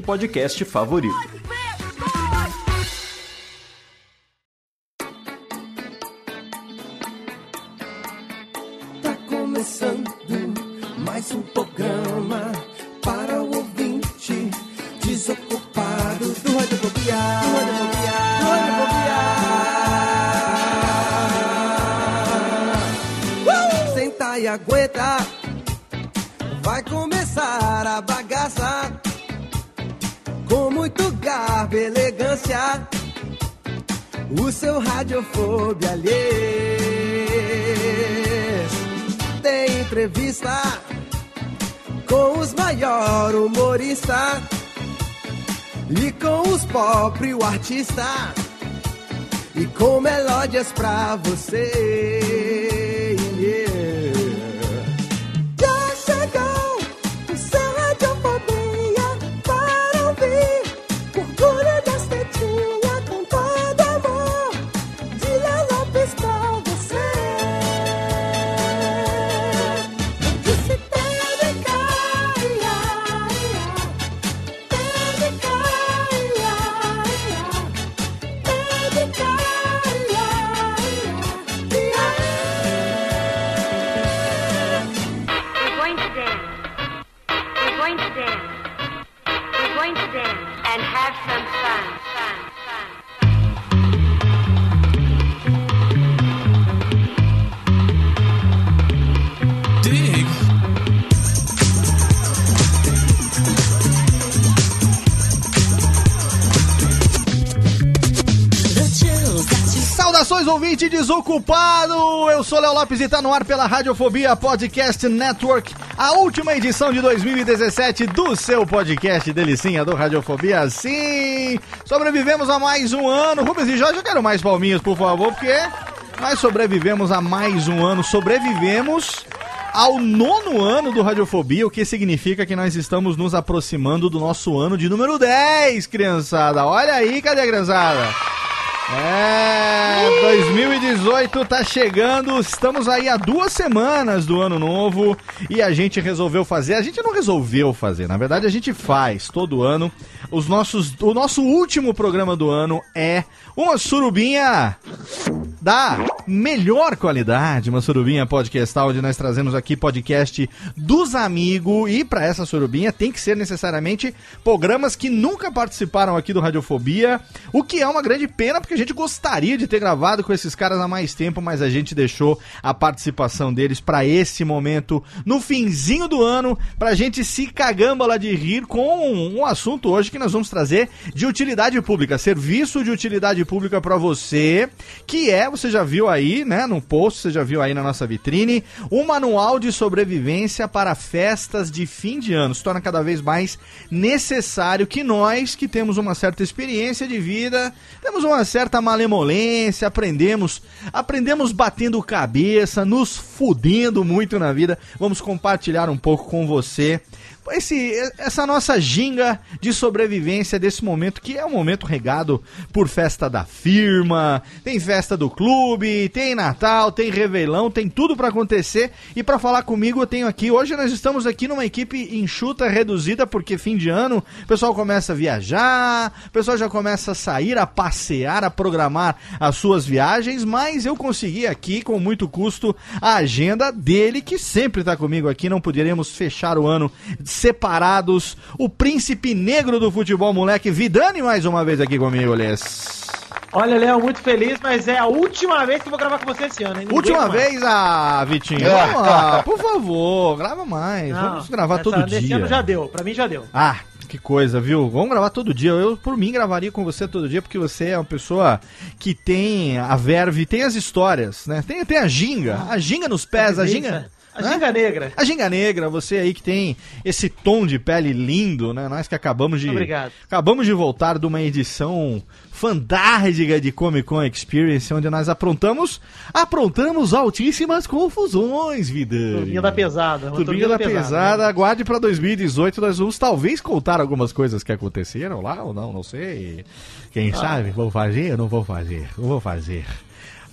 podcast favorito. O seu radiofobia alheio tem entrevista com os maior humorista e com os pop o artista e com melódias pra você. Ouvinte desocupado! Eu sou Léo Lopes e tá no ar pela Radiofobia Podcast Network, a última edição de 2017 do seu podcast Delicinha do Radiofobia. Sim! Sobrevivemos a mais um ano. Rubens e Jorge, eu quero mais palminhas, por favor, porque nós sobrevivemos a mais um ano. Sobrevivemos ao nono ano do Radiofobia, o que significa que nós estamos nos aproximando do nosso ano de número 10, criançada. Olha aí, cadê a criançada? É, 2018 tá chegando, estamos aí há duas semanas do ano novo e a gente resolveu fazer, a gente não resolveu fazer, na verdade a gente faz todo ano. Os nossos, o nosso último programa do ano é uma surubinha da melhor qualidade, uma surubinha podcastal, onde nós trazemos aqui podcast dos amigos. E para essa surubinha tem que ser necessariamente programas que nunca participaram aqui do Radiofobia, o que é uma grande pena, porque gente gostaria de ter gravado com esses caras há mais tempo, mas a gente deixou a participação deles para esse momento, no finzinho do ano, pra gente se cagamba de rir com um assunto hoje que nós vamos trazer de utilidade pública, serviço de utilidade pública para você, que é, você já viu aí, né, no post, você já viu aí na nossa vitrine, um manual de sobrevivência para festas de fim de ano. Se torna cada vez mais necessário que nós, que temos uma certa experiência de vida, temos uma certa malemolência, aprendemos, aprendemos batendo cabeça, nos fudendo muito na vida, vamos compartilhar um pouco com você esse, essa nossa ginga de sobrevivência desse momento, que é um momento regado por festa da firma, tem festa do clube, tem Natal, tem Revelão, tem tudo pra acontecer. E pra falar comigo eu tenho aqui, hoje nós estamos aqui numa equipe enxuta, reduzida, porque fim de ano, o pessoal começa a viajar, o pessoal já começa a sair, a passear, a programar as suas viagens, mas eu consegui aqui, com muito custo, a agenda dele, que sempre tá comigo aqui, não poderíamos fechar o ano separados. O príncipe negro do futebol, moleque, Vidani, mais uma vez aqui comigo, Les. Olha, Léo, muito feliz, mas é a última vez que eu vou gravar com você esse ano, hein? Última vez, ah, Vitinho. Vamos lá, por favor, grava mais. Não, Vamos gravar essa- todo dia. ano já deu, pra mim já deu. Ah, que coisa, viu? Vamos gravar todo dia. Eu, por mim, gravaria com você todo dia, porque você é uma pessoa que tem a verve, tem as histórias, né? Tem, tem a ginga, a ginga nos pés, a ginga, A né? ginga negra. A Ginga Negra, você aí que tem esse tom de pele lindo, né? Nós que acabamos de. Obrigado. Acabamos de voltar de uma edição fantástica de Comic Con Experience, onde nós aprontamos. Aprontamos altíssimas confusões, vida. Turminha da pesada. Turbinha da pesada, né? aguarde pra 2018, nós vamos talvez contar algumas coisas que aconteceram lá ou não, não sei. Quem sabe, vou fazer ou não vou fazer? Eu vou fazer.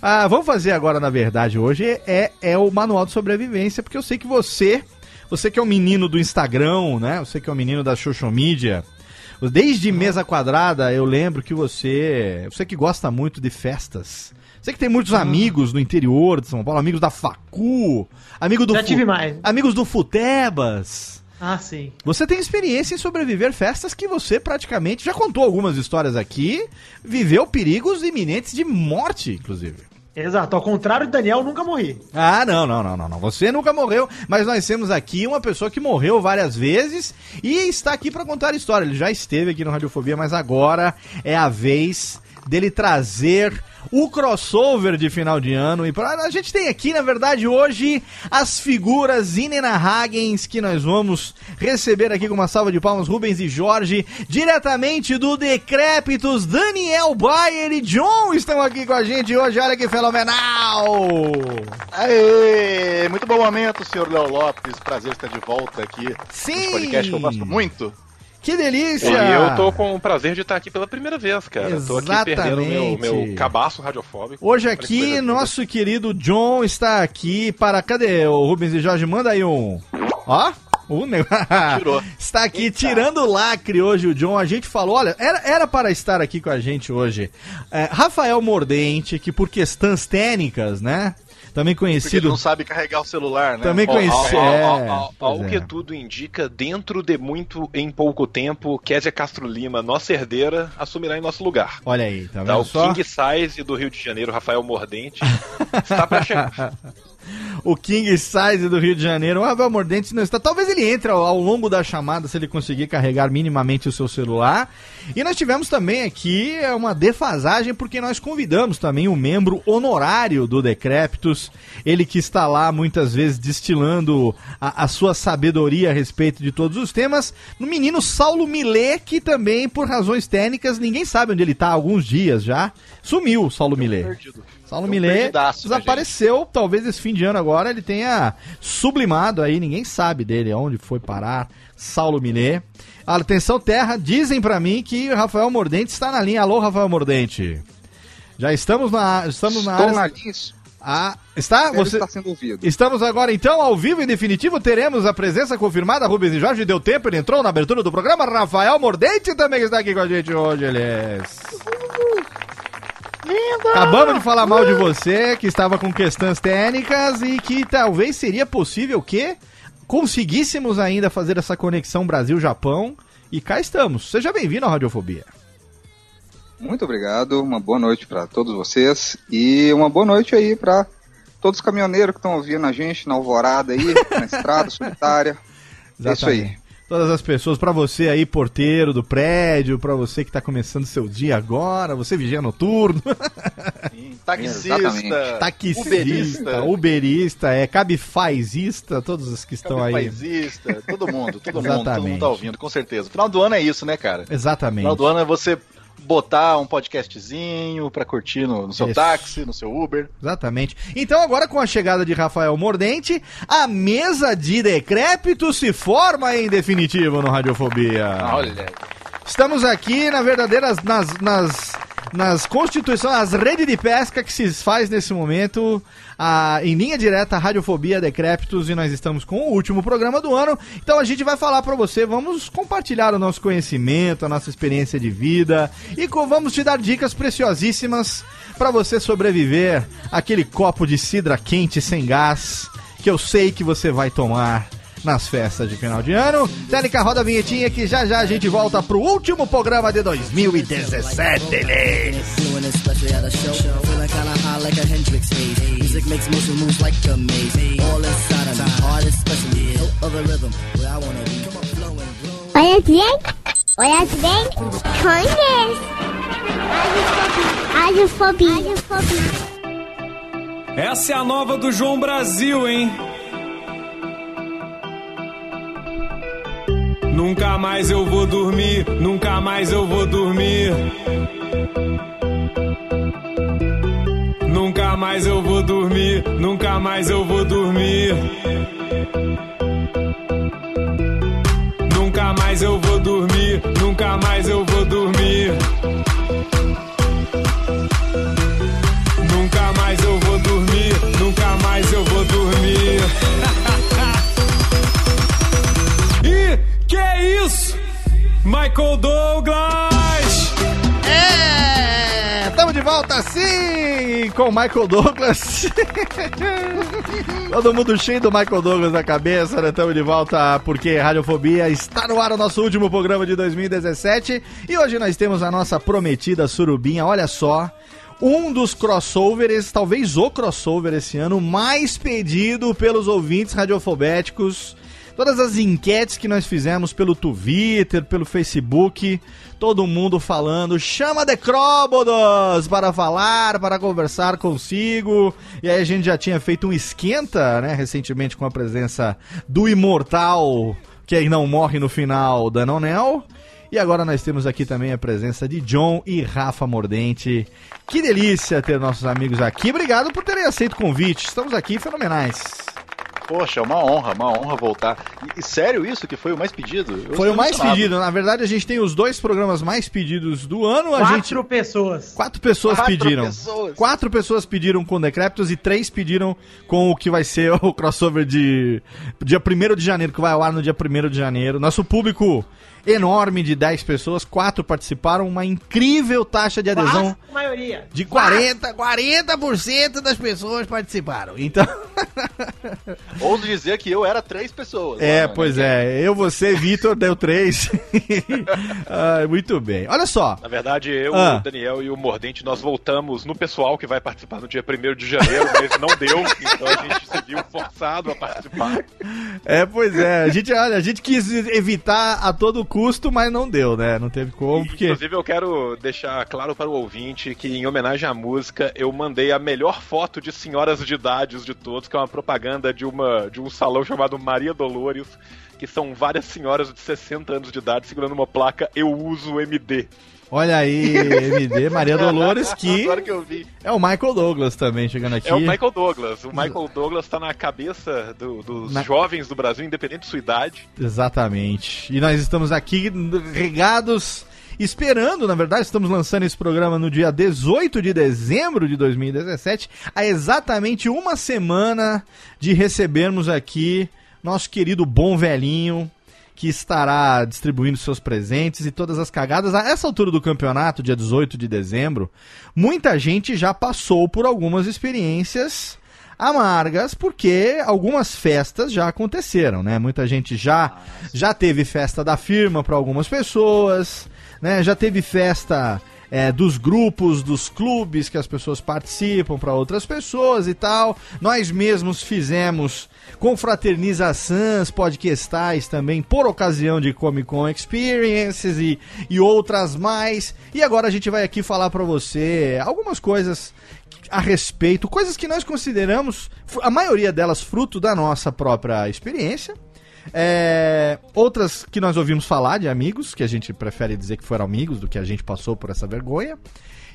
Ah, vamos fazer agora, na verdade, hoje é, é o manual de sobrevivência, porque eu sei que você, você que é um menino do Instagram, né? Você que é um menino da social media, desde mesa quadrada, eu lembro que você, você que gosta muito de festas, você que tem muitos amigos no interior de São Paulo, amigos da Facu, amigo do Já tive mais. amigos do Futebas. Ah, sim. Você tem experiência em sobreviver festas que você praticamente já contou algumas histórias aqui, viveu perigos iminentes de morte, inclusive. Exato. Ao contrário de Daniel, nunca morri. Ah, não, não, não, não, não. Você nunca morreu, mas nós temos aqui uma pessoa que morreu várias vezes e está aqui para contar a história. Ele já esteve aqui no Radiofobia, mas agora é a vez dele trazer o crossover de final de ano. E pra, a gente tem aqui, na verdade, hoje as figuras inenarragens que nós vamos receber aqui com uma salva de palmas, Rubens e Jorge, diretamente do Decrépitos, Daniel Bayer e John estão aqui com a gente hoje. Olha que fenomenal! Aê! Muito bom momento, senhor Léo Lopes. Prazer estar de volta aqui. Sim! Podcast que eu gosto muito. Que delícia! E eu tô com o prazer de estar aqui pela primeira vez, cara. Eu Tô aqui perdendo meu, Exatamente. meu cabaço radiofóbico. Hoje aqui, nosso querido John está aqui para. Cadê o Rubens e Jorge? Manda aí um. Ó. O negócio. Tirou. Está aqui tirando o lacre hoje o John. A gente falou, olha, era, era para estar aqui com a gente hoje. é, Rafael Mordente, que por questões técnicas, né? Também Porque ele conhecido. não sabe carregar o celular, né? Também Ó, conheci- ao- ao- que tudo indica, dentro de muito em pouco tempo, Kézia Castro Lima, nossa herdeira, assumirá em nosso lugar. Olha aí, tá Tá, vendo o só? King Size do Rio de Janeiro, Rafael Mordente, está pra chegar. o King Size do Rio de Janeiro. O Rafael Mordente não está. Talvez ele entre ao, ao longo da chamada se ele conseguir carregar minimamente o seu celular. E nós tivemos também aqui é, uma defasagem porque nós convidamos também um membro honorário do Decrépitos. Ele que está lá muitas vezes destilando a, a sua sabedoria a respeito de todos os temas. No menino Saulo Millet, que também por razões técnicas ninguém sabe onde ele está há alguns dias já. Sumiu o Saulo Millet. Saulo Millet desapareceu. Talvez esse fim de ano agora ele tenha sublimado aí. Ninguém sabe dele, aonde foi parar. Saulo Millet. Atenção, terra. Dizem pra mim que Rafael Mordente está na linha. Alô, Rafael Mordente. Já estamos na, estamos na Estou área. na linha, Ah, está? você está sendo ouvido. Estamos agora então ao vivo e definitivo. Teremos a presença confirmada. Rubens e Jorge deu tempo, ele entrou na abertura do programa. Rafael Mordente também está aqui com a gente hoje, Acabamos de falar mal de você, que estava com questões técnicas e que talvez seria possível que conseguíssemos ainda fazer essa conexão Brasil-Japão. E cá estamos. Seja bem-vindo à Radiofobia. Muito obrigado, uma boa noite para todos vocês e uma boa noite aí para todos os caminhoneiros que estão ouvindo a gente na alvorada aí, na estrada solitária. É isso aí. Todas as pessoas, pra você aí, porteiro do prédio, pra você que tá começando seu dia agora, você vigia noturno, Sim, Taxista, Exatamente. taxista, uberista, uberista, é, cabifazista, todos os que estão aí. cabifazista, todo mundo, todo mundo, todo mundo tá ouvindo, com certeza. Final do ano é isso, né, cara? Exatamente. Final do ano é você botar um podcastzinho pra curtir no, no seu Isso. táxi, no seu Uber. Exatamente. Então, agora com a chegada de Rafael Mordente, a mesa de decrépito se forma em definitivo no Radiofobia. Olha, Estamos aqui, na verdadeira, nas, nas, nas constituições, as redes de pesca que se faz nesse momento, a, em linha direta, a Radiofobia Decrépitos, e nós estamos com o último programa do ano. Então a gente vai falar pra você, vamos compartilhar o nosso conhecimento, a nossa experiência de vida, e co- vamos te dar dicas preciosíssimas pra você sobreviver àquele copo de cidra quente sem gás, que eu sei que você vai tomar nas festas de final de ano. Técnica roda a vinhetinha que já já a gente volta pro último programa de 2017. Lê. Feeling especially at a show. Feeling kinda high like a Hendrix haze. Music makes motion moves like a maze. All inside of me, heart especially. Hilt of the rhythm, where I wanna be. Come on, flow and grow. Olha bem, olha bem. Radiofobia. Radiofobia. Essa é a nova do João Brasil, hein? Nunca mais eu vou dormir, nunca mais eu vou dormir. Nunca mais eu vou dormir, nunca mais eu vou dormir. Michael Douglas! É, estamos de volta sim com o Michael Douglas. Todo mundo cheio do Michael Douglas na cabeça, né? Estamos de volta porque Radiofobia está no ar o nosso último programa de 2017 e hoje nós temos a nossa prometida surubinha. Olha só, um dos crossovers, talvez o crossover esse ano mais pedido pelos ouvintes radiofobéticos. Todas as enquetes que nós fizemos pelo Twitter, pelo Facebook, todo mundo falando, chama Decróbodos para falar, para conversar consigo. E aí a gente já tinha feito um esquenta, né, recentemente com a presença do imortal, que aí não morre no final, Danonel. E agora nós temos aqui também a presença de John e Rafa Mordente. Que delícia ter nossos amigos aqui. Obrigado por terem aceito o convite. Estamos aqui fenomenais. Poxa, é uma honra, uma honra voltar. E, e sério isso que foi o mais pedido? Eu Foi o mais pedido. Na verdade, a gente tem os dois programas mais pedidos do ano. A Quatro gente... pessoas. Quatro pessoas Quatro pediram. pessoas. Quatro pessoas pediram com Decréptos e três pediram com o que vai ser o crossover de dia 1 de janeiro, que vai ao ar no dia 1 de janeiro. Nosso público enorme de 10 pessoas, quatro participaram, uma incrível taxa de adesão Vasta maioria. de 40, 40% das pessoas participaram. Então, Ouso dizer que eu era três pessoas. é, lá, né? pois é, eu, você, Vitor, deu três. Ai, muito bem. Olha só, Na verdade, eu, Ah. o Daniel e o Mordente, nós voltamos no pessoal que vai participar no dia 1 de janeiro, mas não deu, então a gente se viu forçado a participar. É, pois é. A gente, olha, a gente quis evitar a todo custo, mas não deu, né? Não teve como, porque. Inclusive, eu quero deixar claro para o ouvinte que, em homenagem à música, eu mandei a melhor foto de senhoras de idades de todos, que é uma propaganda de, uma, de um salão chamado Maria Dolores, que são várias senhoras de 60 anos de idade segurando uma placa Eu uso MD. Olha aí, MD, Maria Dolores, que que é o Michael Douglas também chegando aqui. É o Michael Douglas. O Michael Douglas tá na cabeça do- dos Na- jovens do Brasil, independente de sua idade. Exatamente. E nós estamos aqui regados, esperando, na verdade, estamos lançando esse programa no dia 18 de dezembro de 2017, há exatamente uma semana de recebermos aqui nosso querido bom velhinho, que estará distribuindo seus presentes e todas as cagadas. A essa altura do campeonato, dia 18 de dezembro, muita gente já passou por algumas experiências amargas, porque algumas festas já aconteceram, né? Muita gente já já teve festa da firma para algumas pessoas, né? Já teve festa é, dos grupos, dos clubes que as pessoas participam para outras pessoas e tal. Nós mesmos fizemos confraternizações podcastais também por ocasião de Comic Con Experiences e, e outras mais. E agora a gente vai aqui falar para você algumas coisas a respeito, coisas que nós consideramos, a maioria delas fruto da nossa própria experiência. É, outras que nós ouvimos falar de amigos, que a gente prefere dizer que foram amigos do que a gente passou por essa vergonha.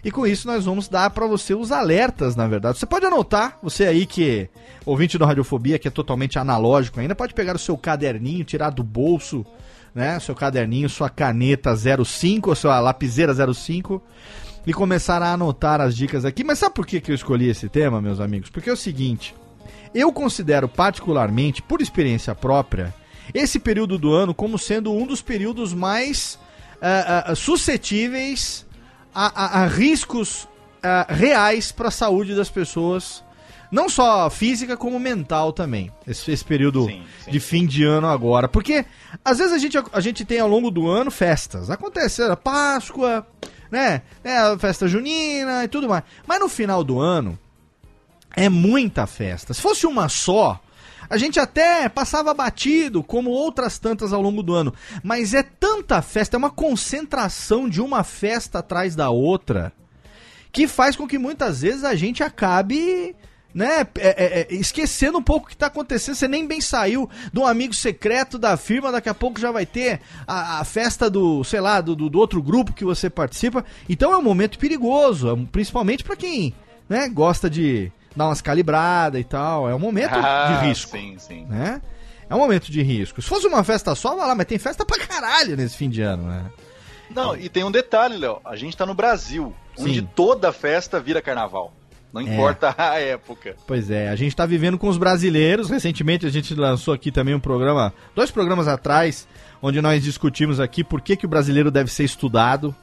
E com isso nós vamos dar para você os alertas, na verdade. Você pode anotar, você aí que ouvinte do Radiofobia, que é totalmente analógico ainda, pode pegar o seu caderninho, tirar do bolso, né, seu caderninho, sua caneta 05, ou sua lapiseira 05 e começar a anotar as dicas aqui. Mas sabe por que, que eu escolhi esse tema, meus amigos? Porque é o seguinte, eu considero particularmente, por experiência própria, esse período do ano como sendo um dos períodos mais ah, ah, suscetíveis a, a- a riscos ah, reais para a saúde das pessoas, não só física como mental também. Esse, esse período Sim, sim. de fim de ano agora, porque às vezes a gente, a gente tem ao longo do ano festas, acontece a Páscoa, né, né, a festa junina e tudo mais, mas no final do ano é muita festa. Se fosse uma só, a gente até passava batido, como outras tantas ao longo do ano. Mas é tanta festa, é uma concentração de uma festa atrás da outra, que faz com que muitas vezes a gente acabe né, é- é- é, esquecendo um pouco o que tá acontecendo, você nem bem saiu de um amigo secreto da firma, daqui a pouco já vai ter a, a festa do, sei lá, do, do- outro grupo que você participa. Então é um momento perigoso, é principalmente pra quem, né, gosta de dar umas calibradas e tal. É um momento Ah, de risco, Sim, sim. né? É um momento de risco. Se fosse uma festa só, vai lá, mas tem festa pra caralho nesse fim de ano, né? Não, e tem um detalhe, Léo. A gente tá no Brasil, onde Sim. toda festa vira carnaval. Não É. importa a época. Pois é, a gente tá vivendo com os brasileiros. Recentemente a gente lançou aqui também um programa, dois programas atrás, onde nós discutimos aqui por que, que o brasileiro deve ser estudado.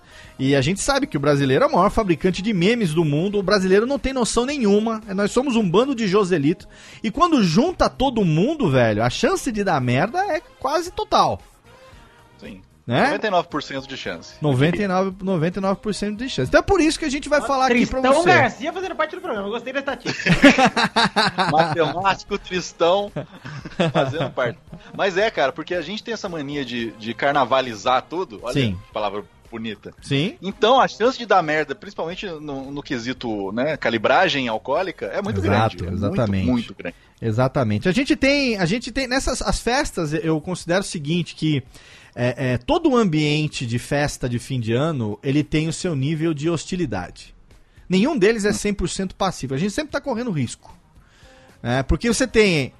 E a gente sabe que o brasileiro é o maior fabricante de memes do mundo. O brasileiro não tem noção nenhuma. Nós somos um bando de Joselito. E quando junta todo mundo, velho, a chance de dar merda é quase total. Sim. Né? 99% de chance. 99%, 99 de chance. Então é por isso que a gente vai falar aqui pra Tristão você. Garcia fazendo parte do programa. Eu gostei da estatística. Matemático, tristão, fazendo parte. Mas é, cara, porque a gente tem essa mania de, de carnavalizar tudo. Olha Sim. que palavra bonita. Sim. Então a chance de dar merda, principalmente no, no quesito né, calibragem alcoólica, é muito Exato, grande. Exatamente. Muito, muito grande. Exatamente. A gente tem, a gente tem nessas as festas, eu considero o seguinte que é, é, todo o ambiente de festa de fim de ano, ele tem o seu nível de hostilidade. Nenhum deles é 100% passivo. A gente sempre está correndo risco. É, porque você tem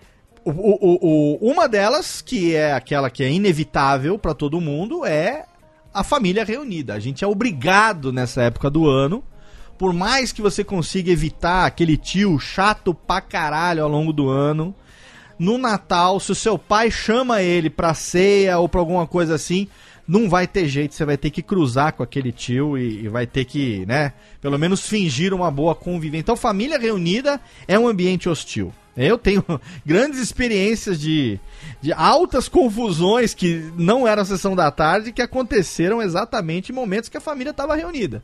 o- o- o- uma delas, que é aquela que é inevitável para todo mundo, é a família reunida. A gente é obrigado nessa época do ano, por mais que você consiga evitar aquele tio chato pra caralho ao longo do ano, no Natal, se o seu pai chama ele pra ceia ou pra alguma coisa assim, não vai ter jeito, você vai ter que cruzar com aquele tio e, e vai ter que, né, pelo menos fingir uma boa convivência. Então, família reunida é um ambiente hostil. Eu tenho grandes experiências de, de altas confusões que não eram sessão da tarde, que aconteceram exatamente em momentos que a família estava reunida.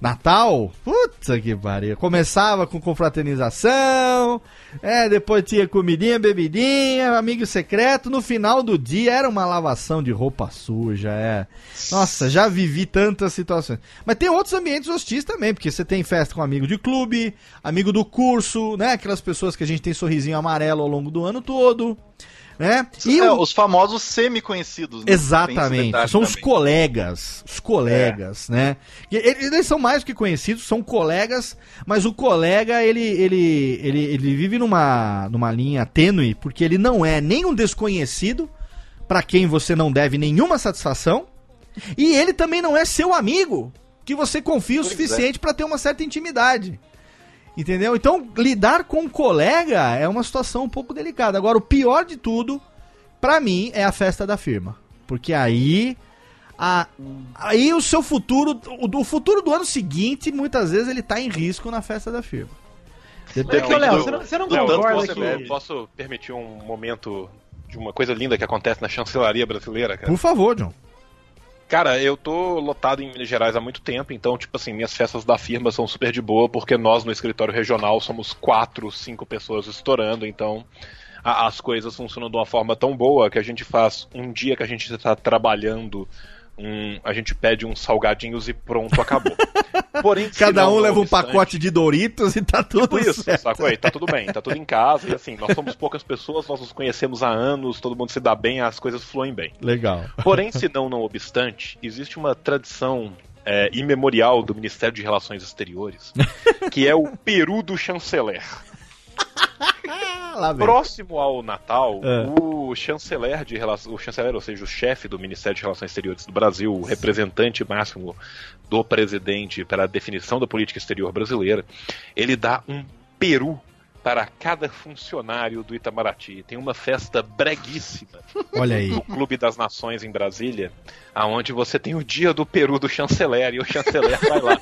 Natal, puta que pariu. Começava com confraternização, é, depois tinha comidinha, bebidinha, amigo secreto. No final do dia era uma lavação de roupa suja, é. Nossa, já vivi tantas situações. Mas tem outros ambientes hostis também, porque você tem festa com amigo de clube, amigo do curso, né? Aquelas pessoas que a gente tem sorrisinho amarelo ao longo do ano todo, né? E É, o- Os famosos semi-conhecidos. né? Exatamente. São os também. colegas. Os colegas, né? E Eles, são mais do que conhecidos, são colegas, mas o colega, ele, ele, ele, ele vive numa, numa linha tênue, porque ele não é nem um desconhecido, pra quem você não deve nenhuma satisfação, e ele também não é seu amigo, que você confia o Pois é. suficiente pra ter uma certa intimidade. Entendeu? Então, lidar com um colega é uma situação um pouco delicada. Agora, o pior de tudo, pra mim, é a festa da firma. Porque aí. a- aí o seu futuro. O, o futuro do ano seguinte, muitas vezes, ele tá em risco na festa da firma. Mas, ô, Léo, você não, você não Léo, concorda posso, que... posso permitir um momento de uma coisa linda que acontece na chancelaria brasileira, cara? Por favor, John. Cara, eu tô lotado em Minas Gerais há muito tempo, então, tipo assim, minhas festas da firma são super de boa, porque nós no escritório regional somos quatro, cinco pessoas estourando, então a- as coisas funcionam de uma forma tão boa que a gente faz um dia que a gente tá trabalhando, um, a gente pede uns salgadinhos e pronto, acabou. Porém, Cada um leva um pacote de Doritos e tá tudo Tipo isso, certo. sacou aí? Tá tudo bem, tá tudo em casa, e assim, nós somos poucas pessoas, nós nos conhecemos há anos, todo mundo se dá bem, as coisas fluem bem. Legal. Porém, se não, não obstante, existe uma tradição é, imemorial do Ministério de Relações Exteriores, que é o Peru do Chanceler. Lá. Próximo ao Natal, É. o chanceler de relações, o chanceler, ou seja, o chefe do Ministério de Relações Exteriores do Brasil, o representante máximo do presidente para a definição da política exterior brasileira, ele dá um peru para cada funcionário do Itamaraty. Tem uma festa breguíssima Olha aí. no Clube das Nações em Brasília, aonde você tem o dia do peru do chanceler e o chanceler vai lá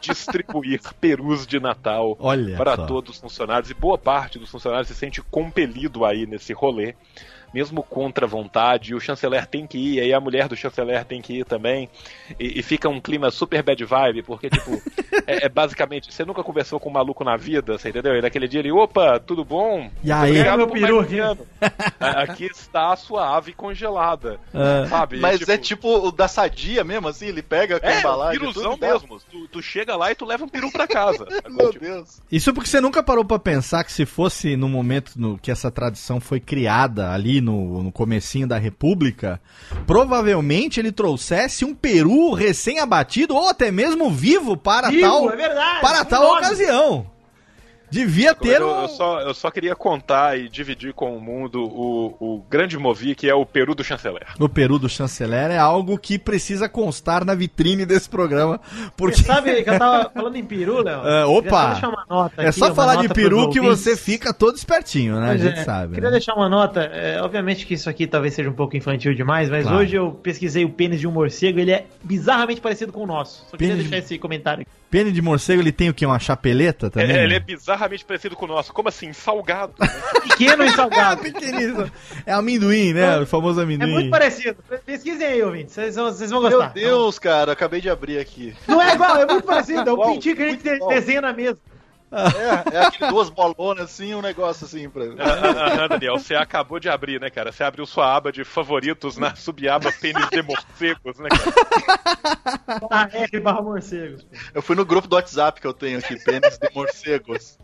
distribuir perus de Natal Olha para só. todos os funcionários e boa parte dos funcionários se sente compelido aí nesse rolê mesmo contra a vontade, e o chanceler tem que ir, aí a mulher do chanceler tem que ir também, e, e fica um clima super bad vibe, porque, tipo, é, é basicamente, você nunca conversou com um maluco na vida, você entendeu? E naquele dia ele, opa, tudo bom? E aí? Obrigado Meu peru aqui. A- está a sua ave congelada, Ah. sabe? Mas tipo, é tipo o da sadia mesmo, assim, ele pega com a É, embalagem. piruzão tudo, mesmo. Tu, tu chega lá e tu leva um peru pra casa. Meu Tipo, Deus. Isso porque você nunca parou pra pensar que se fosse no momento no que essa tradição foi criada ali no, no comecinho da República, provavelmente ele trouxesse um peru recém-abatido ou até mesmo vivo para Vivo, tal é verdade. para tal nome. ocasião. Devia Mas ter eu, um eu só, eu só queria contar e dividir com o mundo o, o grande movi que é o peru do chanceler. o peru do chanceler é algo que precisa constar na vitrine desse programa, porque Você sabe que eu tava falando em peru, Léo? É, Queria opa! só deixar uma nota é aqui, só uma falar de peru que você fica todo espertinho, né? Pois a gente é, sabe. Queria né? deixar uma nota. é, obviamente que isso aqui talvez seja um pouco infantil demais, mas Claro. hoje eu pesquisei o pênis de um morcego, ele é bizarramente parecido com o nosso. Só queria Pênis de- deixar esse comentário aqui. Pênis de morcego, ele tem o quê? Uma chapeleta também? É, ele é bizarramente parecido com o nosso. Como assim? Salgado. Pequeno e salgado. Pequenino. É amendoim, né? O famoso É amendoim. muito parecido. Pesquisem aí, ouvintes. Vocês vão, vocês vão Meu gostar. Deus, cara, acabei de abrir aqui. Não é igual, é muito parecido. É o pintinho que a gente desenha na mesa. É, é aquele duas bolonas assim, um negócio assim pra. Ah, ah, Daniel, você acabou de abrir, né, cara? Você abriu sua aba de favoritos na subaba pênis de morcegos, né, cara? Ah, é, barra morcegos. Eu fui no grupo do WhatsApp que eu tenho aqui, pênis de morcegos.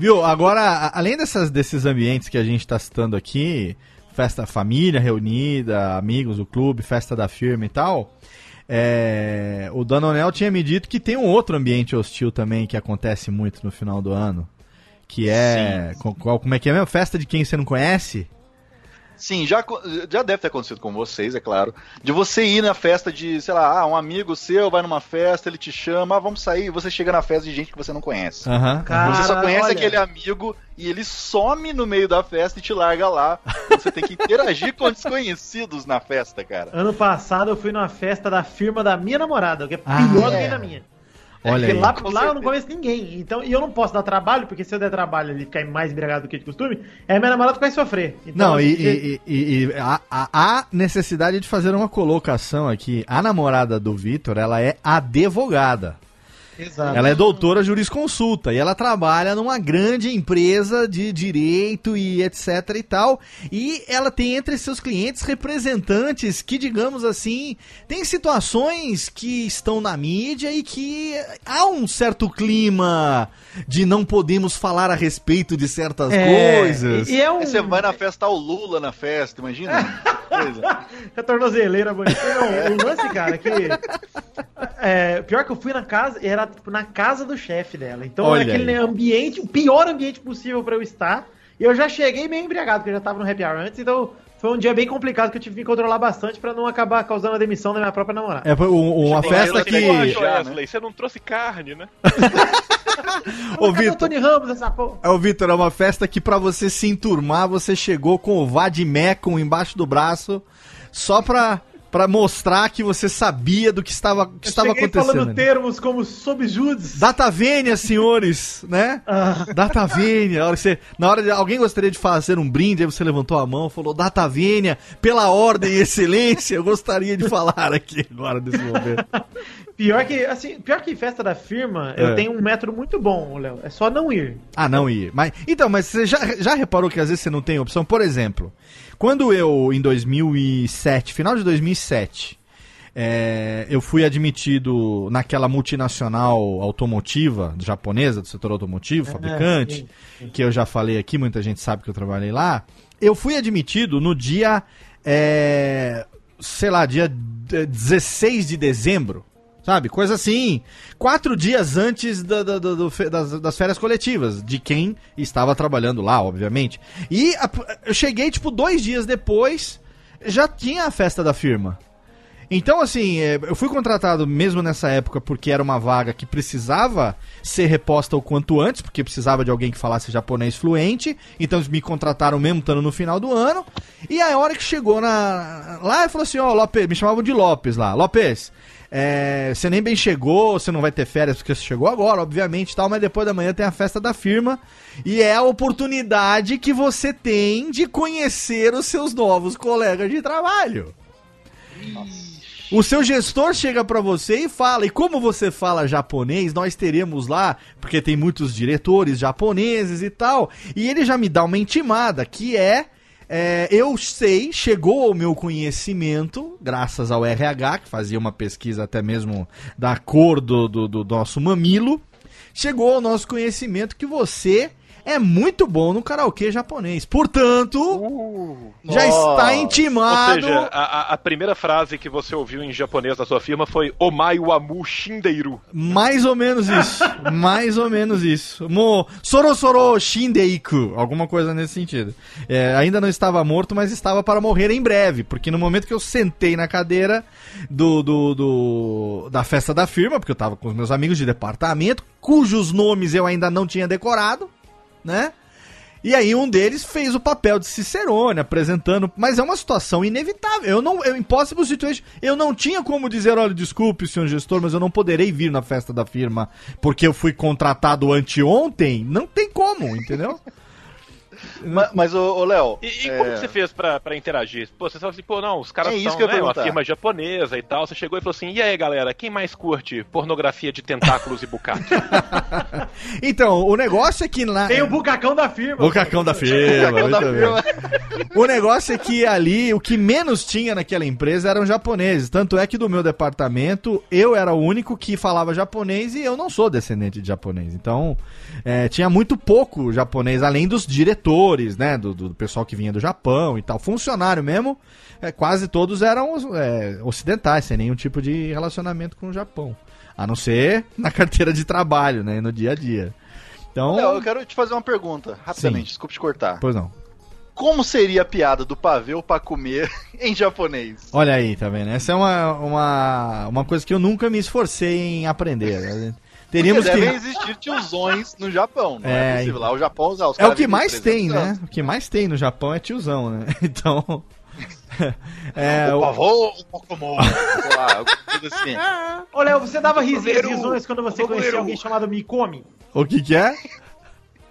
Viu? Agora, além dessas, desses ambientes que a gente tá citando aqui, festa família reunida, amigos do clube, festa da firma e tal, é, o Danonel tinha me dito que tem um outro ambiente hostil também que acontece muito no final do ano. Que é. qual- como é que é mesmo? Festa de quem você não conhece? Sim, já, já deve ter acontecido com vocês, é claro. De você ir na festa de, sei lá, ah, um amigo seu vai numa festa, ele te chama, ah, vamos sair, e você chega na festa de gente que você não conhece. Aham. Cara, você só conhece olha. aquele amigo e ele some no meio da festa e te larga lá. Você tem que interagir com desconhecidos na festa, cara. Ano passado eu fui numa festa da firma da minha namorada, que é Ah, pior do é. que na minha. Olha Porque aí. lá, lá eu não conheço ninguém. Então, e eu não posso dar trabalho, porque se eu der trabalho ele ficar mais embriagado do que de costume, é minha namorada que vai sofrer. Então, Não, e, e- e- e há, há- há necessidade de fazer uma colocação aqui. A namorada do Vitor, ela é advogada. Exato. Ela é doutora jurisconsulta e ela trabalha numa grande empresa de direito e etc e tal. E ela tem entre seus clientes representantes que, digamos assim, tem situações que estão na mídia e que há um certo clima de não podemos falar a respeito de certas É, coisas. E, é um. Você vai na festa, tá o Lula na festa, imagina? Coisa. A tornozeleira. Não, o lance, cara, é que. É, pior que eu fui na casa, era tipo, na casa do chefe dela. Então Olha era aquele aí. ambiente, o pior ambiente possível pra eu estar. E eu já cheguei meio embriagado, porque eu já tava no happy hour antes, então foi um dia bem complicado que eu tive que me controlar bastante pra não acabar causando a demissão da minha própria namorada. É um- uma Tem festa que. já, né? Você não trouxe carne, né? Ô, Vitor. Tony Ramos, essa porra? É, o Vitor, é uma festa que pra você se enturmar, você chegou com o Vadimecum embaixo do braço, só pra, pra mostrar que você sabia do que estava, que Eu estava acontecendo. falando termos como subjudes. Data vênia, senhores, né? Ah, Data vênia. Hora, você, na hora de alguém gostaria de fazer um brinde, aí você levantou a mão, falou Data vênia, pela ordem e excelência, eu gostaria de falar aqui agora nesse momento. pior que, assim, pior que festa da firma, É. eu tenho um método muito bom, Léo. É só não ir. Ah, não ir. Mas, então, mas você já, já reparou que às vezes você não tem opção? Por exemplo, quando eu, em 2007, final de 2007, é, eu fui admitido naquela multinacional automotiva japonesa, do setor automotivo, fabricante, sim, que eu já falei aqui, muita gente sabe que eu trabalhei lá. Eu fui admitido no dia, é, sei lá, dia eh, 16 de dezembro. Sabe? Coisa assim. Quatro dias antes do- das, das férias coletivas, de quem estava trabalhando lá, obviamente. E a- eu cheguei, tipo, dois dias depois, já tinha a festa da firma. Então, assim, é, eu fui contratado mesmo nessa época porque era uma vaga que precisava ser reposta o quanto antes, porque precisava de alguém que falasse japonês fluente. Então eles me contrataram mesmo estando no final do ano. E a hora que chegou na. Lá eu falou assim: Ó, Lopes, me chamavam de Lopes lá. Lopes, é, você nem bem chegou, você não vai ter férias porque você chegou agora, obviamente, tal, mas depois da manhã tem a festa da firma e é a oportunidade que você tem de conhecer os seus novos colegas de trabalho. O seu gestor chega pra você e fala, e como você fala japonês, nós teremos lá, porque tem muitos diretores japoneses e tal, e ele já me dá uma intimada, que é, é, eu sei, chegou ao meu conhecimento, graças ao RH, que fazia uma pesquisa até mesmo da cor do, do, do nosso mamilo, chegou ao nosso conhecimento que você é muito bom no karaokê japonês. Portanto, já está intimado. Ou seja, a, a- primeira frase que você ouviu em japonês da sua firma foi Omai wamu shindeiru. Mais ou menos isso. Mais ou menos isso. Mo, soro soro shindeiku. Alguma coisa nesse sentido. É, ainda não estava morto, mas estava para morrer em breve. Porque no momento que eu sentei na cadeira do, do, do- da festa da firma, porque eu estava com os meus amigos de departamento, cujos nomes eu ainda não tinha decorado, né? E aí um deles fez o papel de Cicerone, apresentando, mas é uma situação inevitável. Eu não, eu impossible situation. Eu não tinha como dizer, olha, desculpe, senhor gestor, mas eu não poderei vir na festa da firma porque eu fui contratado anteontem. Não tem como, entendeu? Mas, mas ô, ô, Léo. E, e é, como que você fez pra, pra interagir? Pô, você falou assim, pô, não, os caras É isso são que eu ia né, uma firma japonesa e tal. Você chegou e falou assim, e aí, galera, quem mais curte pornografia de tentáculos e bucaque? Então, o negócio é que lá. Tem o bucacão da firma. O cacão da firma, Bucacão da bem. O negócio é que ali o que menos tinha naquela empresa eram japoneses. Tanto é que do meu departamento eu era o único que falava japonês e eu não sou descendente de japonês. Então é, tinha muito pouco japonês, além dos diretores, né? Do, do pessoal que vinha do Japão e tal. Funcionário mesmo, é, quase todos eram é, ocidentais, sem nenhum tipo de relacionamento com o Japão. A não ser na carteira de trabalho, né? No dia a dia. Então. Léo, eu quero te fazer uma pergunta, rapidamente, Sim. desculpe te cortar. Pois não. Como seria a piada do pavê pra comer em japonês? Olha aí, tá vendo? Essa é uma, uma, uma coisa que eu nunca me esforcei em aprender. Teríamos Porque devem que. existir tiozões no Japão, não é, É, possível. Lá o Japão, os É o que mais 300 tem, né? O que mais tem no Japão é tiozão, né? Então. é, o pavô, o Pokémon, sei lá, alguma coisa assim. Ô, Léo, você dava risinhas quando você conhecia alguém chamado Mikomi? o que que é?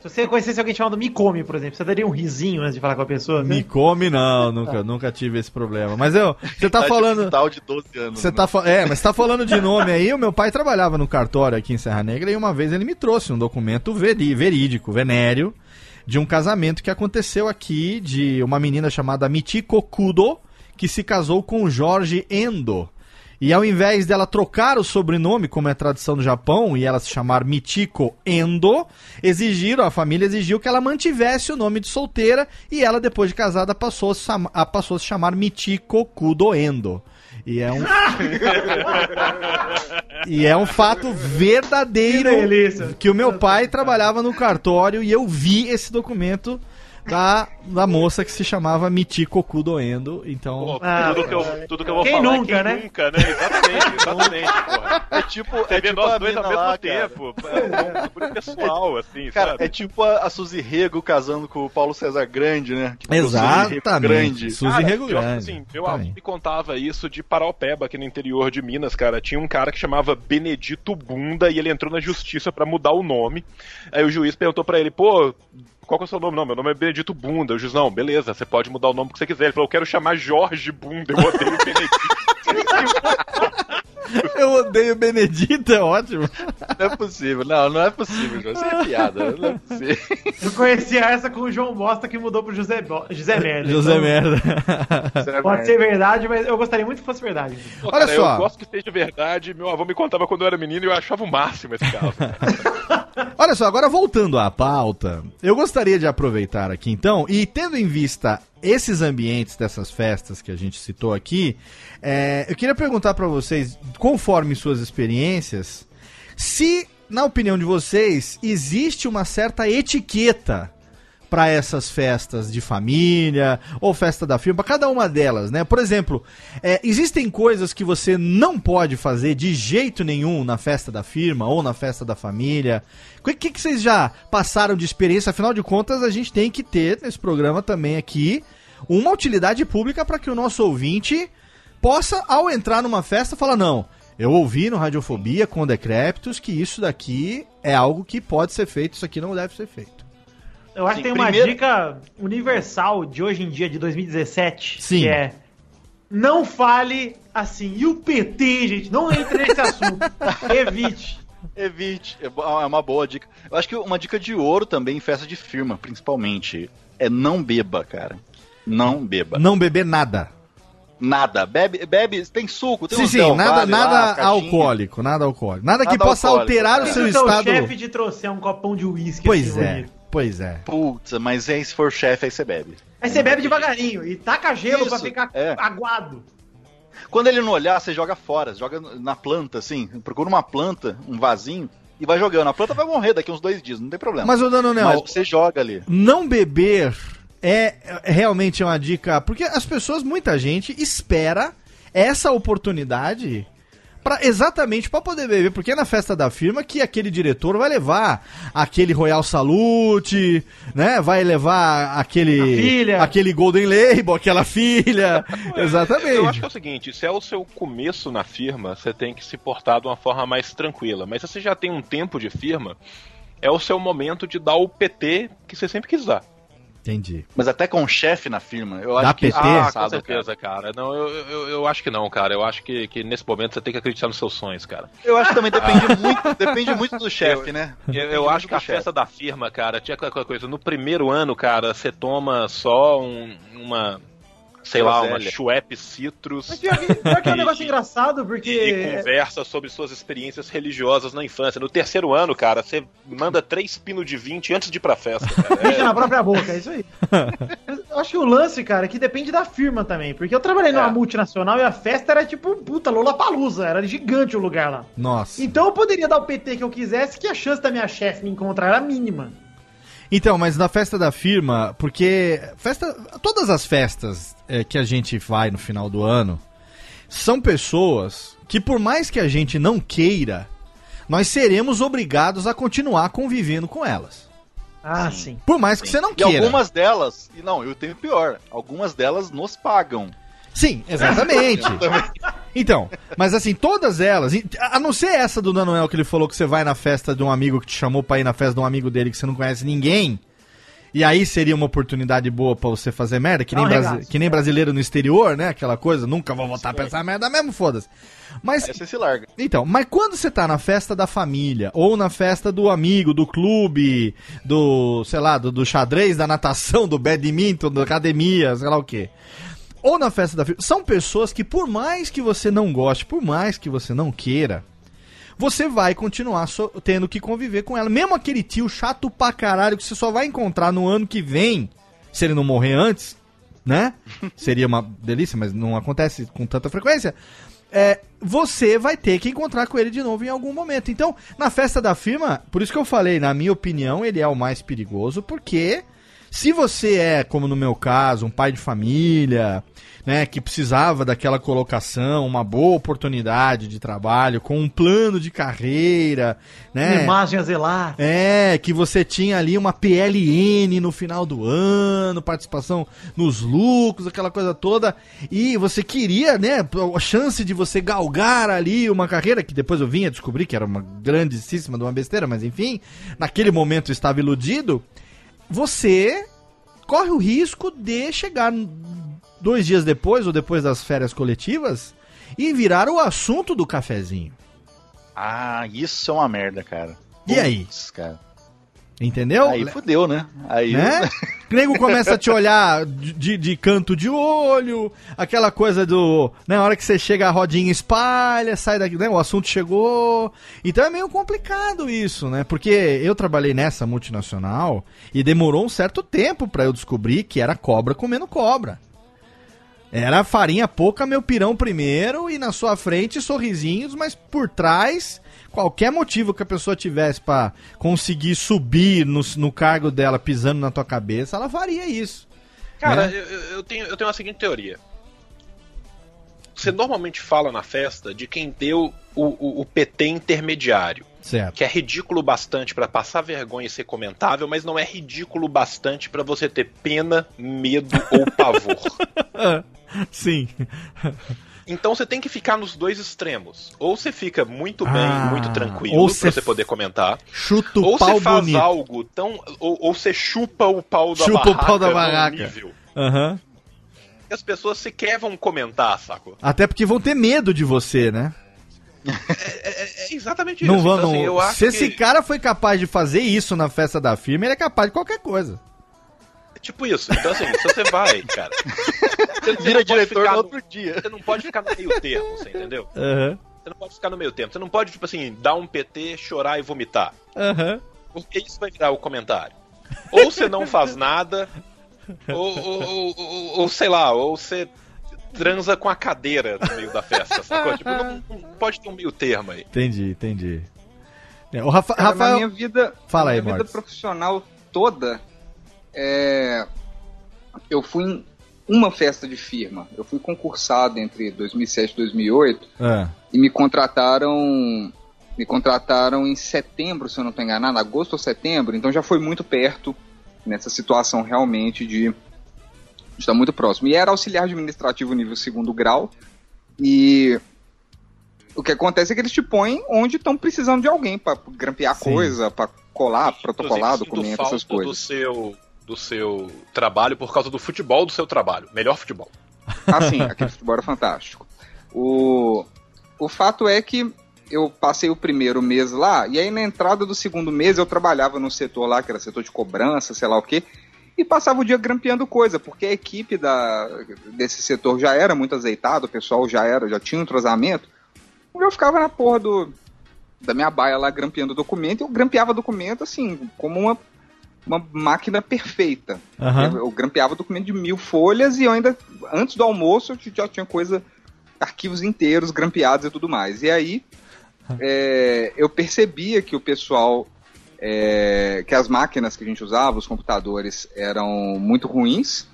Se você conhecesse alguém chamado Mikomi, por exemplo, você daria um risinho antes de falar com a pessoa? né? Me come, não, nunca, nunca tive esse problema. Mas eu, você tá falando. de 12 anos. Você né? tá, fa- é, mas você tá falando de nome aí. O meu pai trabalhava no cartório aqui em Serra Negra e uma vez ele me trouxe um documento veri- verídico, venéreo, de um casamento que aconteceu aqui de uma menina chamada Michiko Kudo, que se casou com o Jorge Endo. E ao invés dela trocar o sobrenome, como é a tradição do Japão, e ela se chamar Michiko Endo, exigiram, a família exigiu que ela mantivesse o nome de solteira e ela, depois de casada, passou a, passou a se chamar Michiko Kudo Endo. E é um. e é um fato verdadeiro Que que o meu pai trabalhava no cartório e eu vi esse documento da, da moça que se chamava Michiko Kudo Endo. Então. Pô, Ah, tudo, que eu, tudo que eu vou quem falar nunca, é quem né? nunca, né? Exatamente, exatamente, porra. É tipo, é vê tipo nós a dois ao mesmo lá, tempo. É um pessoal, assim, Cara, sabe? é tipo a, a Suzy Rego casando com o Paulo César Grande, né? Tipo, Exatamente. Suzy Rego Grande. Suzy Cara, Rego Grande. assim, meu avô me contava isso de Paraupeba, aqui no interior de Minas, cara. Tinha um cara que chamava Benedito Bunda e ele entrou na justiça pra mudar o nome. Aí o juiz perguntou pra ele, pô, qual que é o seu nome? Não, meu nome é Benedito Bunda. O juiz, não, beleza, você pode mudar o nome que você quiser. Ele falou, eu quero chamar Jorge Bunda, eu odeio Benedito. Eu odeio Benedito, é ótimo. Não é possível, não, não é possível, João. Isso é piada, não é possível. Eu conhecia essa com o João Bosta que mudou pro José, Bo... José Merda. José Então, Merda. Pode ser verdade, mas eu gostaria muito que fosse verdade. Pô, Olha cara, só. Eu gosto que seja verdade. Meu avô me contava quando eu era menino e eu achava o máximo esse caso. Olha só, agora voltando à pauta, eu gostaria de aproveitar aqui então, e tendo em vista esses ambientes dessas festas que a gente citou aqui, é, eu queria perguntar pra vocês, conforme suas experiências, se, na opinião de vocês, existe uma certa etiqueta para essas festas de família ou festa da firma, cada uma delas, né? Por exemplo, é, existem coisas que você não pode fazer de jeito nenhum na festa da firma ou na festa da família. O que, que vocês já passaram de experiência? Afinal de contas, a gente tem que ter nesse programa também aqui uma utilidade pública para que o nosso ouvinte possa, ao entrar numa festa, falar: não, eu ouvi no Radiofobia com Decréptos que isso daqui é algo que pode ser feito, isso aqui não deve ser feito. Eu acho Sim, que tem uma primeiro- dica universal de hoje em dia, de 2017, Sim. que é não fale assim. E o PT, gente, não entre nesse assunto. Evite. Evite. É é uma boa dica. Eu acho que uma dica de ouro também em festa de firma, principalmente, é não beba, cara. Não beba. Não beber nada. Nada. Bebe, bebe, tem suco, tem Sim, um sim, nada, Valle lá, nada caixinha. alcoólico, nada alcoólico. Nada, que Nada possa alcoólico, alterar o é. seu Se o estado. chefe te trouxer um copão de uísque Pois assim, é, bonito. Pois é. Putz, mas aí se for chefe, aí você bebe. Aí você bebe devagarinho e taca gelo Isso, pra ficar é. aguado. Quando ele não olhar, você joga fora, você joga na planta, assim. Procura uma planta, um vasinho, e vai jogando. A planta vai morrer daqui uns dois dias, não tem problema. Mas, ô Danonel, Mas você joga ali. não beber é, é realmente uma dica. Porque as pessoas, muita gente, espera essa oportunidade exatamente para poder beber. Porque é na festa da firma que aquele diretor vai levar aquele Royal Salute, né? Vai levar aquele. Aquele Golden Label, aquela filha. exatamente. Eu acho que é o seguinte, se é o seu começo na firma, você tem que se portar de uma forma mais tranquila. Mas se você já tem um tempo de firma, é o seu momento de dar o PT que você sempre quis dar. Entendi. Mas até com o chefe na firma, eu acho que PT? é Ah, com certeza, cara. Não, eu, eu, eu acho que não, cara. Eu acho que, que nesse momento você tem que acreditar nos seus sonhos, cara. Eu acho que também depende muito, depende muito do chefe, né? Eu, eu acho que a festa da firma, cara, tinha aquela coisa. No primeiro ano, cara, você toma só um- uma. Sei lá, uma. Schweppes Citrus. Mas pior que, pior que é um E- negócio engraçado, E, porque. e conversa sobre suas experiências religiosas na infância. No terceiro ano, cara, você manda três pinos de 20 antes de ir pra festa, cara. É, na própria boca, é isso aí. Eu acho que o lance, cara, é que depende da firma também. Porque eu trabalhei numa É. multinacional e a festa era tipo, puta, Lola Palusa, era gigante o lugar lá. Nossa. Então eu poderia dar o PT que eu quisesse, que a chance da minha chefe me encontrar era mínima. Então, mas na festa da firma, porque festa, todas as festas é, que a gente vai no final do ano são pessoas que por mais que a gente não queira, nós seremos obrigados a continuar convivendo com elas. Ah, sim. Por mais que você não E queira. algumas delas, e não, eu tenho pior, algumas delas nos pagam. Sim, exatamente. Então, mas assim, todas elas, a não ser essa do Danoel que ele falou que você vai na festa de um amigo que te chamou pra ir na festa de um amigo dele que você não conhece ninguém, e aí seria uma oportunidade boa pra você fazer merda, que nem, um brasi- regaço. que nem brasileiro no exterior, né? Aquela coisa, nunca vou voltar pra essa merda mesmo, foda-se. Mas Aí você se larga. então, mas quando você tá na festa da família, ou na festa do amigo, do clube, do, sei lá, do, do xadrez, da natação, do badminton, da academia, sei lá o quê. Ou na festa da firma, são pessoas que por mais que você não goste, por mais que você não queira, você vai continuar so- tendo que conviver com ela. Mesmo aquele tio chato pra caralho que você só vai encontrar no ano que vem, se ele não morrer antes, né? Seria uma delícia, mas não acontece com tanta frequência. É, você vai ter que encontrar com ele de novo em algum momento. Então, na festa da firma, por isso que eu falei, na minha opinião, ele é o mais perigoso, porque se você é, como no meu caso, um pai de família, né, que precisava daquela colocação, uma boa oportunidade de trabalho, com um plano de carreira, né? Imagem a zelar. É, que você tinha ali uma PLN no final do ano, participação nos lucros, aquela coisa toda, e você queria, né, a chance de você galgar ali uma carreira, que depois eu vim a descobrir que era uma grandíssima de uma besteira, mas enfim, naquele momento eu estava iludido, você corre o risco de chegar dois dias depois ou depois das férias coletivas e virar o assunto do cafezinho. Ah, isso é uma merda, cara. E aí? Cara. Entendeu? Aí fudeu, né? Aí. né? O nego começa a te olhar de, de- canto de olho, aquela coisa do. Né, na hora que você chega, a rodinha espalha, sai daqui, né? O assunto chegou. Então é meio complicado isso, né? Porque eu trabalhei nessa multinacional e demorou um certo tempo pra eu descobrir que era cobra comendo cobra. Era farinha pouca, meu pirão primeiro, e na sua frente sorrisinhos, mas por trás, qualquer motivo que a pessoa tivesse pra conseguir subir no, no cargo dela pisando na tua cabeça, ela faria isso. Cara, né? eu, eu- tenho, eu tenho a seguinte teoria. Você normalmente fala na festa de quem deu o, o- o PT intermediário. Certo. Que é ridículo bastante pra passar vergonha e ser comentável, mas não é ridículo bastante pra você ter pena, medo ou pavor. Sim. Então você tem que ficar nos dois extremos. Ou você fica muito bem, Ah, muito tranquilo, ou pra você poder comentar. Chuta o ou pau você faz bonito. algo tão. Ou, ou você chupa o pau da Chupa o barraca. pau da barraca. nível Aham. que as pessoas sequer vão comentar, saco? Até porque vão ter medo de você, né? É exatamente Não isso. vão, Então, não. assim, eu acho Se esse que- cara foi capaz de fazer isso na festa da firma, ele é capaz de qualquer coisa. Tipo isso. Então, assim, se você vai, cara. Você, você Vira diretor no outro dia. Você não pode ficar no meio termo, você entendeu? Aham. Você não pode ficar no meio termo. Você não pode, tipo assim, dar um PT, chorar e vomitar. Aham. Porque isso vai virar o comentário. Ou você não faz nada, ou, ou, ou- ou- ou, sei lá, ou você transa com a cadeira no meio da festa, sacou? Tipo, não, não pode ter um meio termo aí. Entendi, entendi. É, o Rafa- Cara, Rafael. Na minha vida, Fala aí, minha vida profissional toda, é, eu fui em uma festa de firma. Eu fui concursado entre 2007 e 2008 Ah, e me contrataram me contrataram em setembro, se eu não estou enganado, agosto ou setembro, então já foi muito perto nessa situação realmente de, estar muito próximo. E era auxiliar administrativo nível segundo grau, e o que acontece é que eles te põem onde estão precisando de alguém para grampear Sim. coisa, para colar, protocolar documento, essas coisas. Do seu, do seu trabalho por causa do futebol do seu trabalho. Melhor futebol. Ah, sim, aquele futebol era fantástico. O, o fato é que eu passei o primeiro mês lá, e aí na entrada do segundo mês eu trabalhava no setor lá, que era setor de cobrança, sei lá o quê, e passava o dia grampeando coisa, porque a equipe da, desse setor já era muito azeitada, o pessoal já era, já tinha um entrosamento. Eu ficava na porra do, da minha baia lá grampeando documento, eu grampeava documento assim, como uma, uma máquina perfeita. Aham. Eu, eu grampeava documento de mil folhas e eu ainda, antes do almoço, eu já tinha coisa, arquivos inteiros grampeados e tudo mais. E aí, é, eu percebia que o pessoal, é, que as máquinas que a gente usava, os computadores, eram muito ruins.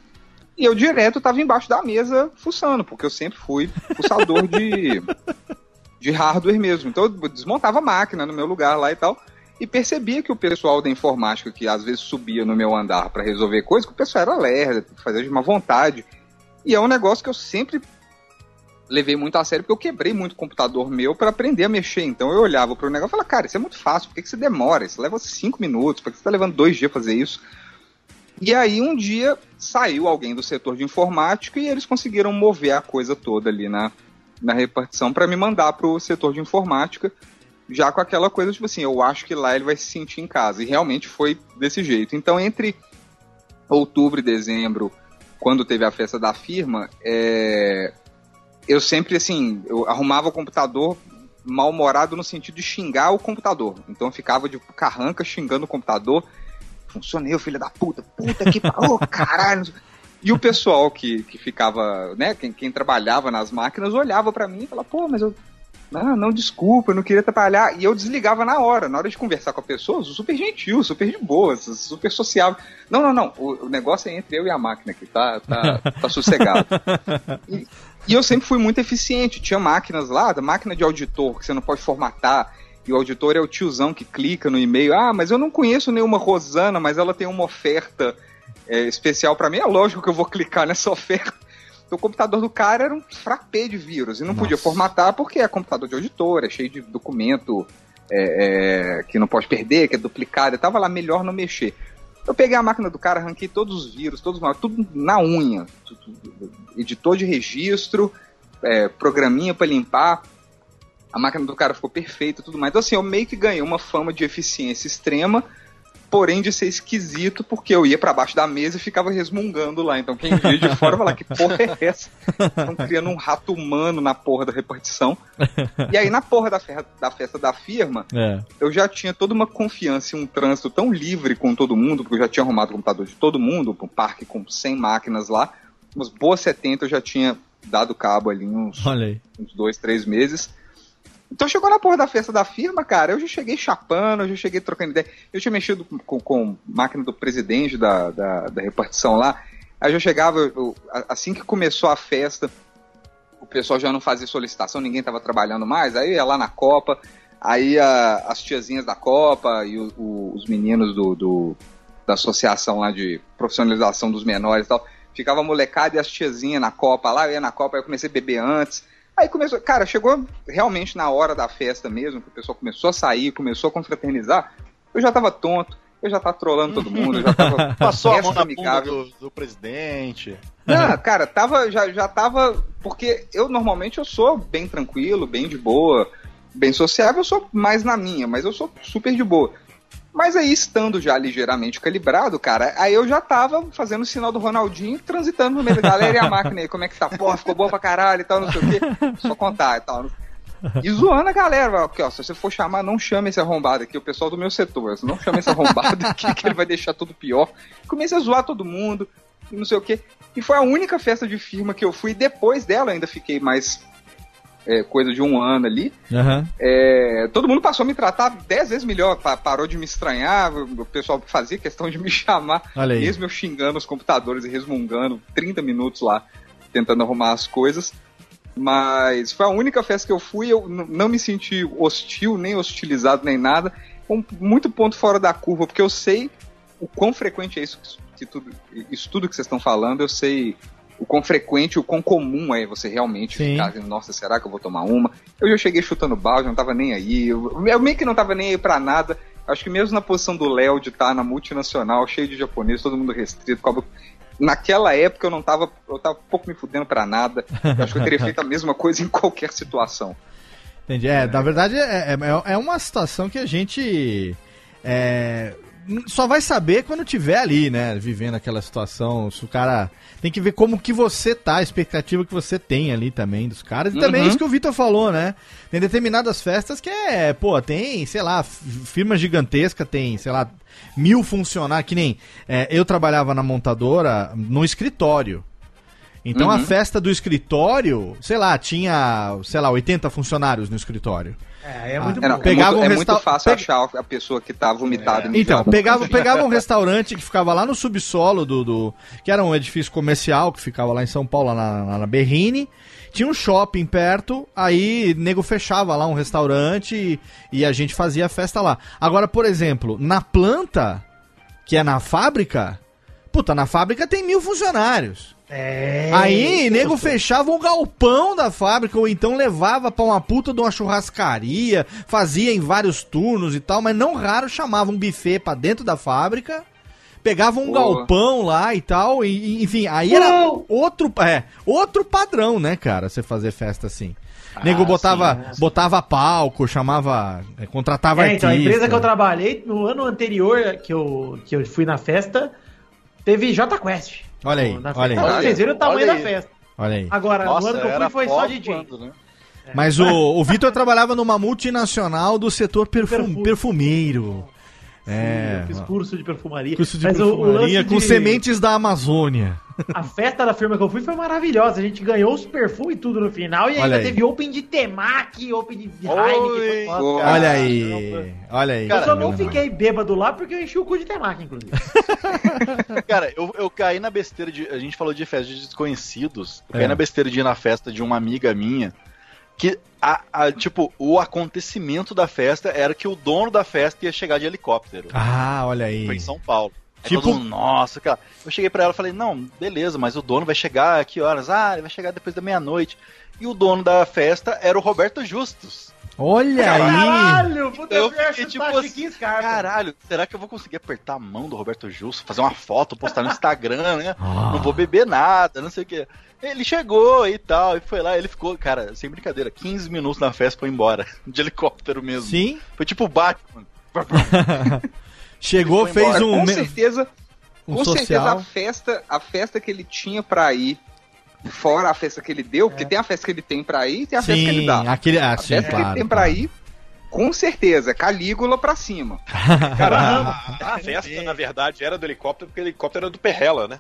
E eu direto estava embaixo da mesa fuçando, porque eu sempre fui fuçador de, de hardware mesmo. Então eu desmontava a máquina no meu lugar lá e tal. E percebia que o pessoal da informática, que às vezes subia no meu andar para resolver coisas, que o pessoal era lerdo, fazia de má vontade. E é um negócio que eu sempre levei muito a sério, porque eu quebrei muito o computador meu para aprender a mexer. Então eu olhava pro negócio e falava, cara, isso é muito fácil, por que, que você demora? Isso leva cinco minutos, por que você tá levando dois dias fazer isso? E aí um dia saiu alguém do setor de informática e eles conseguiram mover a coisa toda ali na, na repartição para me mandar pro setor de informática, já com aquela coisa, tipo assim, eu acho que lá ele vai se sentir em casa. E realmente foi desse jeito. Então, entre outubro e dezembro, quando teve a festa da firma, é, eu sempre, assim, eu arrumava o computador mal-humorado no sentido de xingar o computador. Então eu ficava de carranca xingando o computador. Funcionei, filho da puta, puta que pariu, caralho. E o pessoal que, que ficava, né, quem, quem trabalhava nas máquinas olhava pra mim e falava, pô, mas eu. Não, não, desculpa, eu não queria trabalhar. E eu desligava na hora, na hora de conversar com a pessoa, super gentil, super de boa, super sociável. Não, não, não, o, o negócio é entre eu e a máquina aqui, tá, tá, tá sossegado. E, e eu sempre fui muito eficiente. Tinha máquinas lá, da máquina de auditor, que você não pode formatar. E o auditor é o tiozão que clica no e-mail. Ah, mas eu não conheço nenhuma Rosana, mas ela tem uma oferta é, especial para mim. É lógico que eu vou clicar nessa oferta. Então, o computador do cara era um frappé de vírus. E não podia formatar porque é computador de auditor, é cheio de documento é, é, que não pode perder, que é duplicado. E tava lá, melhor não mexer. Eu peguei a máquina do cara, arranquei todos os vírus, todos os tudo na unha. Tudo, editor de registro, é, programinha para limpar. A máquina do cara ficou perfeita e tudo mais. Então, assim, eu meio que ganhei uma fama de eficiência extrema, porém de ser esquisito, porque eu ia para baixo da mesa e ficava resmungando lá. Então, quem via de fora fala que porra é essa? Estão criando um rato humano na porra da repartição. E aí, na porra da, fe da festa da firma, É. eu já tinha toda uma confiança e um trânsito tão livre com todo mundo, porque eu já tinha arrumado o computador de todo mundo, um parque com 100 máquinas lá. umas boas 70 eu já tinha dado cabo ali uns, uns dois, três meses. Então chegou na porra da festa da firma, cara, eu já cheguei chapando, eu já cheguei trocando ideia. Eu tinha mexido com, com máquina do presidente da, da, da repartição lá. Aí eu já chegava, eu- assim que começou a festa, o pessoal já não fazia solicitação, ninguém estava trabalhando mais. Aí ia lá na Copa, aí a- as tiazinhas da Copa e o- o- os meninos do, do- da associação lá de profissionalização dos menores e tal, ficava molecada e as tiazinhas na Copa lá, eu ia na Copa, aí eu comecei a beber antes. Aí começou, cara, chegou realmente na hora da festa mesmo, que o pessoal começou a sair, começou a confraternizar, eu já tava tonto, eu já tava trolando todo mundo, eu já tava Passou a mão na bunda amigável. do, do presidente. Não, cara, tava, já, já tava. Porque eu normalmente eu sou bem tranquilo, bem de boa, bem sociável, eu sou mais na minha, mas eu sou super de boa. Mas aí, estando já ligeiramente calibrado, cara, aí eu já tava fazendo o sinal do Ronaldinho, transitando no meio da galera e a máquina aí, como é que tá? Porra, ficou boa pra caralho e tal, não sei o quê. Só contar e tal. E zoando a galera, porque, ó, se você for chamar, não chame esse arrombado aqui, o pessoal do meu setor, não chame esse arrombado aqui, que ele vai deixar tudo pior. Comecei a zoar todo mundo, não sei o quê. E foi a única festa de firma que eu fui, depois dela ainda fiquei mais é, coisa de um ano ali. Aham. É, todo mundo passou a me tratar dez vezes melhor, pa- parou de me estranhar, o pessoal fazia questão de me chamar, mesmo eu xingando os computadores e resmungando 30 minutos lá, tentando arrumar as coisas. Mas foi a única festa que eu fui, eu não me senti hostil, nem hostilizado, nem nada. Um, muito ponto fora da curva, porque eu sei o quão frequente é isso que tudo, isso tudo que vocês estão falando, eu sei o quão frequente, o quão comum é você realmente Sim. ficar dizendo, nossa, será que eu vou tomar uma? Eu já cheguei chutando balde, não tava nem aí. Eu, eu meio que não tava nem aí pra nada. Acho que mesmo na posição do Léo de estar na multinacional, cheio de japonês, todo mundo restrito, naquela época eu não tava, eu tava um pouco me fudendo pra nada. Eu acho que eu teria feito a mesma coisa em qualquer situação. Entendi. É, na verdade, é, é, é uma situação que a gente é, só vai saber quando tiver ali, né? Vivendo aquela situação. Se o cara. Tem que ver como que você tá, a expectativa que você tem ali também dos caras. E também Uhum. isso que o Vitor falou, né? Tem determinadas festas que é, pô, tem, sei lá, firma gigantesca, tem, sei lá, mil funcionários. Que nem é, eu trabalhava na montadora no escritório. Então a Uhum. festa do escritório, sei lá, tinha, sei lá, 80 funcionários no escritório. É, é muito É, não, bom. é Pegava muito, um é resta- muito fácil pega- achar a pessoa que tá vomitada. e Então, pegava, pegava um restaurante que ficava lá no subsolo do, do- que era um edifício comercial que ficava lá em São Paulo, lá na, na Berrine. Tinha um shopping perto, aí nego fechava lá um restaurante e, e a gente fazia a festa lá. Agora, por exemplo, na planta, que é na fábrica, puta, na fábrica tem mil funcionários. É. Aí, nego fechava o galpão da fábrica, ou então levava pra uma puta de uma churrascaria, fazia em vários turnos e tal, mas não raro chamava um buffet pra dentro da fábrica, pegava um Boa. galpão lá e tal, e, e, enfim, aí era outro, é, outro padrão, né, cara, você fazer festa assim. Nego botava, botava palco, chamava, é, contratava É, então, a artista. empresa que eu trabalhei, no ano anterior que eu, que eu fui na festa, teve J Quest. Olha aí, olha aí. Então, Vocês viram o tamanho da festa. Olha aí. Agora, no ano que eu fui foi só DJ. quando, né? Mas o, o Vitor trabalhava numa multinacional do setor perfum, Perfume. perfumeiro. É, Eu fiz curso de perfumaria. curso de Mas o- o perfumaria lance com de- sementes da Amazônia. A festa da firma que eu fui foi maravilhosa. A gente ganhou os perfumes e tudo no final. E Olha ainda aí. teve Open de Temaki, Open de Oi, Heineken. foi foda. boa. Olha aí, olha aí. Eu só não fiquei bêbado lá porque eu enchi o cu de Temaki, inclusive. Cara, eu, eu caí na besteira de. A gente falou de festa de desconhecidos. Eu caí É. na besteira de ir na festa de uma amiga minha. Que, a, a- tipo, o acontecimento da festa era que o dono da festa ia chegar de helicóptero. Ah, olha aí. Foi em São Paulo. Aí Tipo- todo mundo, nossa, cara. Eu cheguei pra ela e falei, não, beleza, mas o dono vai chegar a que horas? Ah, ele vai chegar depois da meia-noite. E o dono da festa era o Roberto Justus. Olha aí. Caralho, puta, Eu fiquei tipo Chiquinho Scarpa. Caralho, será que eu vou conseguir apertar a mão do Roberto Justus, fazer uma foto, postar no Instagram, né? Ah. Não vou beber nada, não sei o que. Ele chegou e tal, e foi lá, ele ficou, cara, sem brincadeira, 15 minutos na festa foi embora. De helicóptero mesmo. Sim. Foi tipo o Batman. Chegou, fez embora. um, com certeza, um com certeza a social. festa, a festa que ele tinha pra ir, fora a festa que ele deu, porque tem a festa que ele tem pra ir e tem a festa que ele Sim, dá. aquele, ah, a sim, festa que ele claro. tem pra ir, com certeza, é Calígula pra cima. Cara, a, festa, na verdade, era do helicóptero, porque o helicóptero era do Perrela, né?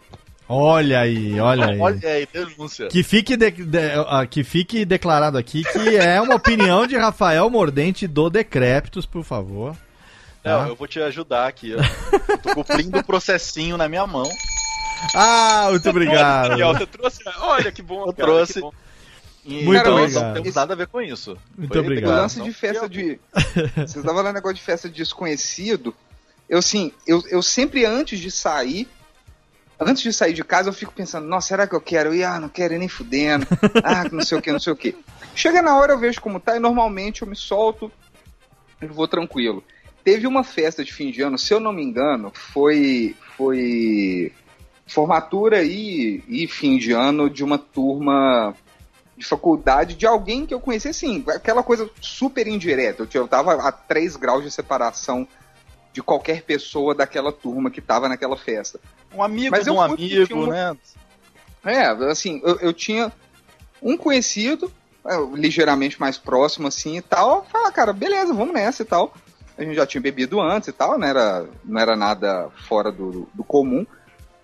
Olha aí, olha aí. Olha aí, denúncia. Que fique, de- de- ah, que fique declarado aqui que é uma opinião de Rafael Mordente do Decréptos, por favor. Não, Tá? eu vou te ajudar aqui. ó. Tô cumprindo o processinho na minha mão. Ah, muito obrigado. Daniel, você trouxe. Olha que bom, Eu cara, trouxe. que bom. E Muito nós obrigado. não temos nada a ver com isso. Muito Foi O obrigado. lance Não, de festa de. Vocês estavam falando negócio de festa de desconhecido. Eu, assim, eu, eu sempre antes de sair. Antes de sair de casa, eu fico pensando, nossa, será que eu quero ir? Ah, não quero ir nem fudendo. Ah, não sei o que, não sei o que. Chega na hora, eu vejo como tá, e normalmente eu me solto e vou tranquilo. Teve uma festa de fim de ano, se eu não me engano, foi. Foi. Formatura e, e fim de ano de uma turma de faculdade de alguém que eu conheci, assim, aquela coisa super indireta. Eu, tava a 3 graus de separação de qualquer pessoa daquela turma que tava naquela festa. Um amigo Mas de um amigo, um- né? É, assim, eu, eu tinha um conhecido, é, ligeiramente mais próximo, assim, e tal. Fala, cara, beleza, vamos nessa e tal. A gente já tinha bebido antes e tal, não era, não era nada fora do, do comum.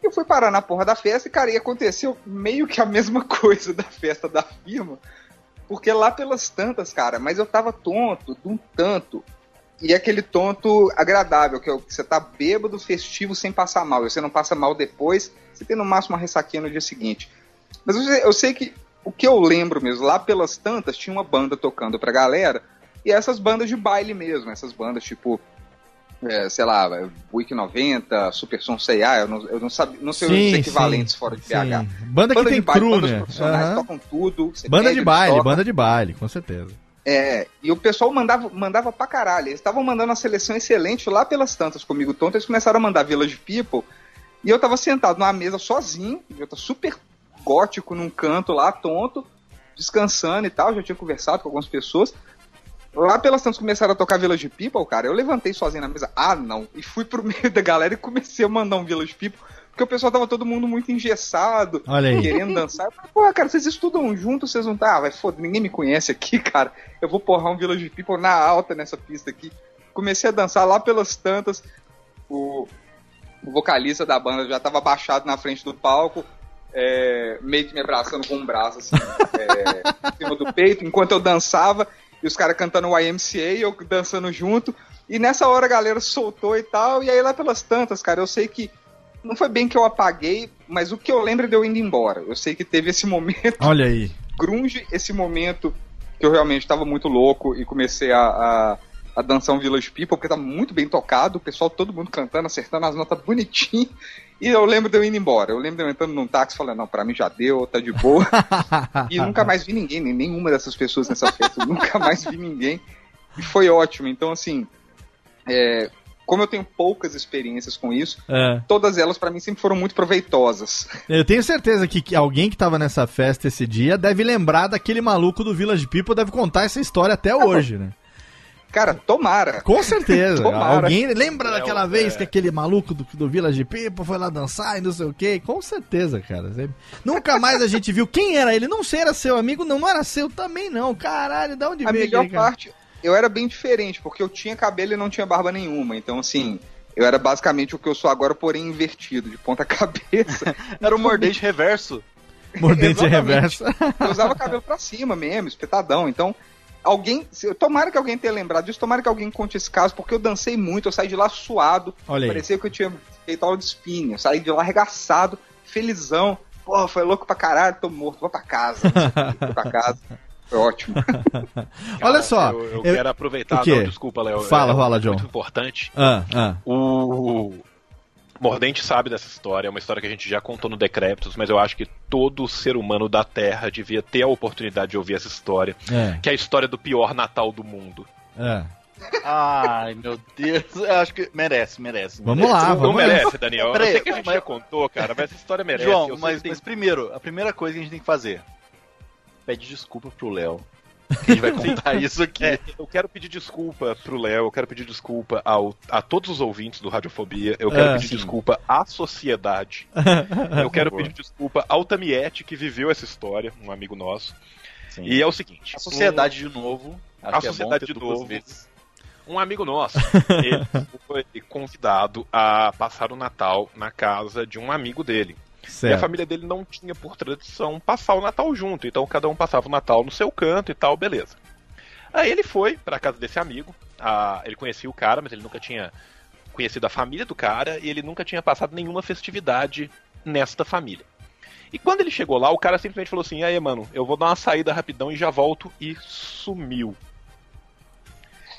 E eu fui parar na porra da festa e, cara, e aconteceu meio que a mesma coisa da festa da firma. Porque lá pelas tantas, cara, mas eu tava tonto, de um tanto. E aquele tonto agradável, que é o que você tá bêbado, festivo, sem passar mal. E você não passa mal depois, você tem no máximo uma ressaquinha no dia seguinte. Mas eu eu sei que o que eu lembro mesmo, lá pelas tantas, tinha uma banda tocando pra galera, e essas bandas de baile mesmo, essas bandas tipo, é, sei lá, Week 90, Super Som C&A, eu não, eu não, sabe, não sei os equivalentes fora de sim. BH. Banda que tem baile, cru, né? profissionais Aham. tocam tudo. Banda pede, de baile, tocam. banda de baile, com certeza. É, e o pessoal mandava, mandava pra caralho. Eles estavam mandando uma seleção excelente lá pelas tantas comigo tonto. Eles começaram a mandar Village People. E eu tava sentado numa mesa sozinho. Eu tava super gótico num canto lá, tonto, descansando e tal. Já tinha conversado com algumas pessoas. Lá pelas tantas começaram a tocar Village People, cara. Eu levantei sozinho na mesa. Ah, não. E fui pro meio da galera e comecei a mandar um Village People. Porque o pessoal tava todo mundo muito engessado, querendo dançar. Eu falei, Pô, cara, vocês estudam juntos, vocês não tá? Ah, vai foda, ninguém me conhece aqui, cara. Eu vou porrar um Village People na alta nessa pista aqui. Comecei a dançar lá pelas tantas. O, o vocalista da banda já tava abaixado na frente do palco, é, meio que me abraçando com um braço assim, é, em cima do peito, enquanto eu dançava, e os caras cantando o YMCA e eu dançando junto. E nessa hora a galera soltou e tal, e aí lá pelas tantas, cara, eu sei que não foi bem que eu apaguei, mas o que eu lembro é de eu indo embora. Eu sei que teve esse momento Olha aí. grunge, esse momento que eu realmente estava muito louco e comecei a, a, a dançar um Village People, porque tava muito bem tocado, o pessoal todo mundo cantando, acertando as notas bonitinho. E eu lembro de eu indo embora. Eu lembro de eu entrando num táxi falando, não, pra mim já deu, tá de boa. e nunca mais vi ninguém, nem nenhuma dessas pessoas nessa festa. Nunca mais vi ninguém. E foi ótimo. Então, assim, é, como eu tenho poucas experiências com isso, É. todas elas pra mim sempre foram muito proveitosas. Eu tenho certeza que, que alguém que tava nessa festa esse dia deve lembrar daquele maluco do Village People, deve contar essa história até hoje, né? Cara, tomara. Com certeza. Tomara. Alguém lembra daquela É, vez é. que aquele maluco do, do Village People foi lá dançar e não sei o quê? Com certeza, cara. Nunca mais a gente viu quem era ele. Não sei, era seu amigo? Não, não era seu também, não. Caralho, de onde A veio melhor aquele cara? parte, eu era bem diferente, porque eu tinha cabelo e não tinha barba nenhuma. Então, assim, eu era basicamente o que eu sou agora, porém invertido, de ponta cabeça. Era o mordente reverso. Mordente reverso. Eu usava cabelo pra cima mesmo, espetadão. Então, alguém. se- Tomara que alguém tenha lembrado disso, tomara que alguém conte esse caso, porque eu dancei muito, eu saí de lá suado. Olha aí. Parecia que eu tinha feito aula de spinning. Eu saí de lá arregaçado, felizão. Pô, foi louco pra caralho, tô morto, vou pra casa. Fui pra casa. Foi ótimo. Olha só. Eu, eu eu- quero aproveitar. Não, desculpa, Léo. Fala, é fala, John. Muito importante. Ah, ah. O Mordente sabe dessa história, é uma história que a gente já contou no Decréptos, mas eu acho que todo ser humano da Terra devia ter a oportunidade de ouvir essa história, É, que é a história do pior Natal do mundo. é. Ai, meu Deus. Eu acho que merece, merece. Vamos merece. lá, Não vamos lá. merece, Daniel. Peraí, eu sei que a gente mas- já contou, cara, mas essa história merece. João, mas, tem- mas primeiro, a primeira coisa que a gente tem que fazer: pede desculpa pro Léo. Que a gente vai contar isso aqui. É, eu quero pedir desculpa pro Léo, eu quero pedir desculpa ao, a todos os ouvintes do Radiofobia, eu quero Ah, pedir sim. desculpa à sociedade, eu quero pedir desculpa ao Tamiete que viveu essa história, um amigo nosso. Sim. E é o seguinte: A sociedade de novo. Acho A que é bom sociedade ter de duas novo. vezes. um amigo nosso, ele foi convidado a passar o Natal na casa de um amigo dele. E a Certo. família dele não tinha por tradição passar o Natal junto, então cada um passava o Natal no seu canto e tal, beleza. Aí ele foi pra casa desse amigo, a- ele conhecia o cara, mas ele nunca tinha conhecido a família do cara e ele nunca tinha passado nenhuma festividade nesta família. E quando ele chegou lá, o cara simplesmente falou assim: aí, mano, eu vou dar uma saída rapidão e já volto. E sumiu.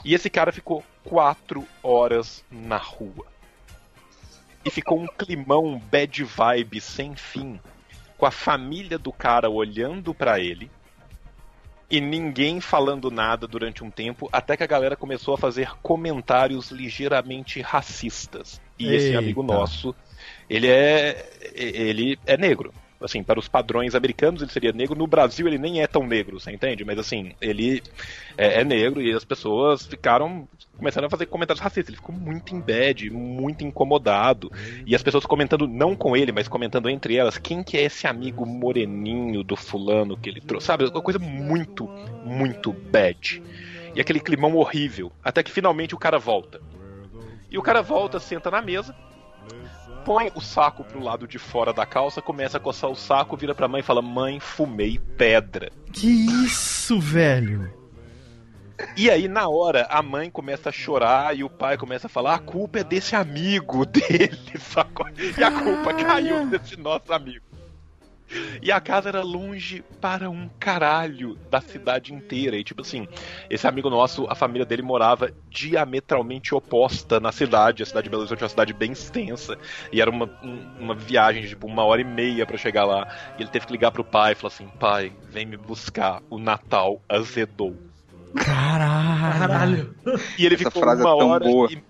E esse cara ficou quatro horas na rua. E ficou um climão bad vibe sem fim. Com a família do cara olhando pra ele. E ninguém falando nada durante um tempo, até que a galera começou a fazer comentários ligeiramente racistas. E esse Eita. amigo nosso, ele é ele é negro. Assim, para os padrões americanos ele seria negro, no Brasil ele nem é tão negro, você entende? Mas assim, ele é, é negro e as pessoas ficaram começaram a fazer comentários racistas. Ele ficou muito em bad, muito incomodado. E as pessoas comentando, não com ele, mas comentando entre elas, quem que é esse amigo moreninho do fulano que ele trouxe? Sabe? Uma coisa muito, muito bad. E aquele climão horrível. Até que finalmente o cara volta. E o cara volta, senta na mesa, põe o saco pro lado de fora da calça, começa a coçar o saco, vira pra mãe e fala: Mãe, fumei pedra. Que isso, velho? E aí, na hora, a mãe começa a chorar e o pai começa a falar: a culpa é desse amigo dele, sacou? E a culpa caiu desse nosso amigo. E a casa era longe para um caralho da cidade inteira. E tipo assim, esse amigo nosso, a família dele morava diametralmente oposta na cidade. A cidade de Belo Horizonte é uma cidade bem extensa. E era uma, um- uma viagem de tipo uma hora e meia pra chegar lá. E ele teve que ligar pro pai e falar assim: pai, vem me buscar, o Natal azedou. Caralho. E ele Essa ficou frase é uma tão hora boa. e,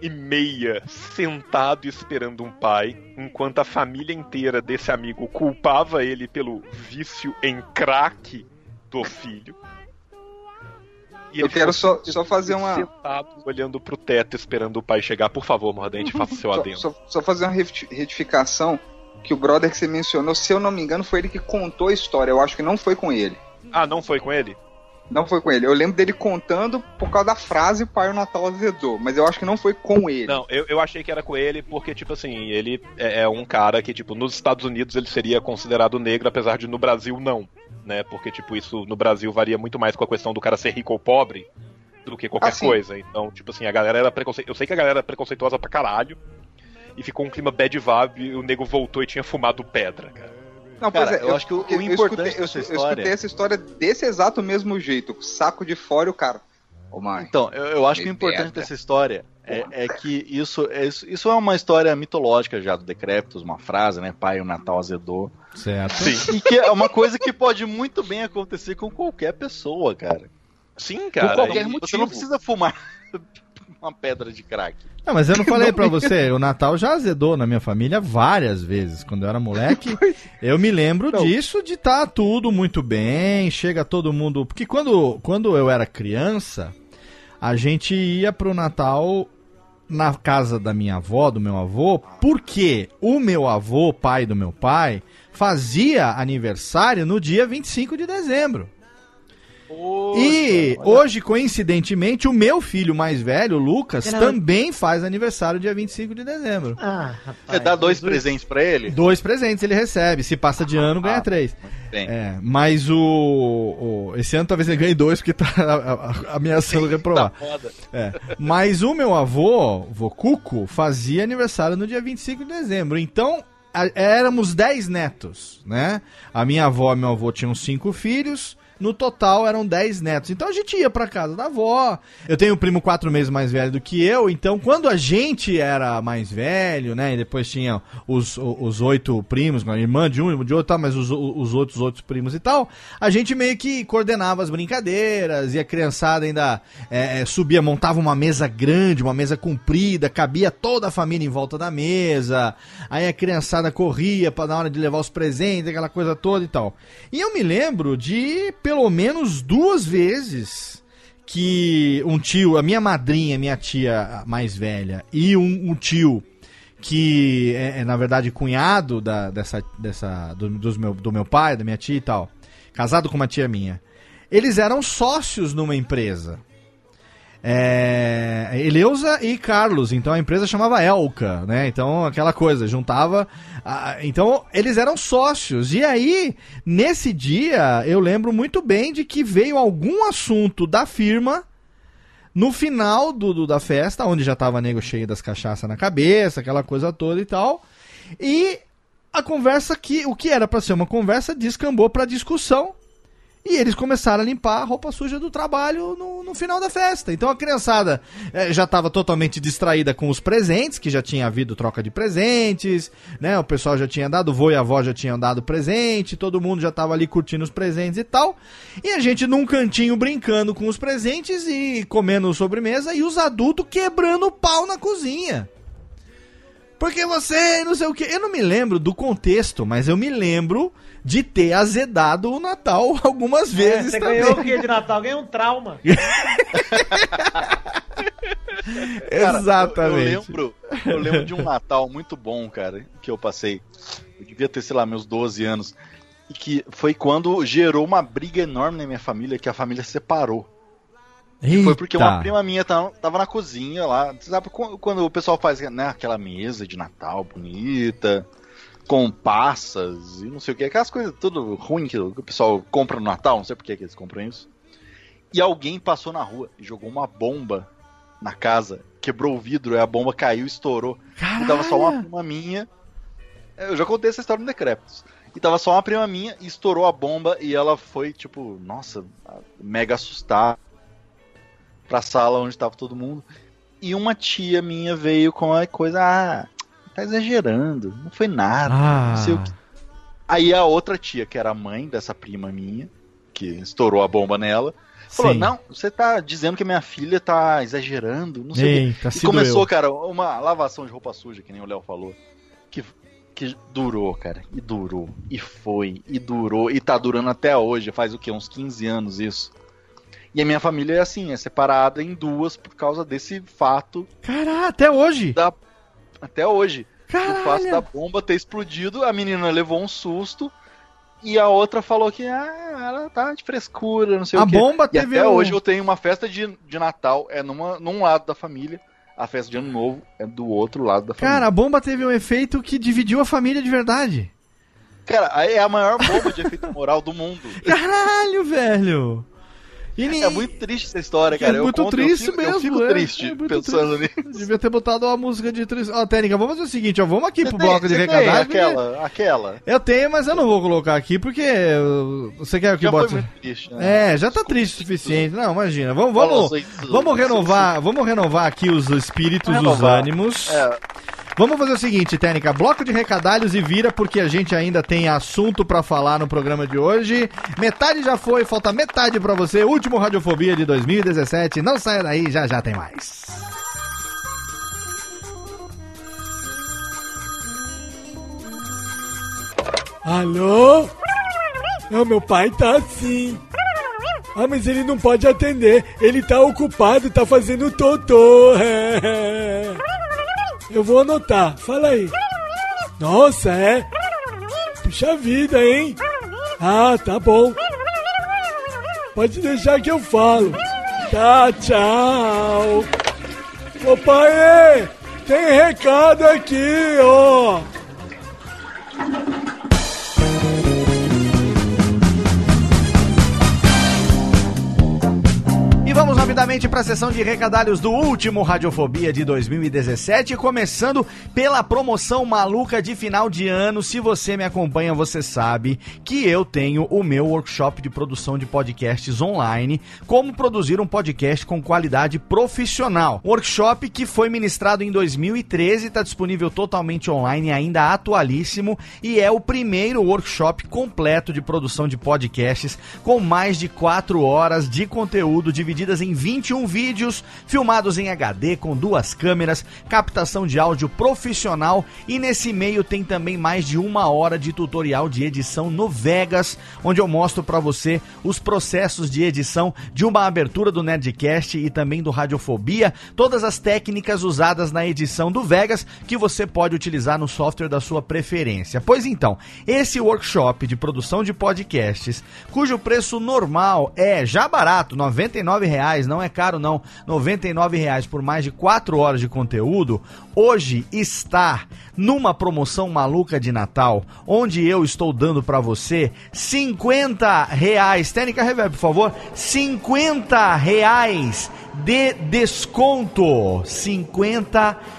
e meia sentado esperando um pai, enquanto a família inteira desse amigo culpava ele pelo vício em crack do filho. E Eu quero só, só fazer uma. sentado olhando pro teto esperando o pai chegar. Por favor, Mordente, faça seu Só, adendo. só- só fazer uma reti- retificação. Que o brother que você mencionou, se eu não me engano, foi ele que contou a história. Eu acho que não foi com ele. Ah, não foi com ele? Não foi com ele. Eu lembro dele contando por causa da frase Pai o Natal azedou. Mas eu acho que não foi com ele. Não, eu, eu achei que era com ele porque, tipo assim, ele é, é um cara que, tipo, nos Estados Unidos ele seria considerado negro, apesar de no Brasil não, né? Porque, tipo, isso no Brasil varia muito mais com a questão do cara ser rico ou pobre do que qualquer Ah, sim. coisa. Então, tipo assim, a galera era preconceituosa. Eu sei que a galera era preconceituosa pra caralho. E ficou um clima bad vibe e o nego voltou e tinha fumado pedra, cara. Não, Cara, pois é, eu acho que o- eu importante escutei- eu, dessa eu história- escutei essa história desse exato mesmo jeito. Saco de fora e o cara. Ô, mãe. Então, eu, eu acho que o importante dessa história é, é que isso, é, isso, é uma história mitológica já do Decréptos, uma frase, né? Pai, o Natal azedou. Certo. Sim. E que é uma coisa que pode muito bem acontecer com qualquer pessoa, cara. Sim, Por cara. qualquer e- motivo. Você motivo. não precisa fumar uma pedra de crack. Não, mas eu não falei pra você, o Natal já azedou na minha família várias vezes. Quando eu era moleque, eu me lembro disso, de estar tudo muito bem, chega todo mundo. Porque quando, quando eu era criança, a gente ia pro Natal na casa da minha avó, do meu avô, porque o meu avô, pai do meu pai, fazia aniversário no dia 25 de dezembro. E hoje, coincidentemente, o meu filho mais velho, o Lucas, Era- também faz aniversário dia 25 de dezembro. Ah, rapaz. Você dá dois Jesus. presentes pra ele? Dois presentes ele recebe. Se passa de ano, ganha Ah, três. Bem, É, mas o, o- Esse ano talvez ele ganhe dois, porque tá a- a- ameaçando reprovar. foda. É. Mas o meu avô, vô Cuco, fazia aniversário no dia 25 de dezembro. Então, a- éramos 10 netos, né? A minha avó e meu avô tinham cinco filhos. No total eram 10 netos. Então a gente ia pra casa da avó. Eu tenho um primo quatro meses mais velho do que eu. Então, quando a gente era mais velho, né? E depois tinha os, os oito primos, a irmã de um, irmão de outro, tá, mas os, os outros outros primos e tal. A gente meio que coordenava as brincadeiras. E a criançada ainda é, é, subia, montava uma mesa grande, uma mesa comprida, cabia toda a família em volta da mesa. Aí a criançada corria para na hora de levar os presentes, aquela coisa toda e tal. E eu me lembro de pelo menos duas vezes que um tio, a minha madrinha, minha tia mais velha, e um, um tio que é, é, na verdade cunhado da, dessa, dessa do, dos meu, do meu pai, da minha tia e tal, casado com uma tia minha, eles eram sócios numa empresa. É, Eleusa e Carlos, então a empresa chamava Elka, né? Então aquela coisa, juntava. a- então eles eram sócios. E aí, nesse dia, eu lembro muito bem de que veio algum assunto da firma no final do, do- da festa, onde já tava nego cheio das cachaças na cabeça, aquela coisa toda e tal. E a conversa que o que era pra ser uma conversa descambou pra discussão. E eles começaram a limpar a roupa suja do trabalho no, no final da festa. Então a criançada eh, já estava totalmente distraída com os presentes, que já tinha havido troca de presentes, né? O pessoal já tinha dado, o vô e a avó já tinham dado presente, todo mundo já estava ali curtindo os presentes e tal. E a gente num cantinho brincando com os presentes e comendo sobremesa e os adultos quebrando o pau na cozinha. Porque você, não sei o que. Eu não me lembro do contexto, mas eu me lembro de ter azedado o Natal algumas É, vezes você também. ganhou o que de Natal? Ganhou um trauma. Cara, Exatamente. Eu, eu lembro, eu lembro de um Natal muito bom, cara, que eu passei. Eu devia ter, sei lá, meus 12 anos. E que foi quando gerou uma briga enorme na minha família, que a família separou. Foi porque uma prima minha tava, na cozinha lá. Você sabe qu- quando o pessoal faz né, aquela mesa de Natal bonita, com passas e não sei o que, aquelas coisas tudo ruim que o pessoal compra no Natal, não sei por que eles compram isso. E alguém passou na rua e jogou uma bomba na casa, quebrou o vidro, e a bomba caiu e estourou. E tava só uma prima minha. Eu já contei essa história no Decrépitos. E tava só uma prima minha e estourou a bomba e ela foi, tipo, nossa, mega assustada pra sala onde tava todo mundo. E uma tia minha veio com a coisa, ah, tá exagerando, não foi nada, Ah. não sei o que. Aí a outra tia, que era a mãe dessa prima minha, que estourou a bomba nela, falou: Sim. Não, você tá dizendo que minha filha tá exagerando, não sei o se E começou, doeu. cara, uma lavação de roupa suja, que nem o Léo falou. Que, que durou, cara. E durou. E foi. E durou. E tá durando até hoje. Faz o quê? Uns 15 anos isso. E a minha família é assim, é separada em duas por causa desse fato. Caralho, até hoje? Da, até hoje. Caralho. O fato da bomba ter explodido, a menina levou um susto. E a outra falou que ah, ela tá de frescura, não sei A o quê. bomba e teve até um- hoje eu tenho uma festa de, de Natal, é numa, num lado da família. A festa de Ano Novo é do outro lado da família. Cara, a bomba teve um efeito que dividiu a família de verdade. Cara, aí é a maior bomba de efeito moral do mundo. Caralho, velho. E É muito triste essa história, cara. é Eu muito conto, eu triste fico- mesmo. Eu fico é. triste É muito pensando triste. nisso. Devia ter botado uma música de triste. Ó, Técnica, vamos fazer o seguinte, ó. Vamos aqui Você pro tem- bloco de recadagem. porque- Aquela, aquela. Eu tenho, mas eu não vou colocar aqui porque eu- você quer que Já foi bote. muito triste, né? É, já tá triste o suficiente. Não, imagina. Vamos, vamos, vamos renovar, vamos renovar aqui os espíritos, os ânimos. É. Vamos fazer o seguinte, Técnica, bloco de recadalhos e vira porque a gente ainda tem assunto pra falar no programa de hoje. Metade já foi, falta metade pra você. Último Radiofobia de 2017. Não saia daí, já já tem mais. Alô? Não, meu pai tá assim. Ah, mas ele não pode atender. Ele tá ocupado, tá fazendo totô. Eu vou anotar. Fala aí. Nossa, é? Puxa vida, hein? Ah, tá bom. Pode deixar que eu falo. Tá, tchau. Ô pai, tem recado aqui, ó. Vamos rapidamente para a sessão de recadalhos do último Radiofobia de 2017, começando pela promoção maluca de final de ano. Se você me acompanha, você sabe que eu tenho o meu workshop de produção de podcasts online, como produzir um podcast com qualidade profissional. Workshop que foi ministrado em 2013, está disponível totalmente online, ainda atualíssimo, e é o primeiro workshop completo de produção de podcasts com mais de 4 horas de conteúdo divididas em 21 vídeos, filmados em HD com duas câmeras, captação de áudio profissional e nesse meio tem também mais de uma hora de tutorial de edição no Vegas, onde eu mostro para você os processos de edição de uma abertura do Nerdcast e também do Radiofobia, todas as técnicas usadas na edição do Vegas que você pode utilizar no software da sua preferência. Pois então, esse workshop de produção de podcasts, cujo preço normal é já barato, R$ 99,00, reais, não é caro não, 99 reais por mais de 4 horas de conteúdo, hoje está numa promoção maluca de Natal, onde eu estou dando pra você 50 reais, técnica reverb, por favor, 50 reais de desconto, 50 reais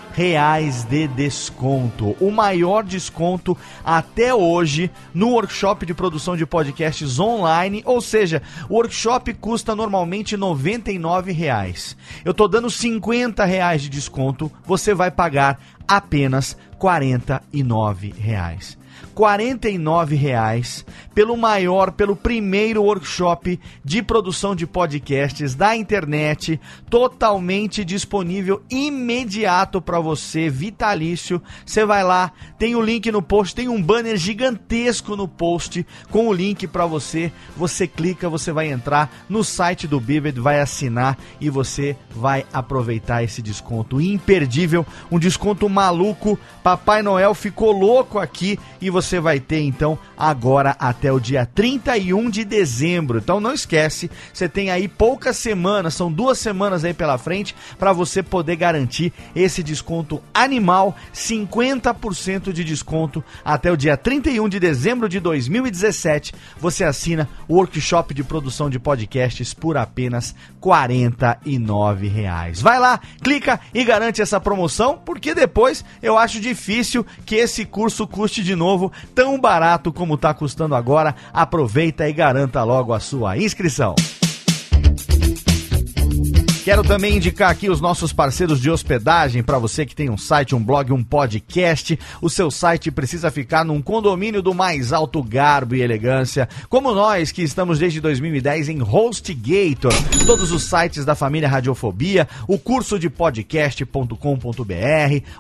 de desconto. O maior desconto até hoje no workshop de produção de podcasts online, ou seja, o workshop custa normalmente 99 reais. Eu tô dando 50 reais de desconto, você vai pagar apenas 49 reais. 49 reais pelo maior, pelo primeiro workshop de produção de podcasts da internet, totalmente disponível, imediato para você, vitalício. Você vai lá, tem o link no post, tem um banner gigantesco no post com o link para você. Você clica, você vai entrar no site do Vivid, vai assinar e você vai aproveitar esse desconto imperdível, um desconto maluco. Papai Noel ficou louco aqui e você vai ter então agora até o dia 31 de dezembro. Então não esquece, você tem aí poucas semanas, são duas semanas aí pela frente para você poder garantir esse desconto animal, 50% de desconto até o dia 31 de dezembro de 2017. Você assina o workshop de produção de podcasts por apenas 49 reais. Vai lá, clica e garante essa promoção, porque depois eu acho difícil que esse curso custe de novo tão barato como está custando agora. Aproveita e garanta logo a sua inscrição. Quero também indicar aqui os nossos parceiros de hospedagem para você que tem um site, um blog, um podcast. O seu site precisa ficar num condomínio do mais alto garbo e elegância, como nós que estamos desde 2010 em HostGator. Todos os sites da família Radiofobia, o curso de podcast.com.br,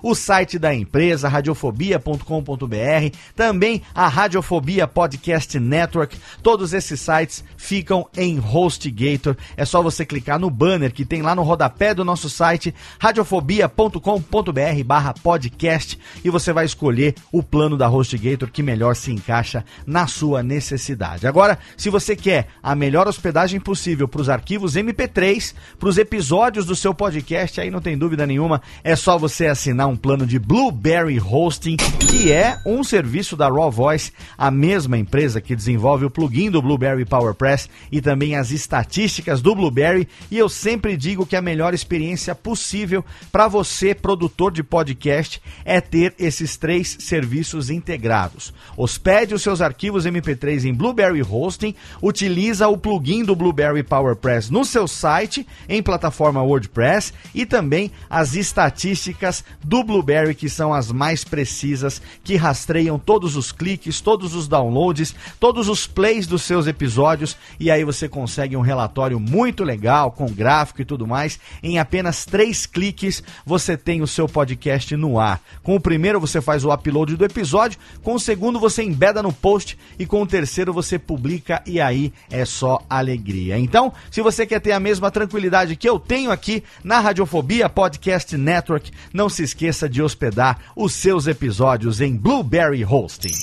o site da empresa radiofobia.com.br, também a Radiofobia Podcast Network. Todos esses sites ficam em HostGator. É só você clicar no banner que tem lá no rodapé do nosso site radiofobia.com.br barra podcast e você vai escolher o plano da HostGator que melhor se encaixa na sua necessidade. Agora, se você quer a melhor hospedagem possível para os arquivos MP3, para os episódios do seu podcast, aí não tem dúvida nenhuma, é só você assinar um plano de Blueberry Hosting, que é um serviço da Raw Voice, a mesma empresa que desenvolve o plugin do Blueberry PowerPress e também as estatísticas do Blueberry, e eu sempre digo que a melhor experiência possível para você, produtor de podcast, é ter esses três serviços integrados. Hospede os seus arquivos MP3 em Blueberry Hosting, utiliza o plugin do Blueberry PowerPress no seu site, em plataforma WordPress, e também as estatísticas do Blueberry, que são as mais precisas, que rastreiam todos os cliques, todos os downloads, todos os plays dos seus episódios, e aí você consegue um relatório muito legal, com gráfico e tudo mais. Em apenas três cliques você tem o seu podcast no ar. Com o primeiro você faz o upload do episódio, com o segundo você embeda no post e com o terceiro você publica e aí é só alegria. Então, se você quer ter a mesma tranquilidade que eu tenho aqui na Radiofobia Podcast Network, não se esqueça de hospedar os seus episódios em Blueberry Hosting.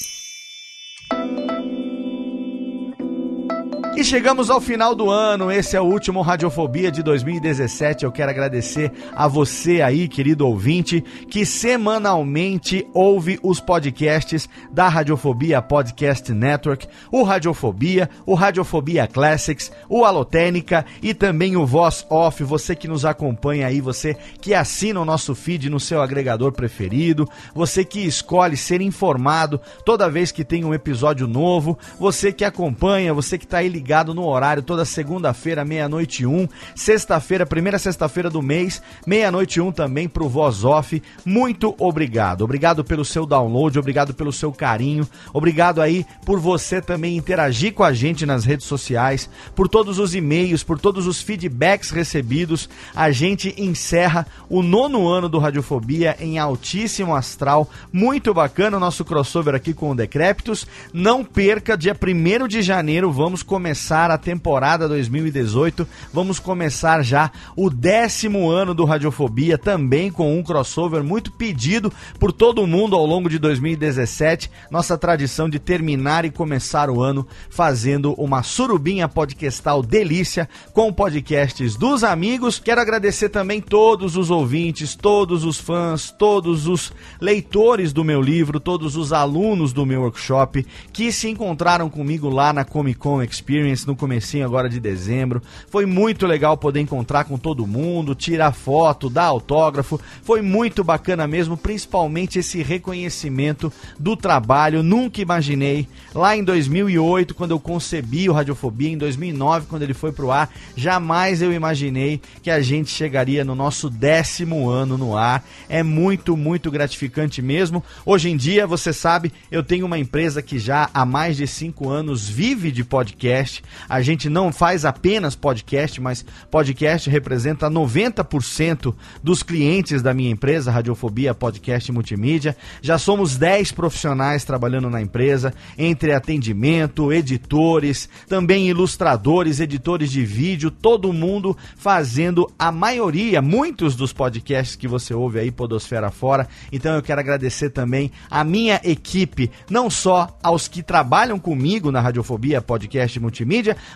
E chegamos ao final do ano, esse é o último Radiofobia de 2017. Eu quero agradecer a você aí, querido ouvinte, que semanalmente ouve os podcasts da Radiofobia Podcast Network, o Radiofobia, o Radiofobia Classics, o Alotênica e também o Voz Off. Você que nos acompanha aí, você que assina o nosso feed no seu agregador preferido, você que escolhe ser informado toda vez que tem um episódio novo, você que acompanha, você que está aí ligado ligado no horário toda segunda-feira, meia-noite e um, sexta-feira, primeira sexta-feira do mês, meia-noite e um também pro Voz Off. Muito obrigado. Obrigado pelo seu download, obrigado pelo seu carinho, obrigado aí por você também interagir com a gente nas redes sociais, por todos os e-mails, por todos os feedbacks recebidos. A gente encerra o nono ano do Radiofobia em altíssimo astral. Muito bacana o nosso crossover aqui com o Decréptos. Não perca, dia 1 de janeiro, vamos começar começar a temporada 2018. Vamos começar já o décimo ano do Radiofobia, também com um crossover muito pedido por todo mundo ao longo de 2017. Nossa tradição de terminar e começar o ano fazendo uma surubinha podcastal delícia com podcasts dos amigos. Quero agradecer também todos os ouvintes, todos os fãs, todos os leitores do meu livro, todos os alunos do meu workshop que se encontraram comigo lá na Comic Con Experience no comecinho agora de dezembro. Foi muito legal poder encontrar com todo mundo, tirar foto, dar autógrafo. Foi muito bacana mesmo, principalmente esse reconhecimento do trabalho. Nunca imaginei lá em 2008 quando eu concebi o Radiofobia, em 2009 quando ele foi pro ar, jamais eu imaginei que a gente chegaria no nosso décimo ano no ar. É muito, muito gratificante mesmo. Hoje em dia, você sabe, eu tenho uma empresa que já há mais de cinco anos vive de podcast. A gente não faz apenas podcast, mas podcast representa 90% dos clientes da minha empresa, Radiofobia Podcast Multimídia. Já somos 10 profissionais trabalhando na empresa, entre atendimento, editores, também ilustradores, editores de vídeo, todo mundo fazendo a maioria, muitos dos podcasts que você ouve aí, Podosfera Fora. Então eu quero agradecer também a minha equipe, não só aos que trabalham comigo na Radiofobia Podcast Multimídia,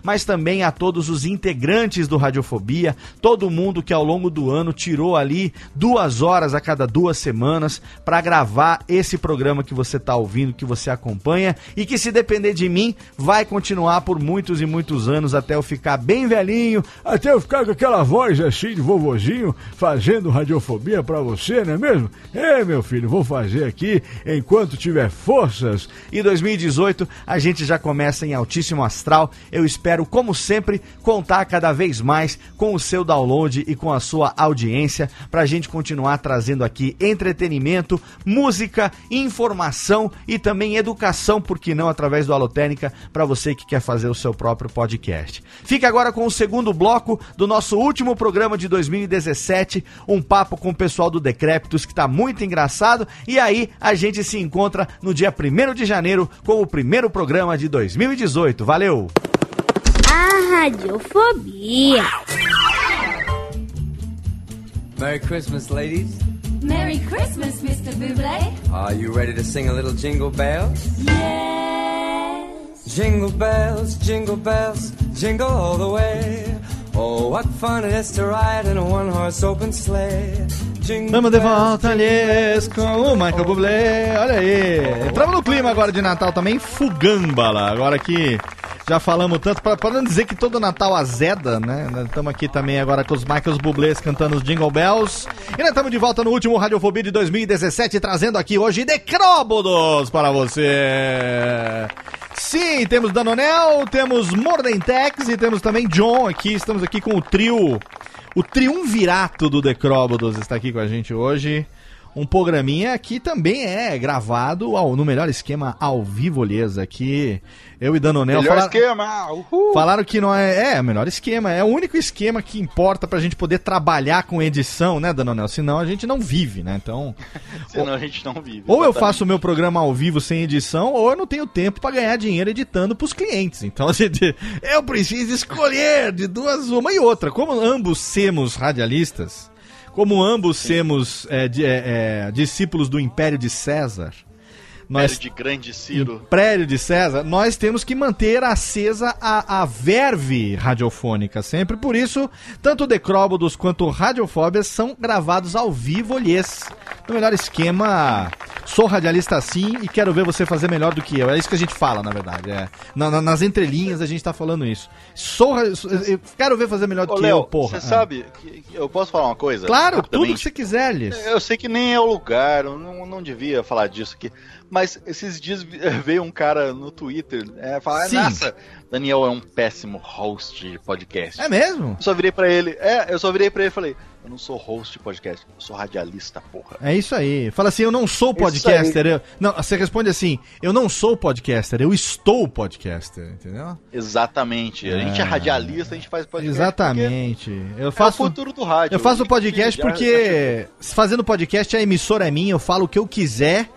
mas também a todos os integrantes do Radiofobia, todo mundo que ao longo do ano tirou ali duas horas a cada duas semanas para gravar esse programa que você está ouvindo, que você acompanha e que se depender de mim vai continuar por muitos e muitos anos até eu ficar bem velhinho, Até eu ficar com aquela voz assim de vovozinho, fazendo radiofobia pra você, não é mesmo? É, meu filho, vou fazer aqui enquanto tiver forças. E 2018 a gente já começa em altíssimo astral. Eu espero, como sempre, contar cada vez mais com o seu download e com a sua audiência para a gente continuar trazendo aqui entretenimento, música, informação e também educação, por que não, através do Alotênica, para você que quer fazer o seu próprio podcast. Fica agora com o segundo bloco do nosso último programa de 2017, um papo com o pessoal do Decrépitos que tá muito engraçado. E aí a gente se encontra no dia 1 de janeiro com o primeiro programa de 2018. Valeu! Radiofobia. Merry Christmas, ladies. Merry Christmas, Mr. Buble. Are you ready to sing a little jingle bells? Yes. Jingle bells, jingle bells, jingle all the way. Oh, what fun it is to ride in a one-horse open sleigh. Jingle Vamos de volta, aliás, com o Michael Bublé. Olha aí. Entramos no clima agora de Natal também, fugambala. Agora que já falamos tanto, pra não dizer que todo Natal azeda, né? Estamos aqui também agora com os Michaels Bublés cantando os Jingle Bells. E nós estamos de volta no último Radiofobia de 2017, trazendo aqui hoje Decróbodos para você. Sim, temos Danonel, temos Mordentex e temos também John aqui. Estamos aqui com o trio, o triunvirato do Decróbodos está aqui com a gente hoje. Um programinha que também é gravado ao- no melhor esquema ao vivo, Lesa. Aqui eu e Danonel Melhor falaram, esquema! Uhul! falaram que não é, é o melhor esquema, é o único esquema que importa pra gente poder trabalhar com edição, né, Danonel? Senão a gente não vive, né? Então, Senão a gente não vive. ou eu exatamente. faço o meu programa ao vivo sem edição, ou eu não tenho tempo pra ganhar dinheiro editando pros clientes. Então, a gente, eu preciso escolher de duas, uma e outra. Como ambos semos radialistas, como ambos semos é, de- é, é, discípulos do Império de César, nós de grande Ciro. Império de César, nós temos que manter acesa a, a verve radiofônica sempre. Por isso, tanto o Decróbodos quanto o Radiofóbias são gravados ao vivo, olhês. No melhor esquema, sou radialista assim e quero ver você fazer melhor do que eu. É isso que a gente fala, na verdade. É. Na- na- nas entrelinhas a gente tá falando isso. Sou, quero ver fazer melhor do Ô, que Léo, eu, porra. você Ah. sabe, que- que eu posso falar uma coisa? Claro, tudo que você quiser, Liz. Eu sei que nem é o lugar, eu não, não devia falar disso aqui. Mas esses dias veio um cara no Twitter é, falar: Sim. Nossa, Daniel é um péssimo host de podcast. É mesmo? Eu só virei pra ele, é, eu só virei pra ele e falei: Eu não sou host de podcast, eu sou radialista, porra. É isso aí. Fala assim, eu não sou podcaster. Eu... Não, você responde assim, eu não sou podcaster, eu estou podcaster, entendeu? Exatamente. A gente é radialista, a gente faz podcast. Exatamente. Eu É o faço futuro do rádio. Eu faço podcast porque fazendo podcast a emissora é minha, eu falo o que eu quiser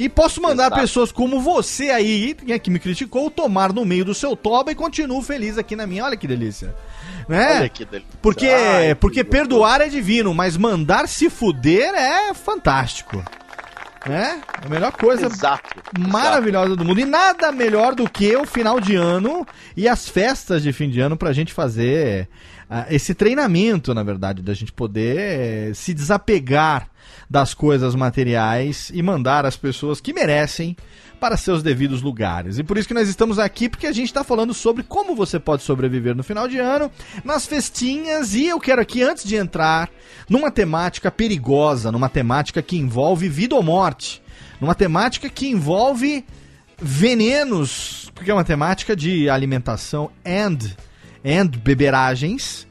E posso mandar Exato. pessoas como você aí, né, que me criticou, tomar no meio do seu toba e continuo feliz aqui na minha. Olha que delícia. Né? Olha que delícia. Porque, Ai, que porque perdoar é divino, mas mandar se fuder é fantástico. Né? A melhor coisa Exato. maravilhosa do mundo. E nada melhor do que o final de ano e as festas de fim de ano pra gente fazer ah, esse treinamento, na verdade, da gente poder eh, se desapegar das coisas materiais e mandar as pessoas que merecem para seus devidos lugares. E por isso que nós estamos aqui, porque a gente está falando sobre como você pode sobreviver no final de ano, nas festinhas, e eu quero aqui, antes de entrar numa temática perigosa, numa temática que envolve vida ou morte, numa temática que envolve venenos, porque é uma temática de alimentação and, and beberagens.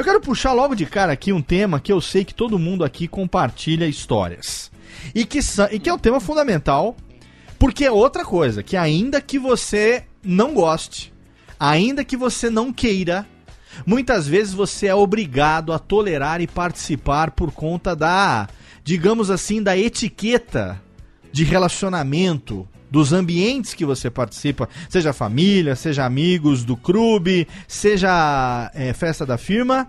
Eu quero puxar logo de cara aqui um tema que eu sei que todo mundo aqui compartilha histórias. E que, e que é um tema fundamental, porque é outra coisa, que ainda que você não goste, ainda que você não queira, muitas vezes você é obrigado a tolerar e participar por conta da, digamos assim, da etiqueta de relacionamento, dos ambientes que você participa, seja família, seja amigos do clube, seja é, festa da firma,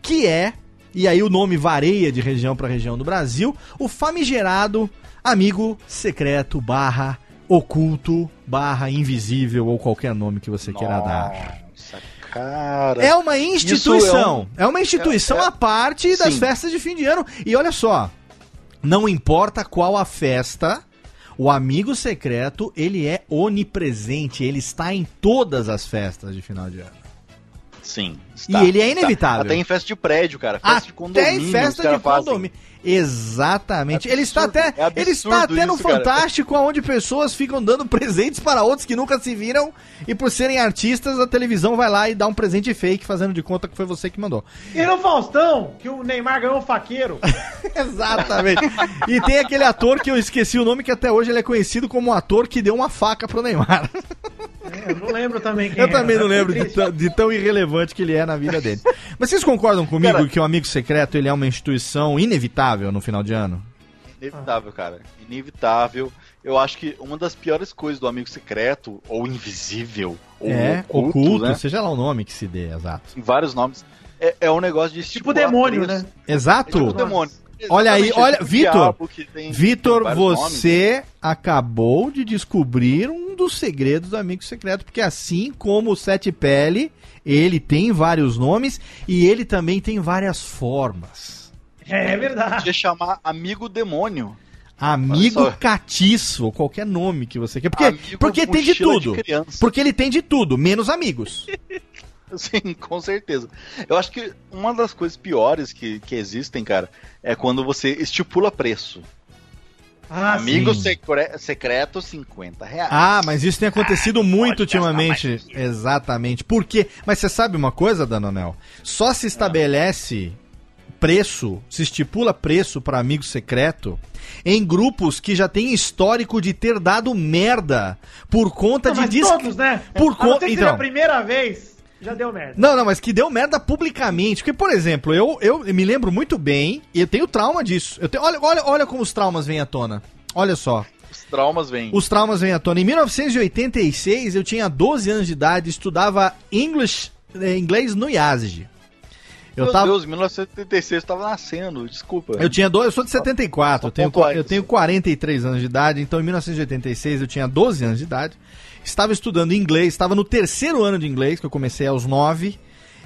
que é, e aí o nome varia de região para região do Brasil, o famigerado amigo secreto barra oculto barra invisível ou qualquer nome que você queira dar. Nossa, cara. É uma instituição. é É, um- uma instituição é- é- à parte das Sim. festas de fim de ano. E olha só, não importa qual a festa, o amigo secreto, ele é onipresente, ele está em todas as festas de final de ano. Sim. E ele é inevitável. Até em festa de prédio, cara. Festa de Até condomínio. em os festa de fazem. Exatamente. É ele está até, é ele está até no isso, cara. Fantástico, onde pessoas ficam dando presentes para outros que nunca se viram e por serem artistas, a televisão vai lá e dá um presente fake fazendo de conta que foi você que mandou. E no Faustão, que o Neymar ganhou um faqueiro. Exatamente. E tem aquele ator que eu esqueci o nome, que até hoje ele é conhecido como o ator que deu uma faca pro Neymar. É, eu não lembro também quem Eu era, também não lembro de, tão- de tão irrelevante que ele é na vida dele. Mas vocês concordam comigo Cara- que o Amigo Secreto ele é uma instituição inevitável no final de ano? Inevitável, cara. Inevitável. Eu acho que uma das piores coisas do amigo secreto, ou invisível, ou é, oculto, oculto, né? seja lá o nome que se dê, exato. Tem vários nomes. É, é um negócio de Tipo demônio, né? Exato. É tipo demônio. Olha aí, olha, é tipo Vitor, tem- Vitor, tem vários nomes. você acabou de descobrir um dos segredos do Amigo Secreto, porque assim como o Sete Pele, ele tem vários nomes e ele também tem várias formas. É, é verdade. Podia chamar amigo demônio. Amigo catiço, ou qualquer nome que você quer. Porque, Amigo porque tem de de tudo. criança. porque ele tem de tudo, menos amigos. Sim, com certeza. Eu acho que uma das coisas piores que, que existem, cara, é quando você estipula preço. Ah, Amigo secre- secreto, 50 reais. Ah, mas isso tem acontecido muito pode ultimamente. Exatamente. Por quê? Mas você sabe uma coisa, Danonel? Só se estabelece preço, se estipula preço para amigo secreto em grupos que já têm histórico de ter dado merda por conta Não, de mas dis- todos, né? Por conta seja a então. primeira vez, já deu merda. Não, não, mas que deu merda publicamente. Porque, por exemplo, eu, eu me lembro muito bem, e eu tenho trauma disso. Eu tenho, olha, olha, olha como os traumas vêm à tona. Olha só. Os traumas vêm. Os traumas vêm à tona. Em 1986, eu tinha 12 anos de idade, estudava English, eh, inglês no IASG. Eu Meu tava, Deus, 1976 eu tava nascendo, desculpa. eu tinha dois, eu sou de 74, eu tenho, eu tenho 43 anos de idade, então em 1986 eu tinha 12 anos de idade. Estava estudando inglês, estava no terceiro ano de inglês, que eu comecei aos 9,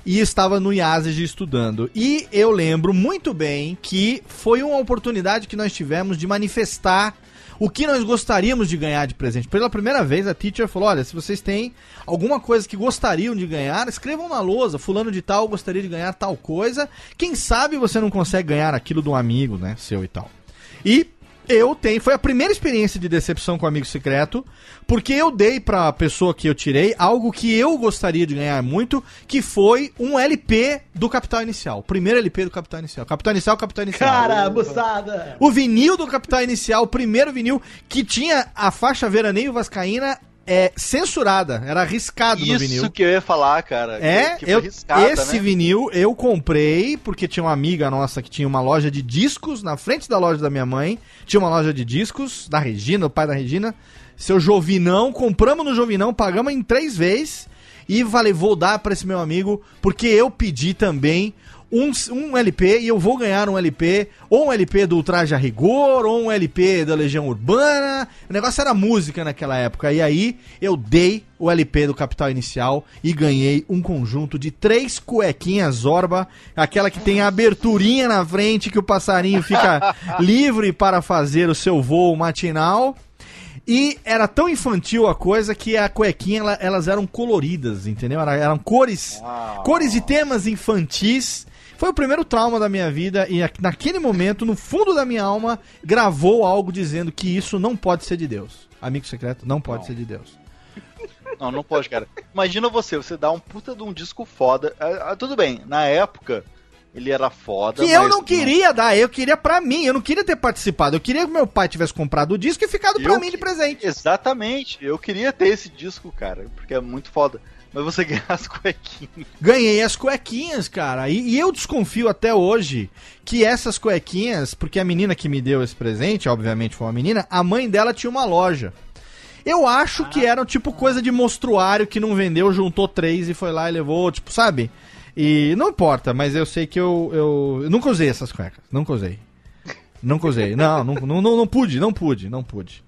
e estava no IASG estudando. E eu lembro muito bem que foi uma oportunidade que nós tivemos de manifestar o que nós gostaríamos de ganhar de presente. Pela primeira vez, a teacher falou: olha, se vocês têm alguma coisa que gostariam de ganhar, escrevam na lousa. Fulano de tal gostaria de ganhar tal coisa. Quem sabe você não consegue ganhar aquilo de um amigo, né? Seu e tal. E eu tenho. Foi a primeira experiência de decepção com o amigo secreto, porque eu dei pra pessoa que eu tirei algo que eu gostaria de ganhar muito, que foi um LP do Capital Inicial. Primeiro LP do Capital Inicial. Capital Inicial, Capital Inicial. Cara, moçada. O vinil do Capital Inicial, o primeiro vinil que tinha a faixa Veraneio Vascaína é, censurada, era arriscado no vinil. Isso que eu ia falar, cara. É, que eu, arriscada, esse né? vinil eu comprei porque tinha uma amiga nossa que tinha uma loja de discos na frente da loja da minha mãe. Tinha uma loja de discos da Regina, o pai da Regina. Seu Jovinão, compramos no Jovinão, pagamos em três vezes e falei, vou dar pra esse meu amigo porque eu pedi também um, um LP e eu vou ganhar um LP, ou um LP do Ultraje a Rigor, ou um LP da Legião Urbana. O negócio era música naquela época. E aí eu dei o LP do Capital Inicial e ganhei um conjunto de três cuequinhas Zorba, aquela que tem a aberturinha na frente que o passarinho fica livre para fazer o seu voo matinal. E era tão infantil a coisa que a cuequinha ela- elas eram coloridas, entendeu? Era- eram cores, cores e temas infantis. Foi o primeiro trauma da minha vida e naquele momento, no fundo da minha alma, gravou algo dizendo que isso não pode ser de Deus. Amigo secreto, não pode ser de Deus. Não, não pode, cara. Imagina você, você dá um puta de um disco foda. Ah, ah, tudo bem, na época ele era foda. Que eu não queria dar, eu queria pra mim, eu não queria ter participado. Eu queria que meu pai tivesse comprado o disco e ficado pra Eu mim de presente. Exatamente, eu queria ter esse disco, cara, porque é muito foda. Mas você ganha as cuequinhas. Ganhei as cuequinhas, cara. E, e eu desconfio até hoje que essas cuequinhas, porque a menina que me deu esse presente, obviamente foi uma menina, a mãe dela tinha uma loja. Eu acho que eram tipo coisa de mostruário que não vendeu, juntou três e foi lá e levou, tipo, sabe? E não importa, mas eu sei que eu, eu, eu nunca usei essas cuecas. Nunca usei. Nunca usei. Não, não, não, não, não pude, não pude, não pude.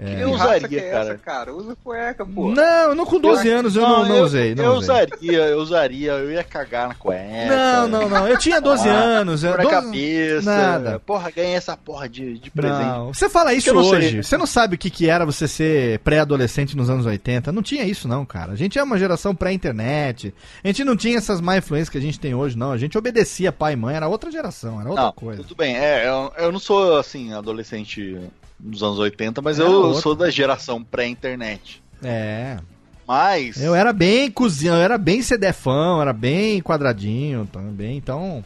É. Eu Que usaria, que é cara. essa, cara? Usa cueca, pô. Não, não com 12 anos eu não, não usei. Não eu usei. usaria, eu usaria, eu ia cagar na cueca. Não, não, não. Eu tinha 12 Ah, anos. eu- Por a 12 cabeça. Nada. Porra, ganhei essa porra de, de presente. Não. Você fala isso Eu sei. hoje. Você não sabe o que, que era você ser pré-adolescente nos anos 80. Não tinha isso, não, cara. A gente é uma geração pré-internet. A gente não tinha essas má influências que a gente tem hoje, não. A gente obedecia pai e mãe. Era outra geração, era outra Não, coisa. tudo bem. É, eu, eu não sou, assim, adolescente nos anos 80, mas É eu sou da geração pré-internet. É. Mas. Eu era bem cozinha, eu era bem cedefão, era bem quadradinho também, então.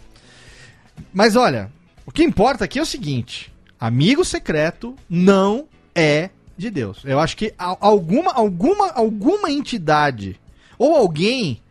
Mas olha, o que importa aqui é o seguinte: amigo secreto não é de Deus. Eu acho que alguma, alguma, alguma entidade ou alguém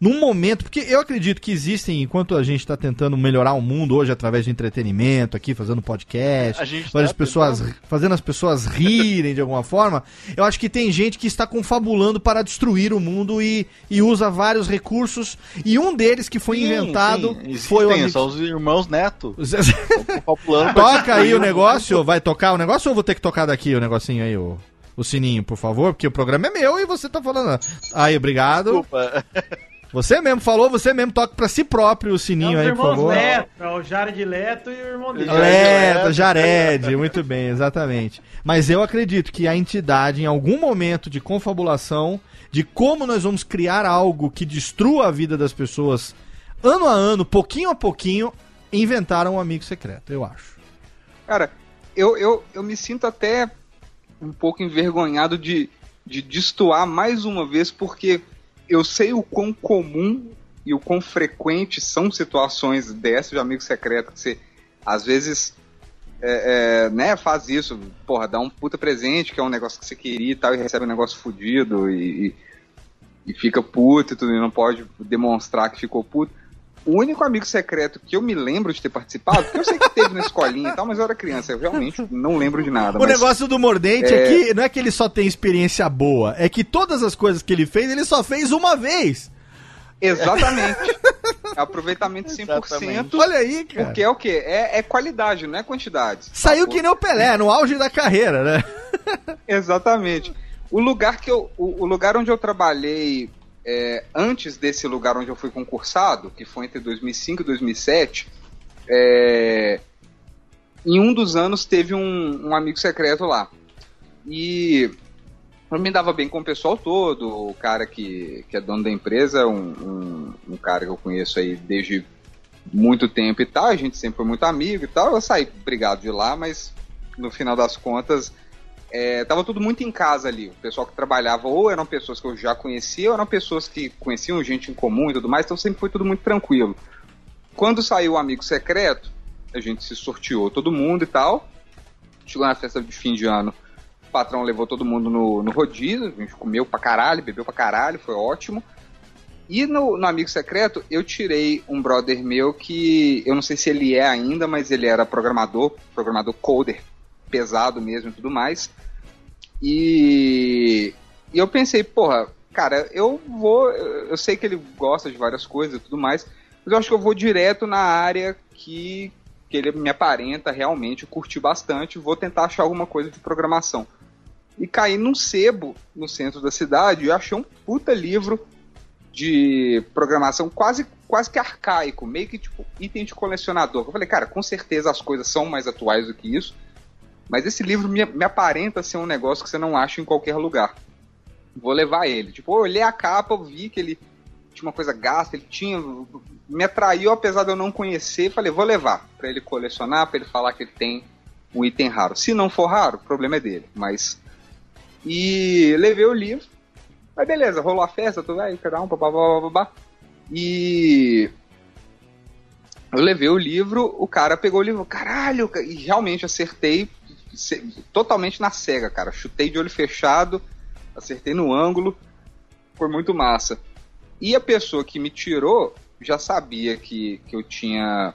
num momento, porque eu acredito que existem, enquanto a gente está tentando melhorar o mundo hoje através de entretenimento aqui, fazendo podcast, fazendo tá as pessoas, fazendo as pessoas rirem de alguma forma, eu acho que tem gente que está confabulando para destruir o mundo e, e usa vários recursos, e um deles que foi Sim, inventado sim, existem, foi o amigo... São os irmãos Neto. Populando pra Toca aí o negócio, vai tocar o negócio ou vou ter que tocar daqui o negocinho aí, o, o sininho, por favor? Porque o programa é meu e você tá falando. Aí, obrigado. Desculpa. Você mesmo falou, você mesmo toca pra si próprio o sininho É aí, por favor. Leto, é o Jared Leto e o irmão dele. Leto, Jared, muito bem, exatamente. Mas eu acredito que a entidade, em algum momento de confabulação, de como nós vamos criar algo que destrua a vida das pessoas, ano a ano, pouquinho a pouquinho, inventaram um amigo secreto, eu acho. Cara, eu, eu, eu me sinto até um pouco envergonhado de, de destoar mais uma vez, porque eu sei o quão comum e o quão frequente são situações dessas de amigo secreto, que você às vezes é, é, né, faz isso, porra, dá um puta presente, que é um negócio que você queria e tal, e recebe um negócio fudido e, e, e fica puto e tudo, e não pode demonstrar que ficou puto. O único amigo secreto que eu me lembro de ter participado, porque eu sei que teve na escolinha e tal, mas eu era criança, eu realmente não lembro de nada. O mas- negócio do Mordente É. é... que não é que ele só tem experiência boa, é que todas as coisas que ele fez, ele só fez uma vez. Exatamente. Aproveitamento 100%. Exatamente. Olha aí, cara. Porque é o quê? É, é qualidade, não é quantidade. Saiu Sacou? que nem o Pelé, no auge da carreira, né? Exatamente. O lugar que eu, o, o lugar onde eu trabalhei é, antes desse lugar onde eu fui concursado, que foi entre 2005 e 2007, é, em um dos anos teve um, um amigo secreto lá. E eu me dava bem com o pessoal todo, o cara que, que é dono da empresa, um, um, um cara que eu conheço aí desde muito tempo e tal, a gente sempre foi muito amigo e tal, eu saí brigado de lá, mas no final das contas é, tava tudo muito em casa ali. O pessoal que trabalhava ou eram pessoas que eu já conhecia, ou eram pessoas que conheciam gente em comum e tudo mais, então sempre foi tudo muito tranquilo. Quando saiu o Amigo Secreto, a gente se sorteou todo mundo e tal. Chegou na festa de fim de ano, O patrão levou todo mundo no, no rodízio, a gente comeu pra caralho, bebeu pra caralho, foi ótimo. E no, no Amigo Secreto, eu tirei um brother meu que eu não sei se ele é ainda, mas ele era programador, programador coder, pesado mesmo e tudo mais. E, e eu pensei, porra, cara, eu vou. Eu sei que ele gosta de várias coisas e tudo mais, mas eu acho que eu vou direto na área que, que ele me aparenta realmente curtir bastante. Vou tentar achar alguma coisa de programação. E caí num sebo no centro da cidade e achei um puta livro de programação quase, quase que arcaico, meio que tipo item de colecionador. Eu falei, cara, com certeza as coisas são mais atuais do que isso, mas esse livro me, me aparenta ser um negócio que você não acha em qualquer lugar. Vou levar ele. Tipo, eu olhei a capa, eu vi que ele tinha uma coisa gasta, ele tinha. Me atraiu, apesar de eu não conhecer. Falei, vou levar para ele colecionar, para ele falar que ele tem um item raro. Se não for raro, o problema é dele. Mas. E levei o livro. Mas beleza, rolou a festa, tudo aí, cada um, babá, babá. E. Eu levei o livro, o cara pegou o livro, caralho, e realmente acertei totalmente na cega, cara. Chutei de olho fechado, acertei no ângulo, foi muito massa. E a pessoa que me tirou já sabia que, que eu tinha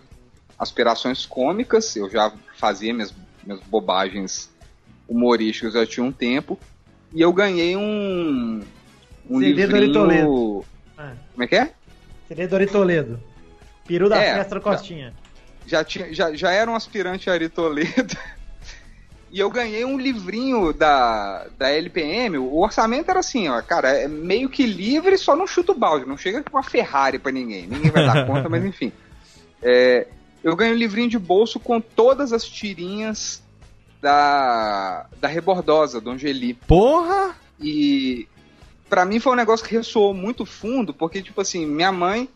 aspirações cômicas, eu já fazia minhas, minhas bobagens humorísticas já tinha um tempo, e eu ganhei um, um CD do livrinho... Toledo. É. Como é que é? Seria Dori Toledo. Peru da É, festa do Costinha. já, tinha, já, já era um aspirante a Ari Toledo. E eu ganhei um livrinho da, da LPM. O orçamento era assim, ó, cara, é meio que livre, só não chuta o balde. Não chega com uma Ferrari pra ninguém. Ninguém vai dar conta, mas enfim. É, eu ganhei um livrinho de bolso com todas as tirinhas da, da Rebordosa, do Angeli. Porra! E pra mim foi um negócio que ressoou muito fundo, porque, tipo assim, minha mãe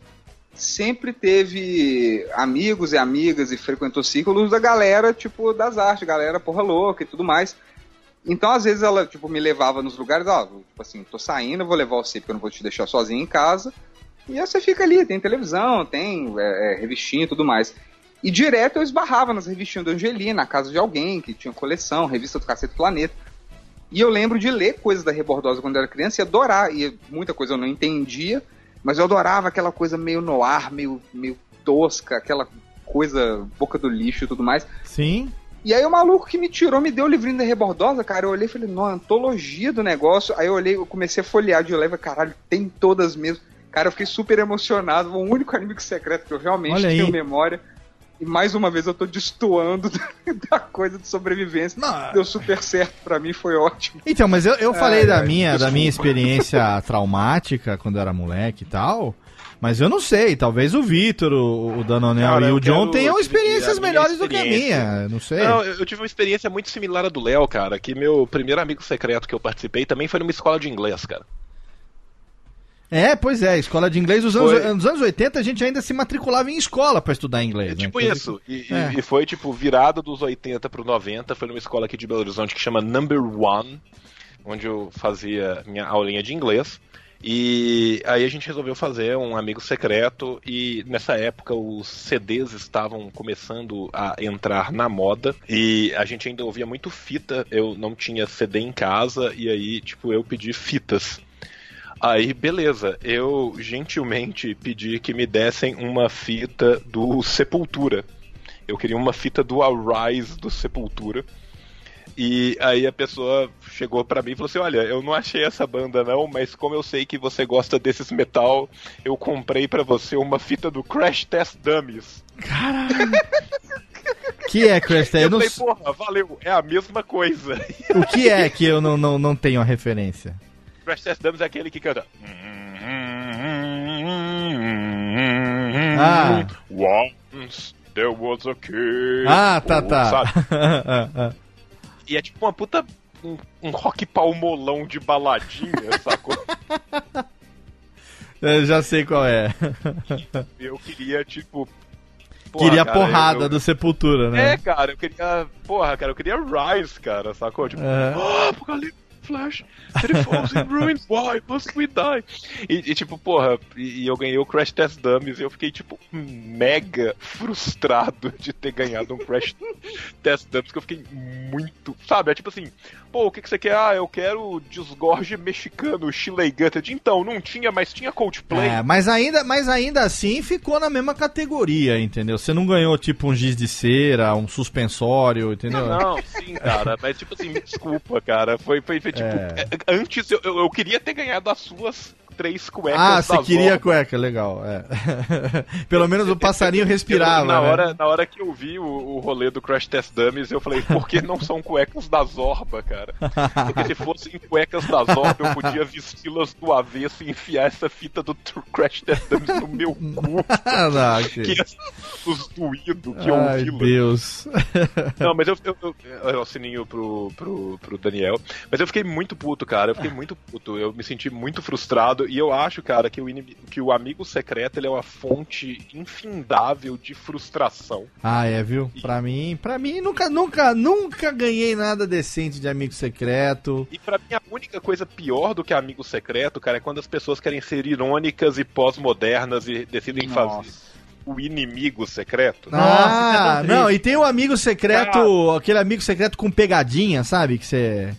sempre teve amigos e amigas e frequentou círculos da galera, tipo, das artes, galera porra louca e tudo mais. Então, às vezes, ela, tipo, me levava nos lugares, ó, tipo assim, tô saindo, vou levar você porque eu não vou te deixar sozinho em casa. E aí você fica ali, tem televisão, tem é, é, revistinha e tudo mais. E direto eu esbarrava nas revistinhas do Angeli, na casa de alguém que tinha coleção, revista do Cacete Planeta. E eu lembro de ler coisas da Rebordosa quando eu era criança e adorar. E muita coisa eu não entendia, mas eu adorava aquela coisa meio no ar, meio, meio tosca, aquela coisa boca do lixo e tudo mais. Sim. E aí o maluco que me tirou me deu o livrinho da Rebordosa, cara. Eu olhei e falei, não, antologia do negócio. Aí eu olhei, eu comecei a folhear de leve, caralho, tem todas mesmo. Cara, eu fiquei super emocionado. O único inimigo secreto que eu realmente tenho memória. E mais uma vez eu tô destoando da coisa de sobrevivência. Deu super certo pra mim, foi ótimo. Então, mas eu, eu falei Ai, da ai, minha, da minha experiência traumática quando eu era moleque e tal. Mas eu não sei, talvez o Vitor, o, o Danonel Cara, e o John quero tenham experiências melhores do que a experiência. minha. eu Não sei. Não, eu eu tive uma experiência muito similar à do Léo, cara, que meu primeiro amigo secreto que eu participei também foi numa escola de inglês, cara. É, pois é, escola de inglês, nos anos, Foi. nos anos 80 a gente ainda se matriculava em escola pra estudar inglês. né? Tipo Coisa isso. E, e- É. e foi, tipo, virada dos 80 pro 90. Foi numa escola aqui de Belo Horizonte que chama Number One, onde eu fazia minha aulinha de inglês. E aí a gente resolveu fazer um amigo secreto e nessa época os CDs estavam começando a entrar na moda e a gente ainda ouvia muito fita, eu não tinha CD em casa e aí tipo eu pedi fitas. Aí, beleza, eu gentilmente pedi que me dessem uma fita do Sepultura. Eu queria uma fita do Arise do Sepultura. E aí a pessoa chegou pra mim e falou assim: Olha, eu não achei essa banda não, mas como eu sei que você gosta desses metal, eu comprei pra você uma fita do Crash Test Dummies. Que é, Crash Test? Eu Eu não falei, porra, valeu, é a mesma coisa. O que é que eu não, não, não tenho a referência? Crash Test Dummies é aquele que canta. Ah. Once there was a kid. Ah, tá, tá. E é tipo uma puta. Um, um rock palmolão de baladinha, sacou? Eu já sei qual é. Eu queria, tipo. porra, Queria a cara, porrada eu- do Sepultura, né? É, cara, eu queria. Porra, cara, eu queria Rise, cara, sacou? Tipo, É. "Ah, Apocalipse, Flash, he falls in ruins, why must we die? E, e, tipo, porra, e, e eu ganhei o Crash Test Dummies e eu fiquei, tipo, mega frustrado de ter ganhado um Crash Test Dummies, que eu fiquei muito, sabe, é tipo assim, pô, o que, que você quer? Ah, eu quero desgorge mexicano, Chile Gutted. Então, não tinha, mas tinha Coldplay. É, mas ainda, mas ainda assim ficou na mesma categoria, entendeu? Você não ganhou tipo um giz de cera, um suspensório, entendeu? Não, não, sim, cara, mas tipo assim, me desculpa, cara. Foi, foi, foi tipo. É. Antes eu, eu, eu queria ter ganhado as suas três cuecas. Ah, você queria Zorba. cueca, legal. é. Pelo menos o passarinho respirava. na, né? hora, na hora que eu vi o, o rolê do Crash Test Dummies, eu falei, por que não são cuecas da Zorba, cara? Porque se fossem cuecas da Zorba, eu podia vesti-las do avesso e enfiar essa fita do Crash Test Dummies no meu cu. Ah, não, que- que os doído que Ai, ouvi-la. Deus. Não, mas eu, eu, eu, eu- o sininho pro, pro, pro Daniel. Mas eu fiquei muito puto, cara. Eu fiquei muito puto. Eu me senti muito frustrado. E eu acho, cara, que o, inimi- que o amigo secreto ele é uma fonte infindável de frustração. Ah, é, viu? Pra mim, pra mim nunca, nunca, nunca ganhei nada decente de amigo secreto. E pra mim, a única coisa pior do que amigo secreto, cara, é quando as pessoas querem ser irônicas e pós-modernas e decidem fazer o inimigo secreto. Ah, não, e tem o amigo secreto, aquele amigo secreto com pegadinha, sabe? Que você.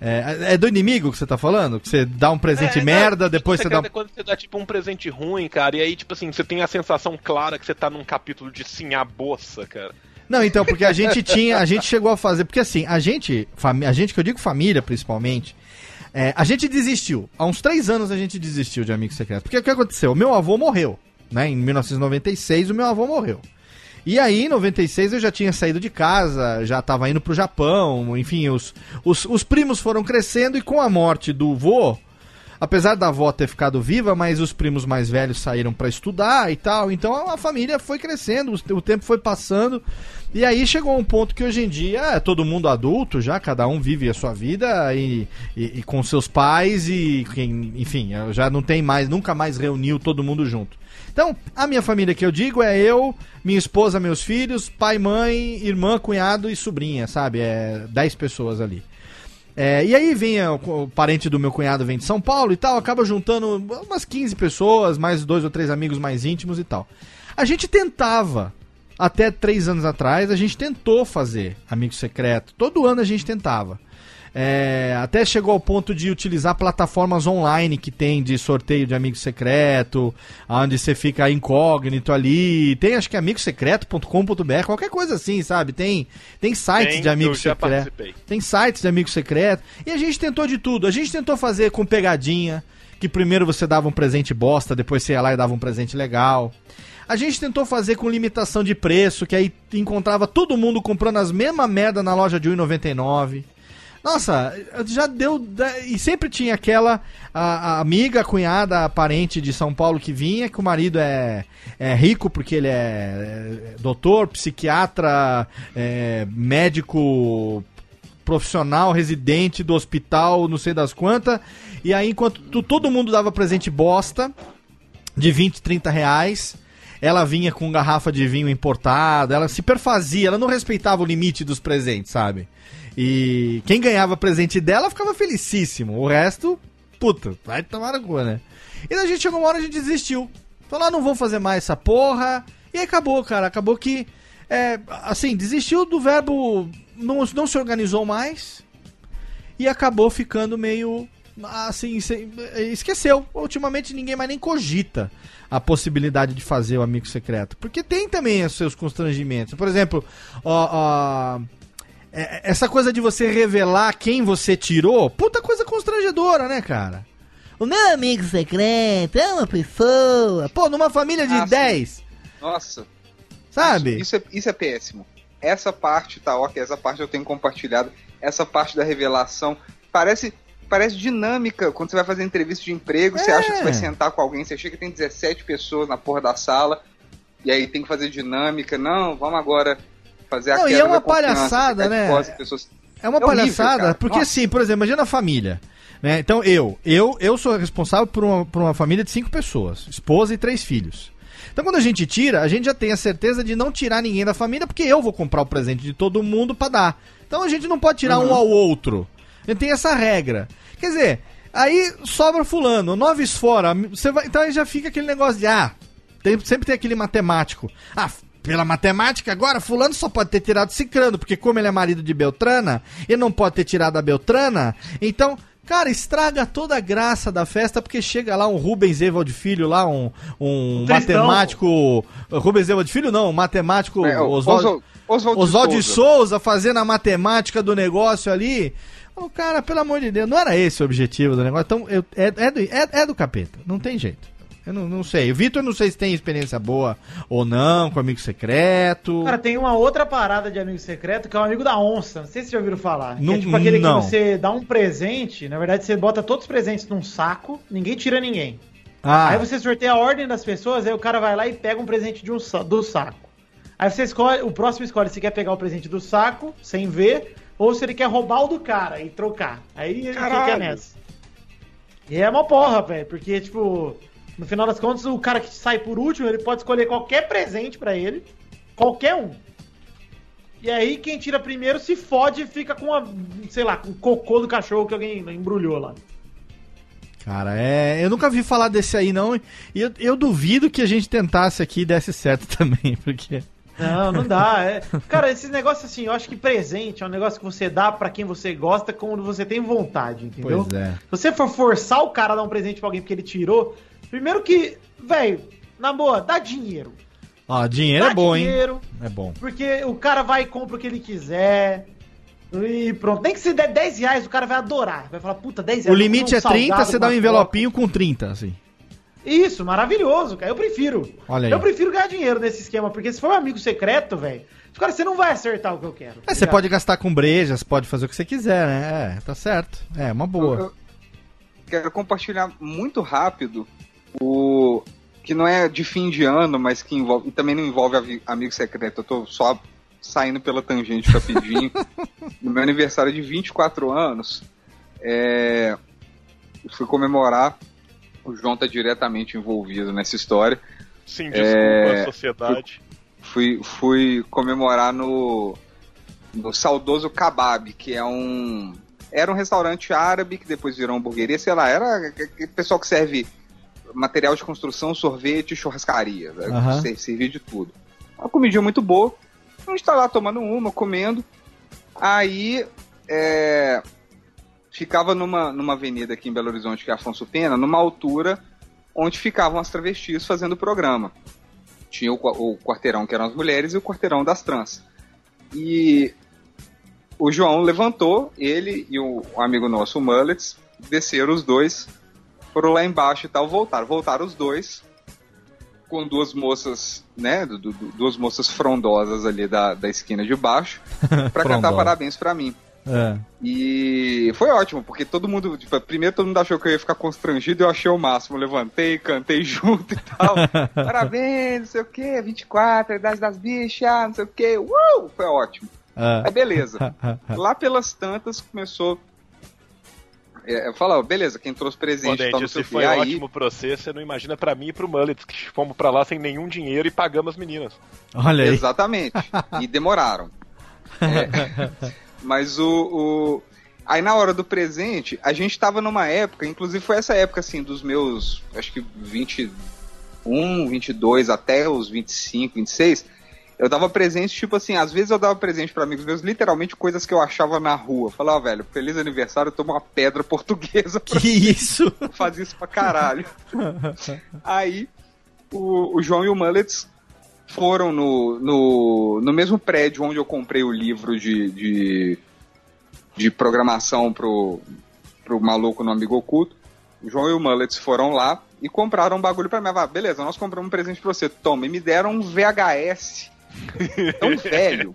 É, é do inimigo que você tá falando? Que você dá um presente É, merda, não, depois você dá. é quando você dá tipo um presente ruim, cara, e aí, tipo assim, você tem a sensação clara que você tá num capítulo de sim a boça, cara. Não, então, porque a gente tinha, a gente chegou a fazer, porque assim, a gente, a gente que eu digo família principalmente, é, a gente desistiu. Há uns três anos a gente desistiu de amigo secreto. Porque o que aconteceu? O meu avô morreu, né? Em 1996 o meu avô morreu. E aí, em 96, eu já tinha saído de casa, já tava indo pro Japão, enfim, os, os, os primos foram crescendo e com a morte do vô, apesar da avó ter ficado viva, mas os primos mais velhos saíram para estudar e tal, então a família foi crescendo, o, tempo foi passando, e aí chegou um ponto que hoje em dia é todo mundo adulto já, cada um vive a sua vida e, e, e com seus pais e, enfim, já não tem mais, nunca mais reuniu todo mundo junto. Então, a minha família que eu digo é eu, minha esposa, meus filhos, pai, mãe, irmã, cunhado e sobrinha, sabe? É 10 pessoas ali. É, e aí vinha o, o parente do meu cunhado vem de São Paulo e tal, acaba juntando umas 15 pessoas, mais dois ou três amigos mais íntimos e tal. A gente tentava, até três anos atrás, a gente tentou fazer amigo secreto. Todo ano a gente tentava. É, até chegou ao ponto de utilizar plataformas online que tem de sorteio de amigo secreto, onde você fica incógnito ali. Tem acho que amigosecreto.com.br, qualquer coisa assim, sabe? Tem, tem sites Tem, de amigo secreto. Tem sites de amigo secreto. E a gente tentou de tudo. A gente tentou fazer com pegadinha, que primeiro você dava um presente bosta, depois você ia lá e dava um presente legal. A gente tentou fazer com limitação de preço, que aí encontrava todo mundo comprando as mesmas merda na loja de 1,99. Nossa, já deu. E sempre tinha aquela a, a amiga, a cunhada, a parente de São Paulo que vinha, que o marido é, é rico porque ele é, é doutor, psiquiatra, é, médico profissional, residente do hospital, não sei das quantas. E aí, enquanto tu- todo mundo dava presente bosta, de 20, 30 reais. Ela vinha com garrafa de vinho importado, ela se perfazia, ela não respeitava o limite dos presentes, sabe? E quem ganhava presente dela ficava felicíssimo. O resto, puta, vai tomar no cu, né? E a gente chegou uma hora a gente desistiu. Falou, ah, não vou fazer mais essa porra. E acabou, cara. Acabou que, é, assim, desistiu do verbo, não, não se organizou mais. E acabou ficando meio assim, esqueceu. Ultimamente ninguém mais nem cogita a possibilidade de fazer o amigo secreto. Porque tem também os seus constrangimentos. Por exemplo, ó, ó, essa coisa de você revelar quem você tirou, puta coisa constrangedora, né, cara? O meu amigo secreto é uma pessoa. Pô, numa família de Ah, sim. 10, Nossa. sabe? Isso é, isso é péssimo. Essa parte tá ok, essa parte eu tenho compartilhado. Essa parte da revelação parece parece dinâmica quando você vai fazer entrevista de emprego. Você É. acha que você vai sentar com alguém, você chega que tem 17 pessoas na porra da sala e aí tem que fazer dinâmica. Não, vamos agora fazer a Não, e quebra é uma palhaçada, né? pessoas- É uma É palhaçada, porque Nossa. assim, por exemplo, imagina a família. Né? Então eu, eu, eu sou responsável por uma, por uma família de cinco pessoas, esposa e três filhos. Então quando a gente tira, a gente já tem a certeza de não tirar ninguém da família, porque eu vou comprar o presente de todo mundo pra dar. Então a gente não pode tirar um ao outro. gente tem essa regra. Quer dizer, aí sobra fulano, nove fora, você vai, então aí já fica aquele negócio de, ah, tem- sempre tem aquele matemático. Ah, pela matemática, agora fulano só pode ter tirado Cicrano, porque como ele é marido de Beltrana, ele não pode ter tirado a Beltrana, então... Cara, estraga toda a graça da festa, porque chega lá um Rubens Evald Filho, lá um, um tristão. matemático. Rubens Evald Filho, não, um matemático. É, o Oswaldo- Oswald- Oswald de Oswald de Souza. Souza fazendo a matemática do negócio ali. O cara, pelo amor de Deus, não era esse o objetivo do negócio. Então, eu- é, é, do, é, é do capeta. Não tem jeito. Eu não, não sei. O Vitor, não sei se tem experiência boa ou não com amigo secreto. Cara, tem uma outra parada de amigo secreto que é o amigo da onça. Não sei se vocês já ouviram falar. Que Não- é tipo aquele não. que você dá um presente, na verdade você bota todos os presentes num saco, ninguém tira ninguém. Ah. Aí você sorteia a ordem das pessoas, aí o cara vai lá e pega um presente de um do saco. Aí você escolhe, o próximo escolhe se quer pegar o presente do saco, sem ver, ou se ele quer roubar o do cara e trocar. Aí ele Caralho. fica nessa. E é uma porra, velho, porque, tipo, no final das contas, o cara que sai por último, ele pode escolher qualquer presente pra ele, qualquer um. E aí, quem tira primeiro se fode e fica com a, sei lá, com o cocô do cachorro que alguém embrulhou lá. Cara, é. Eu nunca vi falar desse aí, não. E eu, eu duvido que a gente tentasse aqui e desse certo também, porque. Não, não dá. É... Cara, esse negócio assim, eu acho que presente é um negócio que você dá pra quem você gosta quando você tem vontade, entendeu? Pois é. Se você for forçar o cara a dar um presente pra alguém porque ele tirou, primeiro que, velho, na boa, dá dinheiro. Ó, dinheiro Dá é bom, dinheiro. hein? É bom. Porque o cara vai e compra o que ele quiser. E pronto. Nem que se der 10 reais, o cara vai adorar. Vai falar, puta, 10 reais. O limite é comer 30, salgado você dá um envelopinho com 30, assim. Isso, maravilhoso, cara. Eu prefiro. Olha aí. Eu prefiro ganhar dinheiro nesse esquema, porque se for um amigo secreto, velho, cara, você não vai acertar o que eu quero. É, você pode gastar com brejas, pode fazer o que você quiser, né? É, tá certo. É, uma boa. Eu quero compartilhar muito rápido o que não é de fim de ano, mas que envolve e também não envolve amigo secreto. Eu tô só saindo pela tangente rapidinho. no meu aniversário de 24 anos, é, eu fui comemorar. O João tá diretamente envolvido nessa história. Sim, desculpa, É, sociedade. Fui, fui comemorar no, no saudoso Kebab, que é um. Era um restaurante árabe que depois virou hamburgueria, sei lá, era pessoal que serve material de construção, sorvete churrascaria. Aham. Ser- Servia de tudo. Uma comidinha muito boa. A gente tá lá tomando uma, comendo. Aí é, ficava numa, numa avenida aqui em Belo Horizonte, que é Afonso Pena, numa altura onde ficavam as travestis fazendo o programa. Tinha o, o quarteirão que eram as mulheres e o quarteirão das trans. E o João levantou, ele e o, um amigo nosso, o Mullets, desceram os dois, foram lá embaixo e tal, voltaram. Voltaram os dois, com duas moças, né, du- du- duas moças frondosas ali da, da esquina de baixo, pra cantar parabéns pra mim. É. E foi ótimo, porque todo mundo, tipo, primeiro todo mundo achou que eu ia ficar constrangido, eu achei o máximo, levantei, cantei junto e tal. Parabéns, não sei o que, 24, a idade das bichas, não sei o que, uh, foi ótimo. É. Aí beleza. Lá pelas tantas começou. É, fala, beleza, quem trouxe presente Pô, e tal, não Dente, sei se o quê. foi Aí, ótimo pra você, você não imagina pra mim e pro Mullets, que fomos pra lá sem nenhum dinheiro e pagamos as meninas. Olha aí. Exatamente. E demoraram. É. Mas o, o- Aí na hora do presente, a gente tava numa época, inclusive foi essa época assim, dos meus, acho que 21, 22 até os 25, 26, eu dava presente, tipo assim, às vezes eu dava presente pra amigos meus, literalmente coisas que eu achava na rua. Falava, velho, feliz aniversário, toma uma pedra portuguesa pra Que isso? Fazia isso pra caralho. Aí o, o João e o Mullets foram no, no, no mesmo prédio onde eu comprei o livro de, de, de programação pro, pro maluco no Amigo Oculto. O João e o Mullets foram lá e compraram um bagulho pra mim. Ah, beleza, nós compramos um presente pra você. Toma, e me deram um VHS tão velho.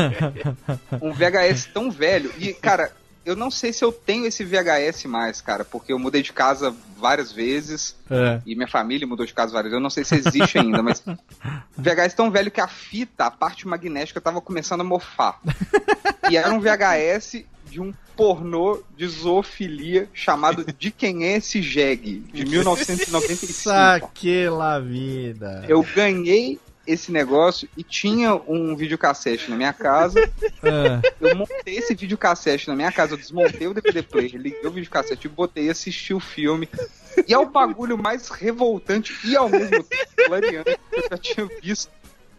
um VHS tão velho. E, cara, eu não sei se eu tenho esse VHS mais, cara, porque eu mudei de casa várias vezes. É. E minha família mudou de casa várias vezes. Eu não sei se existe ainda, mas. VHS tão velho que a fita, a parte magnética, tava começando a mofar. E era um VHS de um pornô de zoofilia chamado De Quem é esse Jeg, de 1995. Saquela vida. Eu ganhei esse negócio e tinha um videocassete na minha casa. É. Eu montei esse videocassete na minha casa, eu desmontei o DVD player, liguei o videocassete e botei e assisti o filme. E é o bagulho mais revoltante e ao mesmo tempo que eu já tinha visto.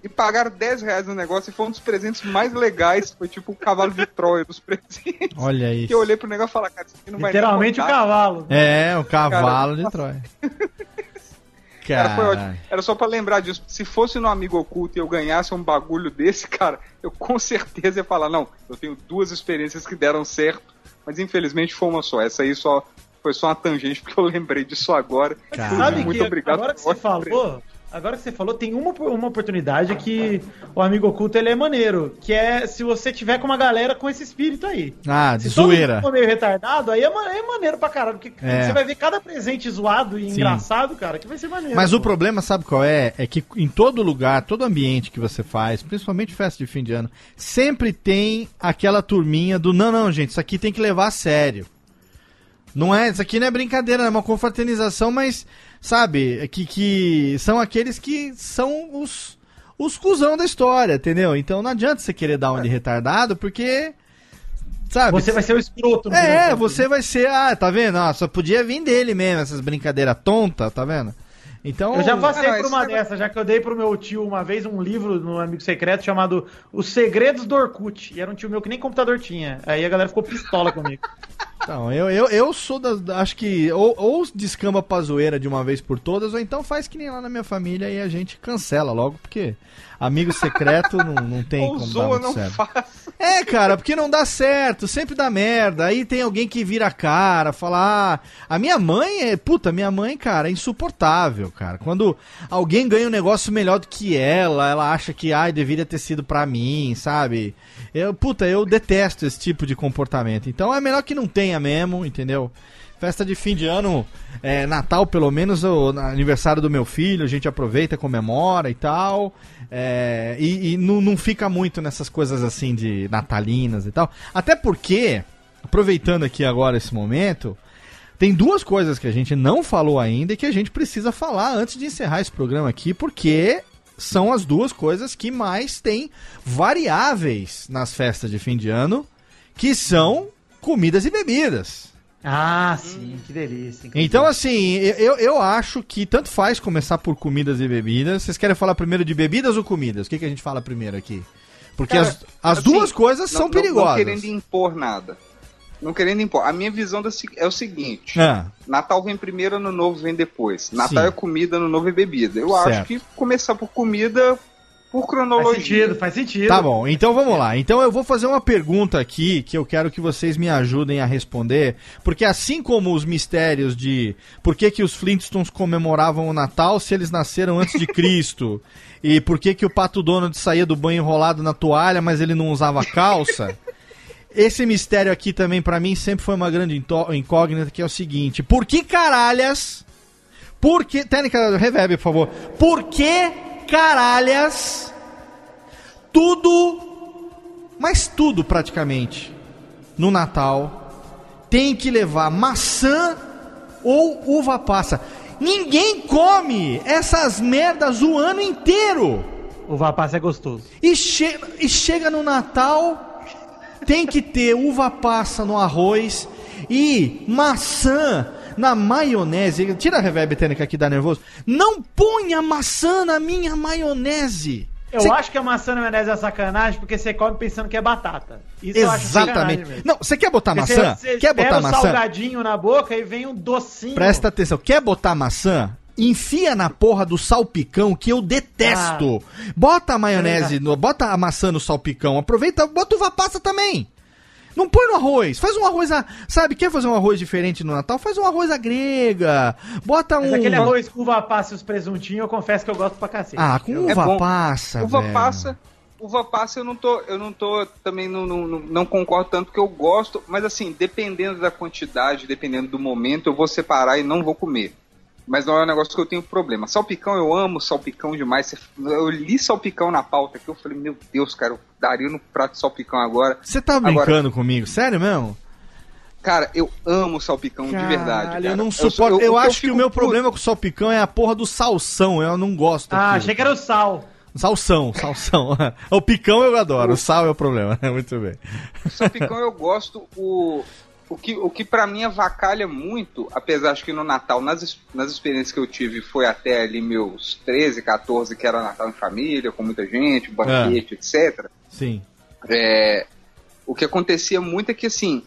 E pagaram 10 reais no negócio e foi um dos presentes mais legais. Foi tipo o cavalo de Troia dos presentes. Olha isso. Que eu olhei pro negócio e falei, cara, isso aqui não vai Literalmente o cavalo. É, o cavalo Cara, de Troia. Cara, foi ótimo. Era só pra lembrar disso. Se fosse no Amigo Oculto e eu ganhasse um bagulho desse, cara, eu com certeza ia falar, não, eu tenho duas experiências que deram certo, mas infelizmente foi uma só. Essa aí só foi só uma tangente, porque eu lembrei disso agora. Caralho. Sabe Muito que obrigado. agora que você falou, agora que você falou, tem uma, uma oportunidade que o amigo oculto ele é maneiro, que é se você tiver com uma galera com esse espírito aí. Ah, de Se zoeira. for meio retardado, aí é, é maneiro pra caralho, porque É. você vai ver cada presente zoado e Sim. engraçado, cara, que vai ser maneiro. Mas o pô. problema, sabe qual é? É que em todo lugar, todo ambiente que você faz, principalmente festa de fim de ano, sempre tem aquela turminha do não, não, gente, isso aqui tem que levar a sério. Não é, isso aqui não é brincadeira, é uma confraternização, mas, sabe, é que, que são aqueles que são os, os cuzão da história, entendeu? Então não adianta você querer dar um de retardado, porque, sabe... Você vai ser o escroto. É, você vai ser, ah, tá vendo? Ah, só podia vir dele mesmo, essas brincadeiras tontas, tá vendo? Então. Eu já passei Ah, por uma negócio- dessa, já que eu dei pro meu tio uma vez um livro no Amigo Secreto chamado Os Segredos do Orkut. E era um tio meu que nem computador tinha. Aí a galera ficou pistola comigo. Então, eu, eu, eu sou das. Acho que ou, ou descamba pra zoeira de uma vez por todas, ou então faz que nem lá na minha família e a gente cancela logo, porque amigo secreto não, não tem Ou como dar zoa, muito não certo. faz. É, cara, porque não dá certo, sempre dá merda. Aí tem alguém que vira a cara, fala: ah, a minha mãe é. Puta, minha mãe, cara, é insuportável, cara. Quando alguém ganha um negócio melhor do que ela, ela acha que, ai, deveria ter sido pra mim, sabe? Eu, puta, eu detesto esse tipo de comportamento. Então é melhor que não tenha mesmo, entendeu? Festa de fim de ano, é, Natal pelo menos, o aniversário do meu filho, a gente aproveita, comemora e tal. É, e e não, não fica muito nessas coisas assim de natalinas e tal. Até porque, aproveitando aqui agora esse momento, tem duas coisas que a gente não falou ainda e que a gente precisa falar antes de encerrar esse programa aqui, porque são as duas coisas que mais tem variáveis nas festas de fim de ano, que são comidas e bebidas. Ah, sim, que delícia. Então, assim, eu, eu acho que tanto faz começar por comidas e bebidas. Vocês querem falar primeiro de bebidas ou comidas? O que, que a gente fala primeiro aqui? Porque Cara, as, as assim, duas coisas não- são perigosas. Não querendo impor nada. Não querendo impor. A minha visão é o seguinte: Ah. Natal vem primeiro, Ano Novo vem depois. Natal Sim. é comida, Ano Novo é bebida. Eu Certo. acho que começar por comida, por Faz cronologia. sentido, faz sentido. Tá bom, então vamos lá. Então eu vou fazer uma pergunta aqui que eu quero que vocês me ajudem a responder, porque assim como os mistérios de por que, que os Flintstones comemoravam o Natal se eles nasceram antes de Cristo, e por que, que o Pato Donald saía do banho enrolado na toalha, mas ele não usava calça, esse mistério aqui também pra mim sempre foi uma grande incógnita, que é o seguinte, por que caralhas, por que, técnica reverb, por favor, por que caralhas tudo, mas tudo praticamente, no Natal, tem que levar maçã ou uva passa. Ninguém come essas merdas o ano inteiro. Uva passa é gostoso. E, che e chega no Natal, tem que ter uva passa no arroz e maçã na maionese. Tira a reverb técnica aqui, dá nervoso. Não ponha maçã na minha maionese. Eu Cê- acho que a maçã na maionese é sacanagem porque você come pensando que é batata. Isso eu acho sacanagem Exatamente. Não, você quer botar Porque maçã? Você, você quer botar maçã? salgadinho na boca e vem um docinho. Presta atenção. Quer botar maçã? Enfia na porra do salpicão que eu detesto. Ah. Bota a maionese, no, bota a maçã no salpicão. Aproveita, bota uva passa também. Não põe no arroz. Faz um arroz, a, sabe? Quer fazer um arroz diferente no Natal? Faz um arroz à grega. Bota Mas um aquele arroz com uva passa e os presuntinhos, eu confesso que eu gosto pra cacete. Ah, com Eu- uva bom. passa, Uva velho. passa. Uva passa eu não tô, eu não tô, também não, não, não- não concordo tanto que eu gosto, mas assim, dependendo da quantidade, dependendo do momento, eu vou separar e não vou comer. Mas não é um negócio que eu tenho problema. Salpicão, eu amo salpicão demais. Eu li salpicão na pauta aqui, eu falei, meu Deus, cara, eu daria no prato de salpicão agora. Você tá Agora- brincando comigo? Sério mesmo? Cara, eu amo salpicão de verdade. Caralho, cara. eu não suporto. Eu, o acho que fico o meu puto- problema com o salpicão é a porra do salsão. Eu não gosto Ah, daquilo. achei que era o sal. Salsão, salsão. o picão eu adoro, o sal é o problema. Muito bem. O salpicão eu gosto. O, o que, o que para mim avacalha muito, apesar de que no Natal, nas, nas experiências que eu tive, foi até ali meus 13, 14, que era Natal em família, com muita gente, banquete, etc. Sim. É, o que acontecia muito é que assim,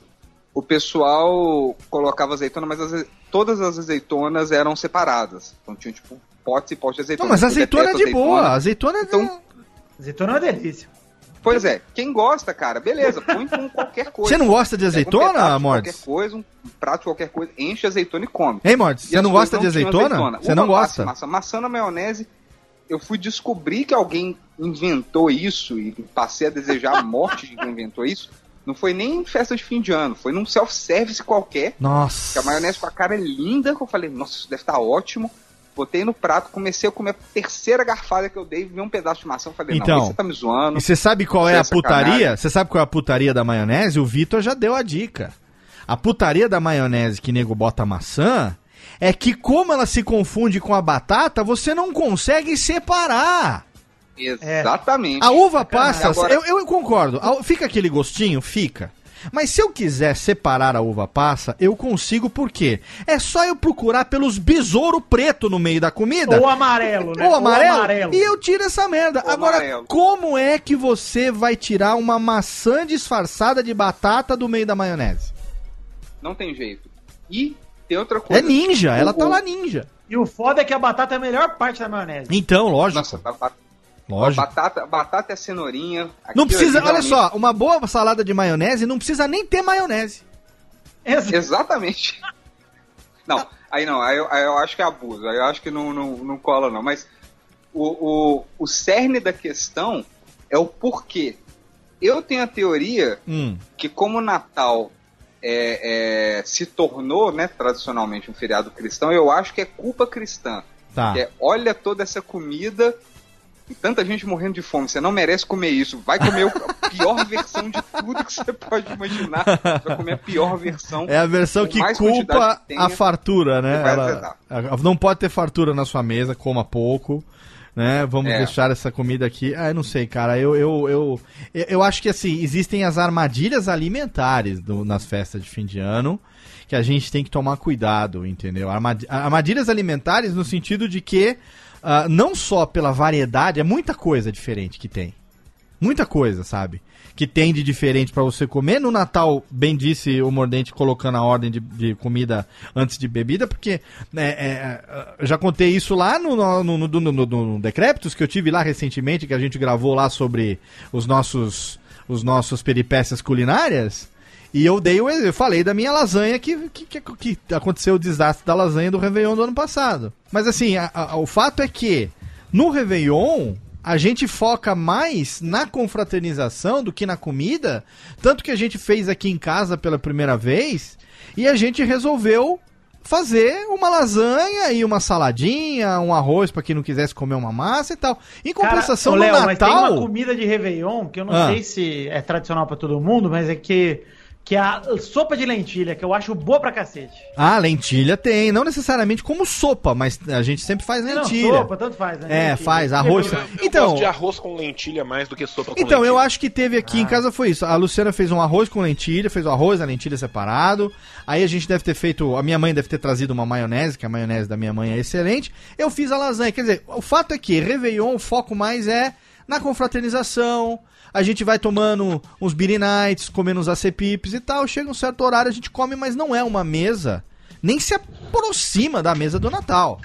o pessoal colocava azeitona, mas as- todas as azeitonas eram separadas. Então tinha tipo potes e potes de azeitona. Não, mas azeitona é de boa. Azeitona é Então, Azeitona é uma delícia. Pois é, quem gosta, cara, beleza, põe com qualquer coisa. Você não gosta de azeitona, um Mordes? Qualquer coisa, um prato de qualquer coisa, enche azeitona e come. Hein, Mordes, você não gosta de tinham azeitona? Você não Uva gosta? passa, Maçã, maçã na maionese, eu fui descobrir que alguém inventou isso e passei a desejar a morte de quem inventou isso. Não foi nem em festa de fim de ano, foi num self-service qualquer. Nossa. Que a maionese com a cara é linda, que eu falei, nossa, isso deve estar ótimo. Botei no prato, comecei a comer a terceira garfada que eu dei, vi um pedaço de maçã, falei, Então, não, você tá me zoando. E você sabe qual é a é sacanagem. putaria? Você sabe qual é a putaria da maionese? O Vitor já deu a dica. A putaria da maionese que nego bota maçã é que como ela se confunde com a batata, você não consegue separar. Exatamente. A uva passa, Agora- eu, eu concordo. A- Fica aquele gostinho? Fica. Mas se eu quiser separar a uva passa, eu consigo por quê? É só eu procurar pelos besouro preto no meio da comida. Ou amarelo, né? Ou amarelo, Ou amarelo. E eu tiro essa merda. Ou Agora, amarelo. como é que você vai tirar uma maçã disfarçada de batata do meio da maionese? Não tem jeito. E tem outra coisa. É ninja, ela tá lá ninja. E o foda é que a batata é a melhor parte da maionese. Então, lógico. Nossa, ba- ba- Lógico. Batata, batata é cenourinha. Não precisa, olha realmente- só, uma boa salada de maionese não precisa nem ter maionese. Exatamente. Não, aí não, aí eu, aí eu acho que é abuso, aí eu acho que não, não, não cola não, mas o, o, o cerne da questão é o porquê. Eu tenho a teoria Hum. que como o Natal é, é, se tornou, né, tradicionalmente um feriado cristão, eu acho que é culpa cristã. Tá. Que é, olha toda essa comida e tanta gente morrendo de fome, você não merece comer isso. Vai comer a pior versão de tudo que você pode imaginar. Vai comer a pior versão. É a versão que culpa que tenha. a fartura, né? Ela- azedar. a- não pode ter fartura na sua mesa, coma pouco. Né? Vamos É. deixar essa comida aqui. Ah, eu não sei, cara. Eu, eu, eu, eu, eu acho que assim, existem as armadilhas alimentares do- nas festas de fim de ano que a gente tem que tomar cuidado, entendeu? Armadi- Armadilhas alimentares no sentido de que ah, não só pela variedade, é muita coisa diferente que tem. Muita coisa, sabe? Que tem de diferente pra você comer. No Natal, bem disse o Mordente colocando a ordem de, de comida antes de bebida, porque né, é, eu já contei isso lá no, no, no, no, no, Decréptos, que eu tive lá recentemente, que a gente gravou lá sobre os nossos, os nossos peripécias culinárias. E eu dei o, eu falei da minha lasanha que, que, que, que aconteceu o desastre da lasanha do Réveillon do ano passado. Mas assim, a- a- o fato é que no Réveillon a gente foca mais na confraternização do que na comida. Tanto que a gente fez aqui em casa pela primeira vez e a gente resolveu fazer uma lasanha e uma saladinha, um arroz pra quem não quisesse comer uma massa e tal. Em compensação, Cara, ô, no Léo, mas tem Natal. uma comida de Réveillon que eu não Ah. sei se é tradicional pra todo mundo, mas é que, que é a sopa de lentilha, que eu acho boa pra cacete. Ah, lentilha tem, não necessariamente como sopa, mas a gente sempre faz Não, lentilha. sopa, tanto faz, né? É, Lentilha. faz arroz. Eu Então, gosto de arroz com lentilha mais do que sopa com Então, lentilha. eu acho que teve aqui em casa foi isso. A Luciana fez um arroz com lentilha, fez o arroz, a lentilha separado. Aí a gente deve ter feito. A minha mãe deve ter trazido uma maionese, que a maionese da minha mãe é excelente. Eu fiz a lasanha. Quer dizer, o fato é que Réveillon, o foco mais é na confraternização. A gente vai tomando uns beer nights, comendo uns acepipes e tal. Chega um certo horário, a gente come, mas não é uma mesa. Nem se aproxima da mesa do Natal.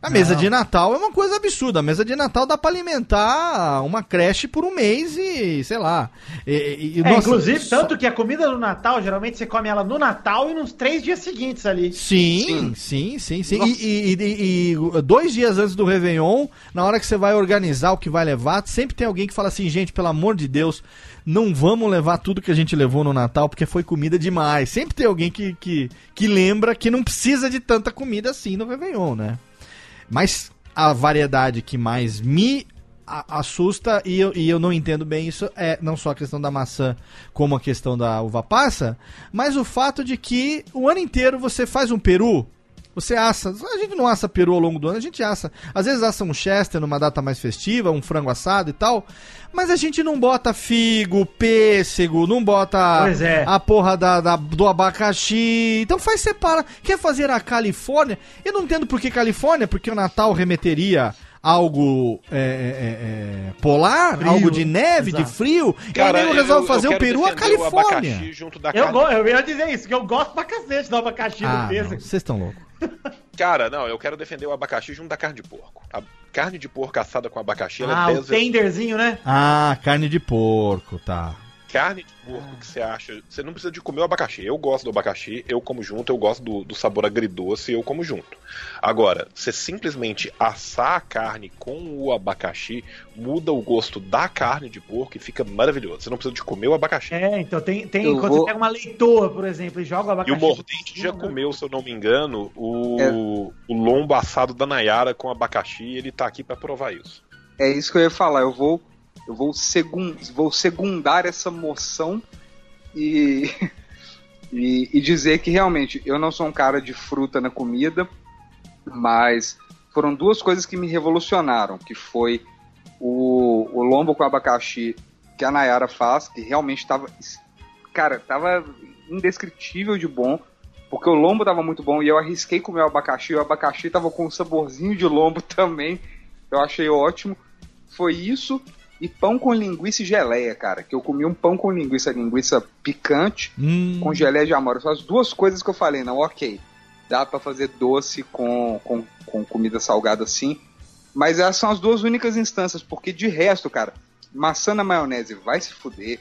A mesa Não. de Natal é uma coisa absurda. A mesa de Natal dá pra alimentar uma creche por um mês e, sei lá. E, e- É, nossa, inclusive, só- tanto que a comida do Natal, geralmente você come ela no Natal e nos três dias seguintes ali. Sim, sim, sim, sim. E, e- e- e dois dias antes do Réveillon, na hora que você vai organizar o que vai levar, sempre tem alguém que fala assim, gente, pelo amor de Deus, não vamos levar tudo que a gente levou no Natal, porque foi comida demais. Sempre tem alguém que, que, que lembra que não precisa de tanta comida assim no Réveillon, né? Mas a variedade que mais me assusta e eu, e eu não entendo bem isso é não só a questão da maçã como a questão da uva passa, mas o fato de que o ano inteiro você faz um peru, Você assa. A gente não assa peru ao longo do ano, a gente assa. Às vezes assa um chester numa data mais festiva, um frango assado e tal. Mas a gente não bota figo, pêssego, não bota Pois é. a porra da, da- do abacaxi. Então faz separa. Quer fazer a Califórnia? Eu não entendo por que Califórnia, porque o Natal remeteria algo é, é, é, polar, Frio, algo de neve, exato. de frio. Cara, e aí eu- resolve eu fazer o quero peru a o Califórnia. abacaxi junto da Eu, go- eu ia dizer isso, que eu gosto pra cacete do abacaxi Ah, do não, pêssego. vocês estão loucos. Cara, não, eu quero defender o abacaxi junto da carne de porco. A carne de porco assada com abacaxi, ela Ah, é o 10 vezes tenderzinho, né? Ah, carne de porco, tá. Carne de porco que você acha. Você não precisa de comer o abacaxi. Eu gosto do abacaxi, eu como junto, eu gosto do, do sabor agridoce, eu como junto. Agora, você simplesmente assar a carne com o abacaxi muda o gosto da carne de porco e fica maravilhoso. Você não precisa de comer o abacaxi. É, então tem. tem Eu quando vou- você pega uma leitoa, por exemplo, e joga o E abacaxi. o Mordente já comeu, se eu não me engano, o, É. o lombo assado da Nayara com abacaxi e ele tá aqui pra provar isso. É isso que eu ia falar. Eu vou, eu vou, segun, vou segundar essa moção e, e, e dizer que realmente eu não sou um cara de fruta na comida, mas foram duas coisas que me revolucionaram, que foi o, o lombo com abacaxi que a Nayara faz, que realmente estava, cara, tava indescritível de bom, porque o lombo tava muito bom e eu arrisquei comer o abacaxi, o abacaxi tava com um saborzinho de lombo também, eu achei ótimo. Foi isso e pão com linguiça e geleia, cara, que eu comi um pão com linguiça, linguiça picante, Hum. com geleia de amora. São as duas coisas que eu falei, não, ok, dá pra fazer doce com, com, com comida salgada assim, mas essas são as duas únicas instâncias, porque de resto, cara, maçã na maionese vai se fuder,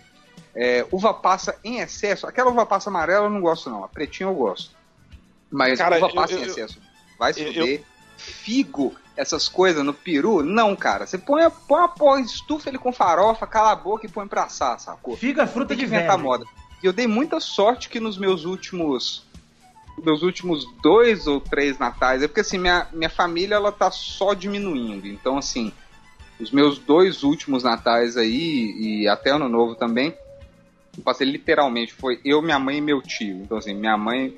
é, uva passa em excesso, aquela uva passa amarela eu não gosto não, a pretinha eu gosto, mas Cara, uva passa eu- em eu- excesso. Vai se eu- fuder, figo, essas coisas no peru, não, cara, você põe, a- põe uma porra, estufa ele com farofa, cala a boca e põe pra assar, sacou? Figa fruta Tem que de inventar moda. E eu dei muita sorte que nos meus últimos meus últimos dois ou três natais, é porque assim, minha, minha família ela tá só diminuindo. Então, assim, os meus dois últimos natais aí, e até ano novo também, eu passei literalmente, foi eu, minha mãe e meu tio. Então, assim, minha mãe,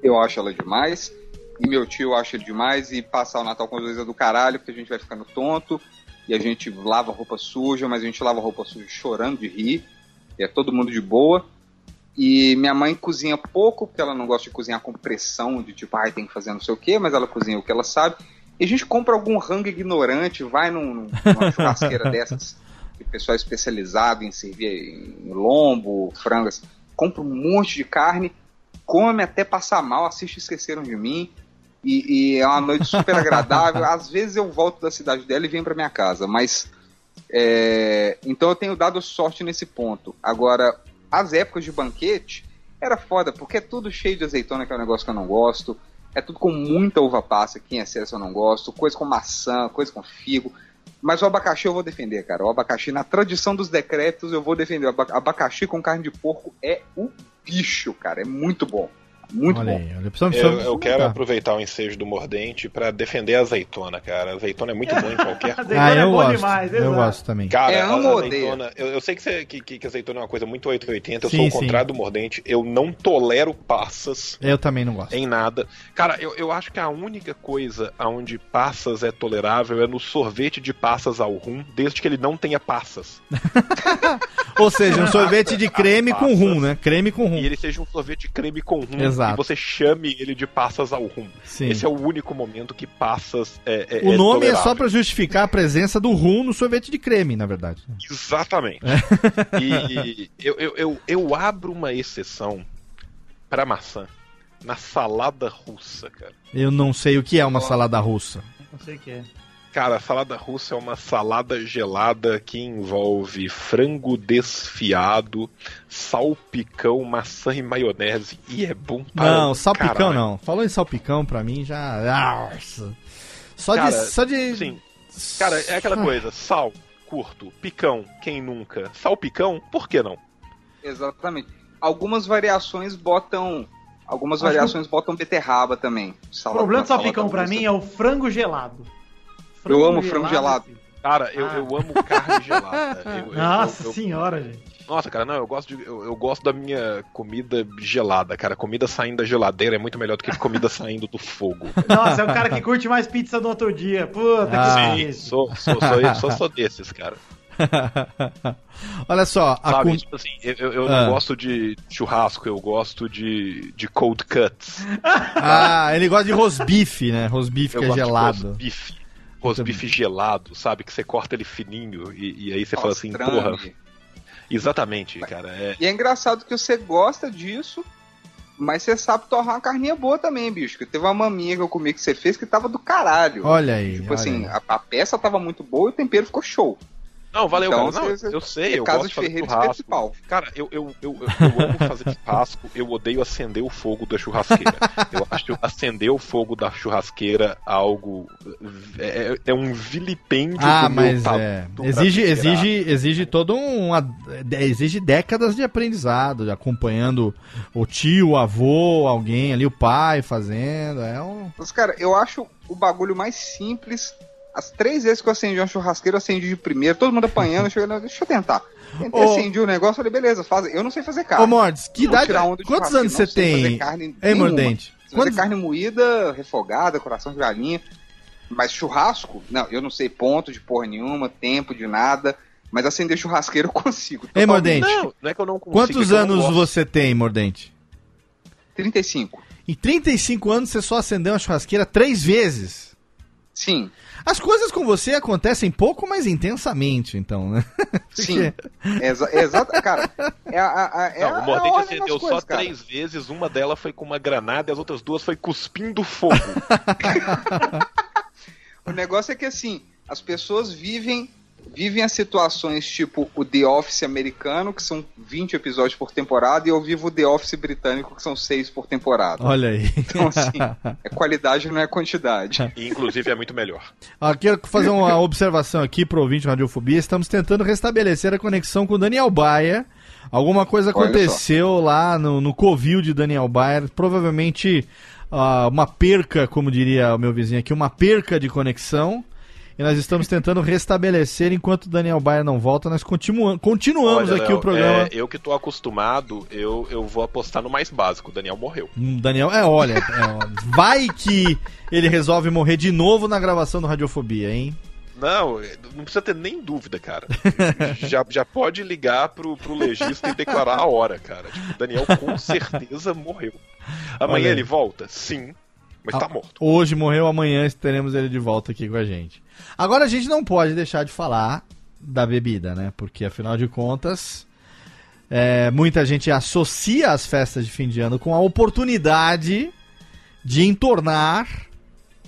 eu acho ela demais, e meu tio ele demais, e passar o Natal com as vezes é do caralho, porque a gente vai ficando tonto, e a gente lava roupa suja, mas a gente lava roupa suja chorando de rir, e é todo mundo de boa. E minha mãe cozinha pouco, porque ela não gosta de cozinhar com pressão, de tipo, ai, tem que fazer não sei o quê, mas ela cozinha o que ela sabe. E a gente compra algum rango ignorante, vai num, num- numa churrasqueira dessas, de pessoal especializado em servir em lombo, frangas, compra um monte de carne, come até passar mal, assiste Esqueceram de Mim, e, e é uma noite super agradável. Às vezes eu volto da cidade dela e venho pra minha casa, mas é, então eu tenho dado sorte nesse ponto. Agora, as épocas de banquete era foda, porque é tudo cheio de azeitona, que é um negócio que eu não gosto. É tudo com muita uva passa, que em excesso eu não gosto. Coisa com maçã, coisa com figo. Mas o abacaxi eu vou defender, cara. O abacaxi, na tradição dos decretos, eu vou defender. O aba- abacaxi com carne de porco é o bicho, cara. É muito bom. Muito Olha bom. aí, olha, precisamos- Eu, precisamos eu quero aproveitar o ensejo do Mordente pra defender a azeitona, cara. A azeitona é muito boa em qualquer coisa. Ah, eu bom gosto. demais, eu exato. gosto também. Cara, É, a amo ou azeitona. Eu, eu sei que, você, que, que, que azeitona é uma coisa muito 880. Eu Sim, sou o sim. contrário do Mordente. Eu não tolero passas Eu também não gosto. em nada. Cara, eu, eu acho que a única coisa onde passas é tolerável é no sorvete de passas ao rum, desde que ele não tenha passas. Ou seja, um sorvete de creme com rum, né? Creme com rum. E ele seja um sorvete de creme com rum Exato. E você chame ele de passas ao rum. Sim. Esse é o único momento que passas é, é O nome é tolerável. só pra justificar a presença do rum no sorvete de creme, na verdade. Exatamente. É. E eu, eu, eu, eu abro uma exceção pra maçã na salada russa, cara. Eu não sei o que é uma salada russa. Não sei o que é. Cara, a salada russa é uma salada gelada que envolve frango desfiado, salpicão, maçã e maionese. E é bom para Não, salpicão caralho. não. Falou em salpicão pra mim já. Nossa. Só Cara, de. Só de. Sim. Cara, é aquela coisa, sal, curto, picão, quem nunca? Salpicão, por que não? Exatamente. Algumas variações botam. Algumas Acho variações botam beterraba também. O problema do salpicão pra mim é o frango gelado. Eu amo frango gelado. assim. Cara, eu, Ah. eu amo carne gelada. Eu- Nossa eu- eu- senhora, gente. Nossa, cara, não, eu gosto, de, eu, eu gosto da minha comida gelada, cara. Comida saindo da geladeira é muito melhor do que comida saindo do fogo. Nossa, é o cara que curte mais pizza do outro dia. Puta Ah. que Sim, sou, sou, sou, sou, sou desses, cara. Olha só, a Sabe, com- tipo assim, eu, eu- Ah. não gosto de churrasco, eu gosto de, de cold cuts. Ah, ele gosta de rosbife, né? Rosbife Eu que é gosto rosbife. Gelado, sabe? Que você corta ele fininho e, e aí você fala Nossa, assim, trame. porra. Exatamente, cara. É, E é engraçado que você gosta disso, mas você sabe torrar uma carninha boa também, bicho. Que teve uma maminha que eu comi que você fez que tava do caralho. Olha aí. Tipo olha assim, aí. a, a peça tava muito boa e o tempero ficou show. Não, valeu, Então, cara. Não, você- eu sei, é eu gosto de fazer ferreiro churrasco. principal. Cara, eu, eu, eu, eu, eu amo fazer churrasco, eu odeio acender o fogo da churrasqueira. Eu acho acender o fogo da churrasqueira algo. É, é um vilipêndio Ah, do meu mas é. pra Exige, temperar. exige, exige todo um. Exige décadas de aprendizado, de acompanhando o tio, o avô, alguém ali, o pai fazendo. É um. Mas, cara, eu acho o bagulho mais simples. As três vezes que eu acendi uma churrasqueira, eu acendi de primeiro, todo mundo apanhando, eu cheguei, "Não, deixa eu tentar. Tentei, Ô. acendi o negócio, falei, beleza, faz. Eu não sei fazer carne. Ô, Mordes, que idade. Quantos anos você tem? carne Ei, nenhuma. Mordente. Quantos... carne moída, refogada, coração de galinha. Mas churrasco, não, eu não sei ponto de porra nenhuma, tempo de nada. Mas acender churrasqueiro eu consigo. Ei. Mordente. Não, não é que eu não consigo. Quantos é não anos você tem, Mordente? 35. Em 35 anos você só acendeu uma churrasqueira três vezes. Sim. As coisas com você acontecem pouco mais intensamente, então, né? Sim. Exa exato, cara. É a, a, é Não, o Mordente é acendeu só coisas, cara. três vezes, uma delas foi com uma granada e as outras duas foi cuspindo fogo. O negócio é que assim, as pessoas vivem vivem as situações tipo o The Office americano, que são 20 episódios por temporada, e eu vivo o The Office britânico, que são 6 por temporada. Olha aí. Então, assim, é qualidade, não é quantidade. E, inclusive é muito melhor. Ó, quero fazer uma observação aqui pro ouvinte do Radiofobia. Estamos tentando restabelecer a conexão com o Daniel Baia. Alguma coisa aconteceu lá no, no covil de Daniel Baia. Provavelmente ah, uma perca, como diria o meu vizinho aqui, uma perca de conexão. E nós estamos tentando restabelecer enquanto o Daniel Baia não volta. Nós continua, continuamos Olha, aqui Léo, o programa. é, eu que tô acostumado, eu, eu vou apostar no mais básico. O Daniel morreu. Hum, Daniel, é, olha, é, vai que ele resolve morrer de novo na gravação do Radiofobia, hein? Não, não precisa ter nem dúvida, cara. já, já pode ligar pro, pro legista e declarar a hora, cara. Tipo, o Daniel com certeza morreu. Amanhã ele volta? Sim, mas tá Ah, morto. Hoje morreu, amanhã teremos ele de volta aqui com a gente. Agora a gente não pode deixar de falar da bebida, né? Porque afinal de contas, é, muita gente associa as festas de fim de ano com a oportunidade de entornar,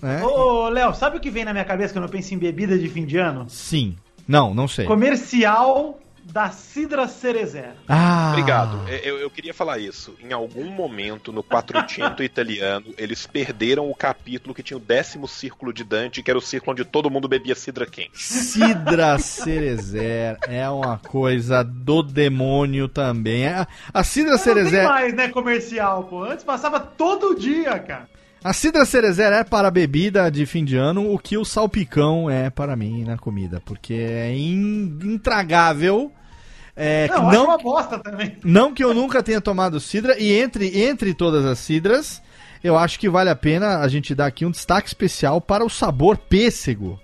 né? Ô, Léo, sabe o que vem na minha cabeça quando eu penso em bebida de fim de ano? Sim. Não, não sei. Comercial da Cidra Cerezer. Ah, Obrigado. É, Eu, eu queria falar isso. Em algum momento, no Quattrocento italiano, eles perderam o capítulo que tinha o décimo círculo de Dante, que era o círculo onde todo mundo bebia cidra quente. Cidra Cerezer é uma coisa do demônio também. A, a Cidra Não tem Cerezer. mais, né, comercial, pô. Antes passava todo dia, cara. A cidra cerezer é para bebida de fim de ano o que o salpicão é para mim na comida, porque é in- intragável. É, não, que não, uma bosta também. não que eu nunca tenha tomado cidra, e entre, entre todas as cidras, eu acho que vale a pena a gente dar aqui um destaque especial para o sabor pêssego.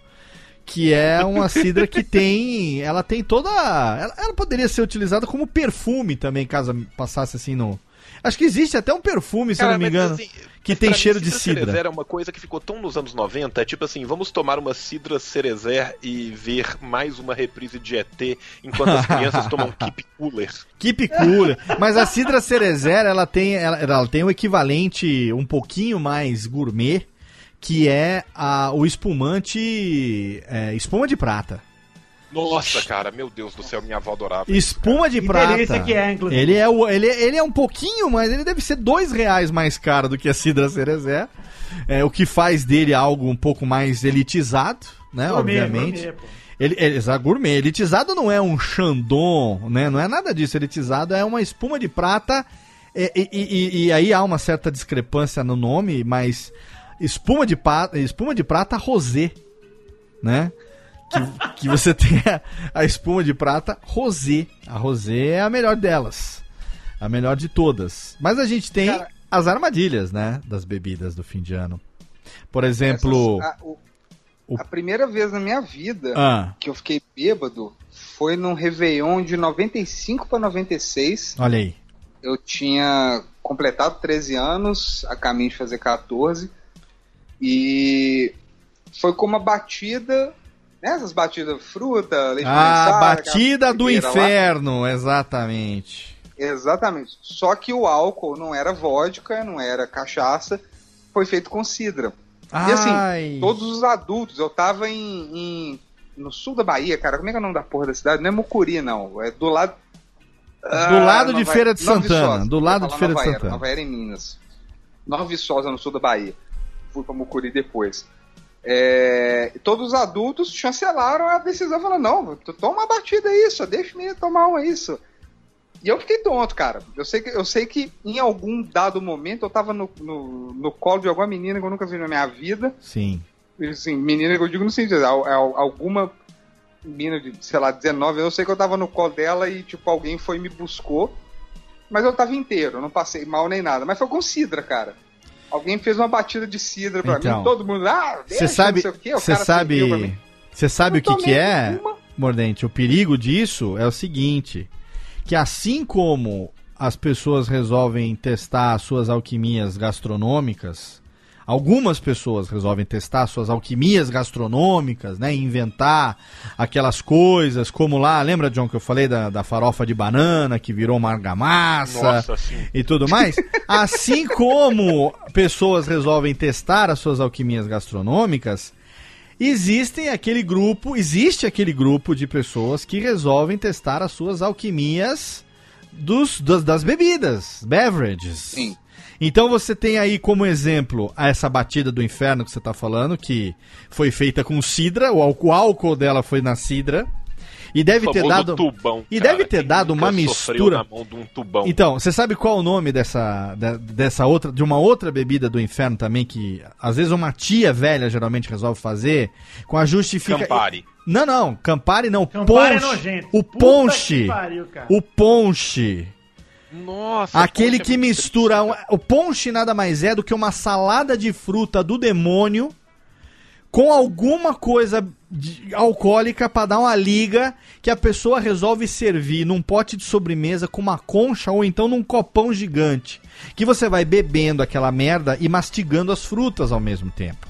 Que é uma cidra que tem. Ela tem toda. Ela, ela poderia ser utilizada como perfume também, caso passasse assim no. Acho que existe até um perfume, se eu não me engano, assim, que tem cheiro mim, de Cerezer cidra. é uma coisa que ficou tão nos anos 90, é tipo assim, vamos tomar uma cidra cerezer e ver mais uma reprise de ET enquanto as crianças tomam keep cooler. Keep cooler. Mas a Cidra Cerezer, ela tem, ela, ela tem um equivalente um pouquinho mais gourmet, que é a, o espumante é, espuma de prata. Nossa, cara, meu Deus do céu, minha avó adorava. Espuma de Que prata. é, inclusive. Ele é, o, ele, ele é um pouquinho, mas ele deve ser dois reais mais caro do que a Cidra Cerezer. É, o que faz dele algo um pouco mais elitizado, né? Gourmet, obviamente. gourmet, pô. Ele, ele, gourmet. Elitizado não é um Chandon, né? Não é nada disso. Elitizado é uma espuma de prata. E, e- e- e aí há uma certa discrepância no nome, mas espuma de, pa- espuma de prata rosé, né? Que, que você tem a, espuma de prata rosé. A rosé é a melhor delas. A melhor de todas. Mas a gente tem Cara- as armadilhas, né? Das bebidas do fim de ano. Por exemplo. Essas- a, o- a primeira vez na minha vida Ah. que eu fiquei bêbado foi num Réveillon de 95 para 96. Olha aí. Eu tinha completado 13 anos, a caminho de fazer 14. E foi com uma batida, né? Essas batidas fruta, leite A condensado, batida do doideira lá. inferno, exatamente. Exatamente. Só que o álcool não era vodka, não era cachaça, foi feito com cidra. E Ai. assim, todos os adultos, eu tava em, em- no sul da Bahia, cara, como é que é o nome da porra da cidade? Não é Mucuri, não. É do lado. Do lado de Nova- Feira de Nova Santana, Viçosa. do lado de Feira de Nova Era, Santana. Nova Era em Minas. Nova Viçosa, no sul da Bahia. Fui pra Mucuri depois. É, todos os adultos chancelaram a decisão, falando, não, toma uma batida aí, só deixa o menino tomar uma isso. E eu fiquei tonto, cara. Eu sei que, eu sei que em algum dado momento eu tava no, no, no colo de alguma menina que eu nunca vi na minha vida. Sim. Assim, menina que eu digo no sentido, al- al- alguma menina de, sei lá, 19, eu sei que eu tava no colo dela e, tipo, alguém foi e me buscou. Mas eu tava inteiro, não passei mal nem nada. Mas foi com cidra, cara. Alguém fez uma batida de cidra pra Então, mim, todo mundo, ah, deixa, Você sabe, não sei o quê, cara sabe, você sabe o que que é, Mordente? O perigo disso é o seguinte, que assim como as pessoas resolvem testar as suas alquimias gastronômicas, algumas pessoas resolvem testar suas alquimias gastronômicas, né, inventar aquelas coisas, como lá, lembra John que eu falei da, da farofa de banana que virou uma argamassa? Nossa, e tudo mais. Assim como pessoas resolvem testar as suas alquimias gastronômicas, existem aquele grupo, existe aquele grupo de pessoas que resolvem testar as suas alquimias dos, das, das bebidas, beverages. Sim. Então você tem aí como exemplo essa batida do inferno que você está falando, que foi feita com cidra, o álcool, dela foi na cidra. E deve O ter dado. tubão, e cara. deve ter dado uma mistura. na mão de um tubão. Então, você sabe qual é o nome dessa, dessa outra, de uma outra bebida do inferno também que às vezes uma tia velha geralmente resolve fazer com a justifica. Campari. Não, não, Campari não, Campari é ponche. nojento. o Puta ponche. que pariu, cara. o ponche. Nossa, Aquele é que muito mistura. um- o ponche nada mais é do que uma salada de fruta do demônio com alguma coisa de- alcoólica pra dar uma liga que a pessoa resolve servir num pote de sobremesa com uma concha ou então num copão gigante. Que você vai bebendo aquela merda e mastigando as frutas ao mesmo tempo.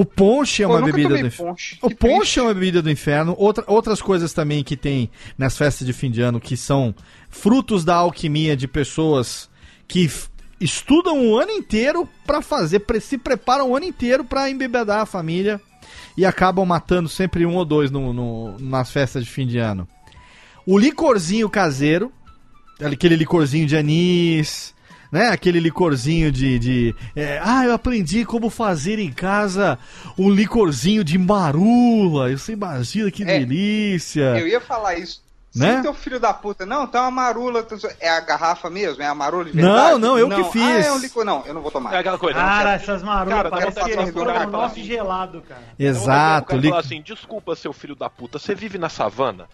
O ponche é Pô, uma nunca bebida do inferno. ponche, O ponche é uma bebida do inferno. Outra, outras coisas também que tem nas festas de fim de ano que são frutos da alquimia de pessoas que estudam o ano inteiro pra fazer, pre- se preparam o ano inteiro pra embebedar a família e acabam matando sempre um ou dois no, no- nas festas de fim de ano. O licorzinho caseiro, aquele licorzinho de anis, né? Aquele licorzinho de. de é, ah, eu aprendi como fazer em casa um licorzinho de marula. Você imagina que É, delícia. Eu ia falar isso. Né? Se teu filho da puta, não, tá uma marula. É a garrafa mesmo? É a marula de Não, verdade? não, eu que fiz. Ah, é um licor. Não, eu não vou tomar. É aquela coisa. Cara, não essas marolas Cara, parece quero que eles um foram nosso gelado, cara. Exato. Eu li- falar assim, desculpa, seu filho da puta, você vive na savana?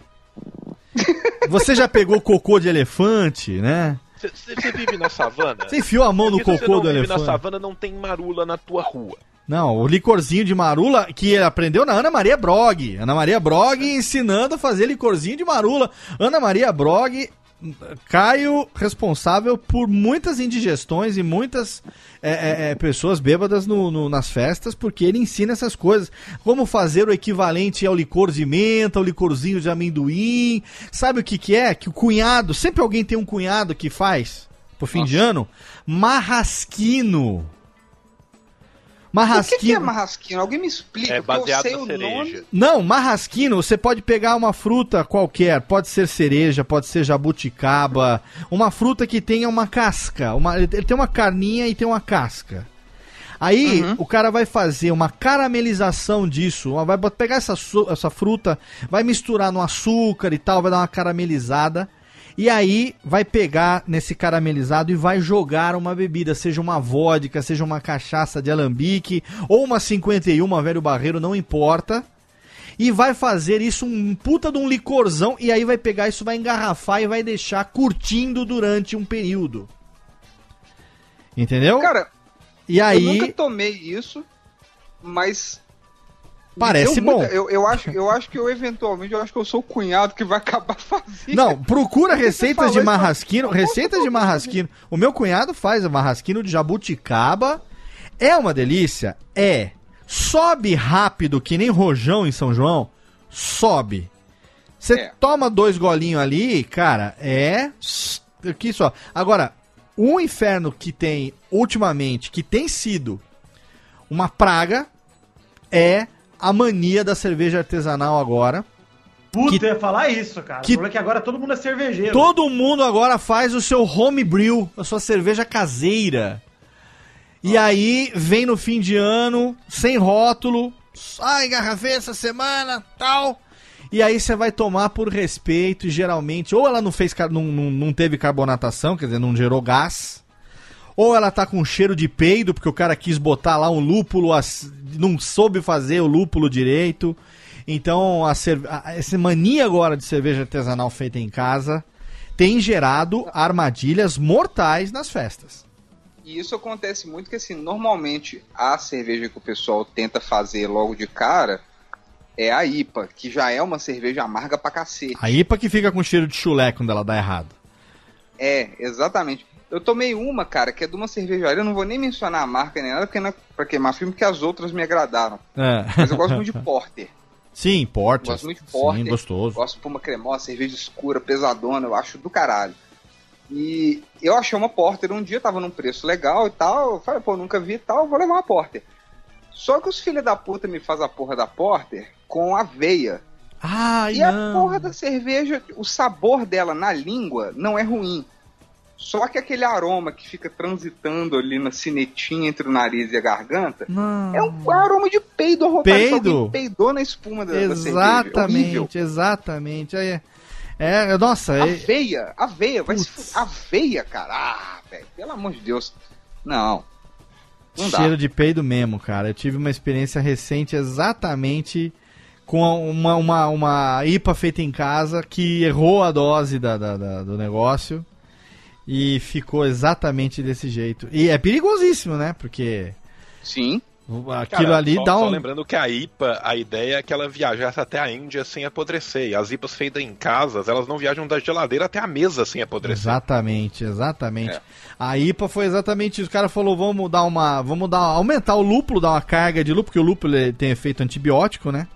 Você já pegou cocô de elefante, né? Você, vive na savana? Você enfiou a mão no cocô você não do vive elefante? na savana, não tem marula na tua rua. Não, o licorzinho de marula que ele aprendeu na Ana Maria Brog. Ana Maria Brog ensinando a fazer licorzinho de marula. Ana Maria Brog, Caio, responsável por muitas indigestões e muitas é, é, é, pessoas bêbadas no- no- nas festas, porque ele ensina essas coisas. Como fazer o equivalente ao licor de menta, ao licorzinho de amendoim. Sabe o que, que é? Que o cunhado, sempre alguém tem um cunhado que faz, pro fim de ano, marrasquino. O que, que é Marrasquino. marrasquino? Alguém me explica, É porque eu baseado sei na o cereja. nome. Não, marrasquino, você pode pegar uma fruta qualquer, pode ser cereja, pode ser jabuticaba, uma fruta que tenha uma casca, uma, ele tem uma carninha e tem uma casca. Aí Uhum. o cara vai fazer uma caramelização disso, vai pegar essa, essa fruta, vai misturar no açúcar e tal, vai dar uma caramelizada. E aí vai pegar nesse caramelizado e vai jogar uma bebida, seja uma vodka, seja uma cachaça de alambique ou uma 51, velho barreiro, não importa. e vai fazer isso um puta de um licorzão e aí vai pegar isso, vai engarrafar e vai deixar curtindo durante um período. Entendeu? Cara, e aí eu nunca tomei isso, mas. Parece bom. muita- Eu, eu, acho, eu acho que eu, eventualmente, eu acho que eu sou o cunhado que vai acabar fazendo. Não, procura receitas de marrasquino, receitas de marrasquino. O meu cunhado faz o marrasquino de jabuticaba. É uma delícia? É. Sobe rápido que nem rojão em São João? Sobe. Você É. toma dois golinhos ali, cara, é aqui só. Agora, o inferno que tem ultimamente, que tem sido uma praga, é a mania da cerveja artesanal agora. Puta, Que- eu ia falar isso, cara. que- O problema é que agora todo mundo é cervejeiro. Todo mundo agora faz o seu homebrew, a sua cerveja caseira. E aí vem no fim de ano, sem rótulo. Ai, engarrafei essa semana, tal. E aí você vai tomar por respeito, e geralmente, ou ela não fez, não, não, não teve carbonatação, quer dizer, não gerou gás. Ou ela tá com cheiro de peido, porque o cara quis botar lá um lúpulo, não soube fazer o lúpulo direito. Então, a cerve- a- essa mania agora de cerveja artesanal feita em casa tem gerado armadilhas mortais nas festas. E isso acontece muito que, assim, normalmente a cerveja que o pessoal tenta fazer logo de cara é a IPA, que já é uma cerveja amarga pra cacete. A IPA que fica com cheiro de chulé quando ela dá errado. É, exatamente. Eu tomei uma, cara, que é de uma cervejaria, eu não vou nem mencionar a marca nem nada, porque não é pra queimar filme, porque as outras me agradaram. É. Mas eu gosto muito de Porter. Sim, porte. Gosto muito de Porter. Sim, gostoso. Gosto de puma cremosa, cerveja escura, pesadona, eu acho do caralho. E eu achei uma Porter um dia, tava num preço legal e tal. Eu falei, pô, nunca vi e tal, vou levar uma Porter. Só que os filhos da puta me fazem a porra da Porter com aveia. Ai, e a não. porra da cerveja, o sabor dela na língua não é ruim. Só que aquele aroma que fica transitando ali na cinetinha entre o nariz e a garganta Não. é um aroma de peido arrombado. Peido? Peidou na espuma da. Exatamente, exatamente. Aí, é, nossa, é, Aveia, aveia, vai se fu- Aveia, cara. Ah, velho, pelo amor de Deus. Não. Não dá. cheiro de peido mesmo, cara. Eu tive uma experiência recente exatamente com uma, uma, uma IPA feita em casa que errou a dose da, da- da- do negócio e ficou exatamente desse jeito. E é perigosíssimo, né? Porque Sim. aquilo Cara, ali só, dá só um. lembrando que a IPA, a ideia é que ela viajasse até a Índia sem apodrecer. E as IPAs feitas em casas, elas não viajam da geladeira até a mesa sem apodrecer. Exatamente, exatamente. É. A IPA foi exatamente isso. O cara falou: vamos dar uma. Vamos dar, aumentar o lúpulo, dar uma carga de lúpulo, porque o lúpulo tem efeito antibiótico, né?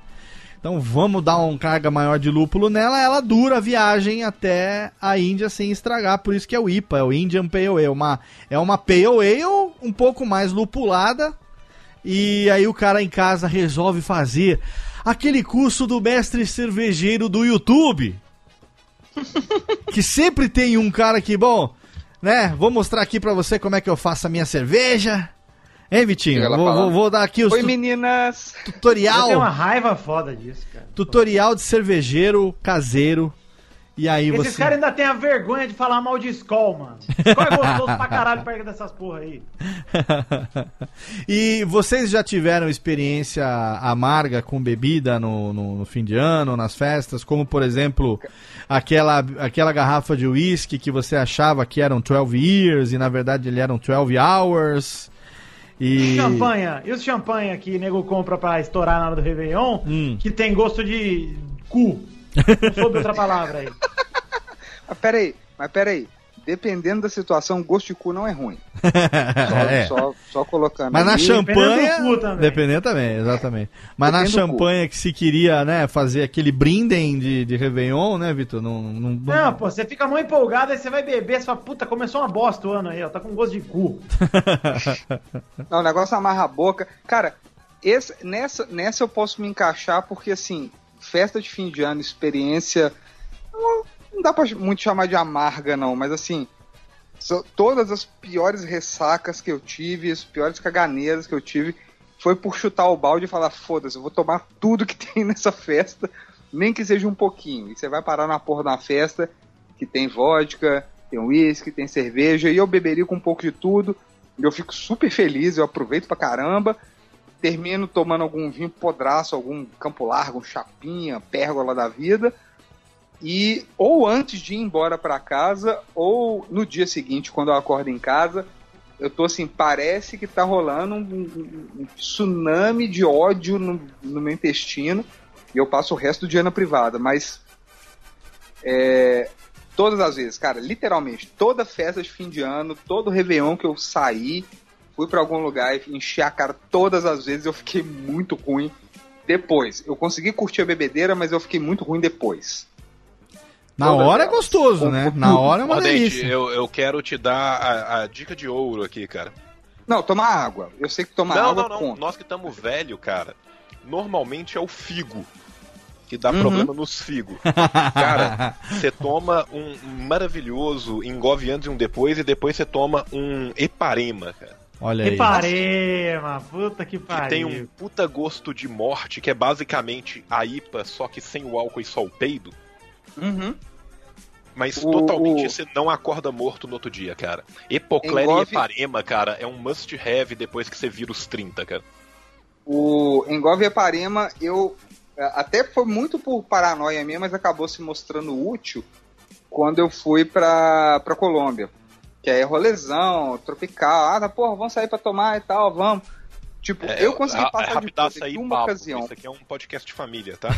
Então vamos dar uma carga maior de lúpulo nela, ela dura a viagem até a Índia sem estragar, por isso que é o IPA, é o Indian Pale Ale. Uma, é uma Pale Ale um pouco mais lupulada, e aí o cara em casa resolve fazer aquele curso do mestre cervejeiro do YouTube. que sempre tem um cara que, bom, né? Vou mostrar aqui pra você como é que eu faço a minha cerveja. Hein, Vitinho? Vou, vou- vou dar aqui o Oi, meninas. Eu tutorial. tenho uma raiva foda disso, cara. Tutorial de cervejeiro caseiro. E aí Esses você. caras ainda têm a vergonha de falar mal de Skol, mano. Skol é gostoso pra caralho perto dessas porra aí. e vocês já tiveram experiência amarga com bebida no, no, no fim de ano, nas festas? Como, por exemplo, aquela, aquela garrafa de uísque que você achava que eram 12 years e na verdade ele eram 12 hours. E. Champanha. E os champanhe que o nego compra pra estourar na hora do Réveillon, Hum. que tem gosto de cu. Não soube outra palavra aí. Mas peraí, mas peraí. Dependendo da situação, gosto de cu não é ruim. Só, É. só, só colocando. Mas na aí. champanha. do cu também. Dependendo também, exatamente. Mas na Depende champanha que se queria, né, fazer aquele brindem de, de Réveillon, né, Vitor? Não, não, não- Não, pô, você fica muito empolgado, aí você vai beber, você fala, puta, começou uma bosta o ano aí, ó, tá com gosto de cu. Não, o negócio amarra a boca. Cara, esse, nessa, nessa eu posso me encaixar porque, assim, festa de fim de ano, experiência. Não, não dá pra muito chamar de amarga, não, mas assim. todas as piores ressacas que eu tive, as piores caganeiras que eu tive, foi por chutar o balde e falar: foda-se, eu vou tomar tudo que tem nessa festa, nem que seja um pouquinho. E você vai parar na porra da festa que tem vodka, tem uísque, tem cerveja, e eu beberia com um pouco de tudo. Eu fico super feliz, eu aproveito pra caramba. termino tomando algum vinho podraço, algum campo largo, um chapinha, pérgola da vida. E ou antes de ir embora para casa, ou no dia seguinte, quando eu acordo em casa, eu tô assim, parece que tá rolando um, um- um tsunami de ódio no, no meu intestino e eu passo o resto do dia na privada, mas é, todas as vezes, cara, literalmente, toda festa de fim de ano, todo Réveillon que eu saí, fui pra algum lugar e enchi a cara todas as vezes, eu fiquei muito ruim depois. Eu consegui curtir a bebedeira, mas eu fiquei muito ruim depois. Na hora é gostoso, né? Na hora é uma Ó, Dente, delícia. eu, eu quero te dar a, a dica de ouro aqui, cara. Não, tomar água. Eu sei que tomar não, água não, não. conta. Nós que estamos velho, cara, normalmente é o figo. Que dá Uhum. problema nos figos. Cara, você toma um maravilhoso engove antes e um depois, e depois você toma um heparema, cara. Olha Que parema, puta que Que pariu. tem um puta gosto de morte, que é basicamente a IPA, só que sem o álcool e só o peido. Uhum. Mas O- totalmente o- você não acorda morto no outro dia, cara. Epoclera Engove- e heparema, cara, é um must have depois que você vira os 30, cara. O Engove Eparema, eu até foi muito por paranoia minha, mas acabou se mostrando útil quando eu fui pra, pra Colômbia. Que aí é rolezão, tropical. Ah, tá, porra, vamos sair pra tomar e tal, vamos. Tipo, É, eu consegui ra- passar de puta aí, em uma Pablo. ocasião. Isso aqui é um podcast de família, tá?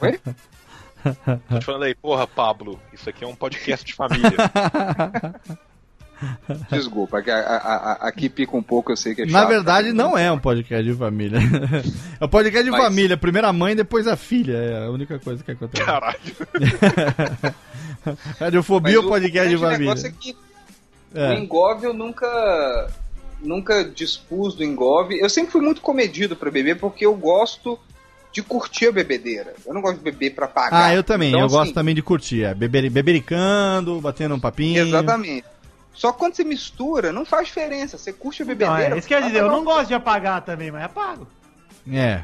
Oi? Tô te falando aí, porra, Pablo, isso aqui é um podcast de família. Desculpa, que a- a- aqui pica um pouco, eu sei que é chato. Na verdade, não é um podcast de família. É um podcast de Mas- família. Primeiro a mãe, depois a filha. É a única coisa que acontece. Caralho. Radiofobia ou podcast de família? negócio é que É. o Engove eu nunca nunca dispus do Engove. Eu sempre fui muito comedido pra beber porque eu gosto de curtir a bebedeira. Eu não gosto de beber pra pagar. Ah, eu também. Então, eu assim, gosto também de curtir. É, beber, bebericando, batendo um papinho. Exatamente. Só que quando você mistura, não faz diferença. Você curte a Não, bebedeira. é, isso quer dizer, eu não gosto de apagar também, mas apago. É.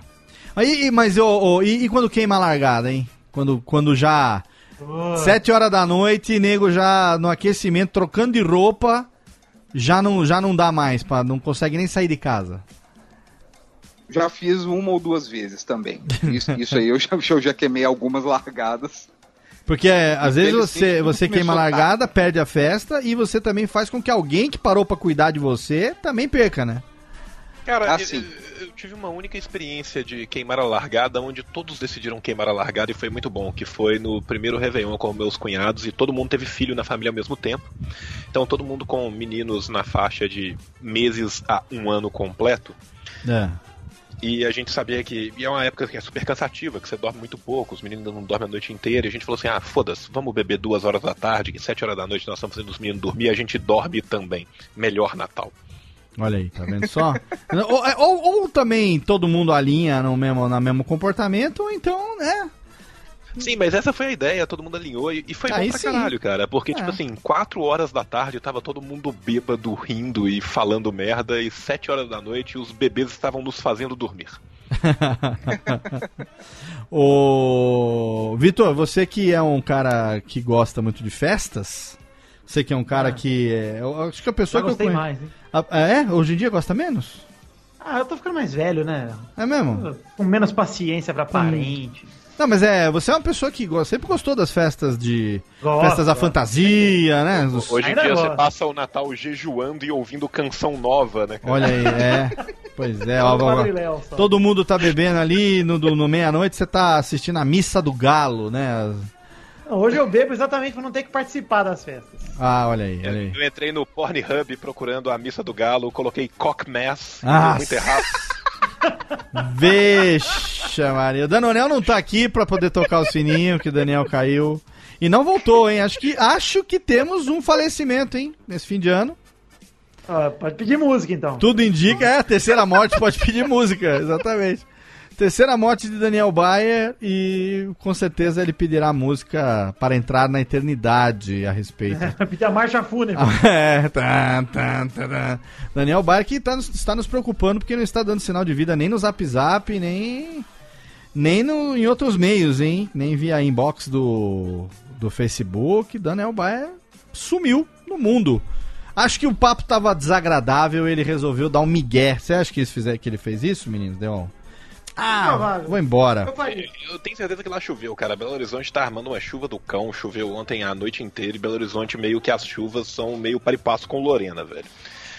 Aí, mas ô, ô, e, e quando queima a largada, hein? Quando, quando já. Sete horas da noite, nego já no aquecimento, trocando de roupa, já não, já não dá mais, pra, não consegue nem sair de casa. Já fiz uma ou duas vezes também. Isso, isso aí eu já, eu já queimei algumas largadas. Porque é, às vezes você, você queima a largada, perde a festa e você também faz com que alguém que parou pra cuidar de você também perca, né? Cara, Ah, eu, eu tive uma única experiência de queimar a largada, onde todos decidiram queimar a largada e foi muito bom, que foi no primeiro Réveillon com meus cunhados e todo mundo teve filho na família ao mesmo tempo. Então todo mundo com meninos na faixa de meses a um ano completo. É. E a gente sabia que. E é uma época que é super cansativa, que você dorme muito pouco, os meninos não dormem a noite inteira. E a gente falou assim: ah, foda-se, vamos beber duas horas da tarde, que sete horas da noite nós estamos fazendo os meninos dormir, a gente dorme também. Melhor Natal. Olha aí, tá vendo só? ou, ou, ou também todo mundo alinha no mesmo, no mesmo comportamento, ou então, né? Sim, mas essa foi a ideia, todo mundo alinhou e, e foi Aí bom pra sim. caralho, cara. Porque, tipo É. assim, quatro horas da tarde tava todo mundo bêbado, rindo e falando merda, e sete horas da noite os bebês estavam nos fazendo dormir. Ô, Vitor, você que é um cara que gosta muito de festas, você que é um cara Ah. que é, eu acho que a pessoa Já que eu gostei conheço, mais, hein? Ah, é? Hoje em dia gosta menos? Ah, eu tô ficando mais velho, né? É mesmo? Com menos paciência pra parente. Não, mas é, você é uma pessoa que gosta, sempre gostou das festas de Gosto, festas da fantasia, né? Os- Hoje em dia você passa o Natal jejuando e ouvindo canção nova, né, cara? Olha aí, é. Pois é, ó, ó, todo mundo tá bebendo ali no, no meia-noite, você tá assistindo a missa do galo, né? Não, Hoje eu bebo exatamente pra não ter que participar das festas. Ah, olha aí, olha aí. Eu entrei no Pornhub procurando a missa do galo, coloquei cock mass, Ah, muito errado. Vexa, Maria. O Danonel não tá aqui pra poder tocar o sininho, que o Daniel caiu. E não voltou, hein? Acho que, acho que temos um falecimento, hein? Nesse fim de ano. Ah, pode pedir música então. Tudo indica, é, a terceira morte pode pedir música, exatamente. Terceira morte de Daniel Bayer e com certeza ele pedirá música para entrar na eternidade a respeito. Vai pedir a marcha fúnebre. É, tá, tá, tá, tá. Daniel Bayer que tá está nos preocupando porque não está dando sinal de vida nem no Zap Zap, nem, nem no, em outros meios, hein? Nem via inbox do, do Facebook. Daniel Bayer sumiu no mundo. Acho que o papo tava desagradável, ele resolveu dar um migué. Você acha que, isso fizer, que ele fez isso, meninos? Deu um... Ah, Provável. vou embora. Eu tenho certeza que lá choveu, cara. Belo Horizonte tá armando uma chuva do cão. Choveu ontem a noite inteira e Belo Horizonte meio que as chuvas são meio paripasso com Lorena, velho.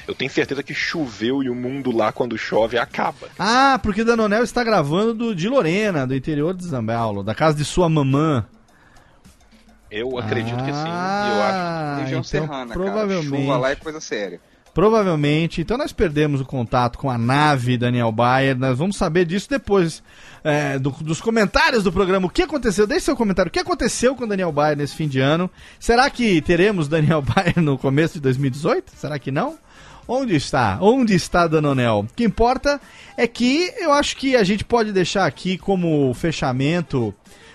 Eu tenho certeza que choveu e o mundo lá, quando chove, acaba. Ah, porque Danonel está gravando do, de Lorena, do interior de Zambaulo, da casa de sua mamã. Eu acredito que sim. Eu Ah, acho. Região então serrana, provavelmente. cara. Chuva lá é coisa séria. Provavelmente. Então nós perdemos o contato com a nave Daniel Bayer. Nós vamos saber disso depois é, do- dos comentários do programa. O que aconteceu? Deixe seu comentário. O que aconteceu com Daniel Bayer nesse fim de ano? Será que teremos Daniel Bayer no começo de 2018? Será que não? Onde está? Onde está Danonel? O que importa é que eu acho que a gente pode deixar aqui como fechamento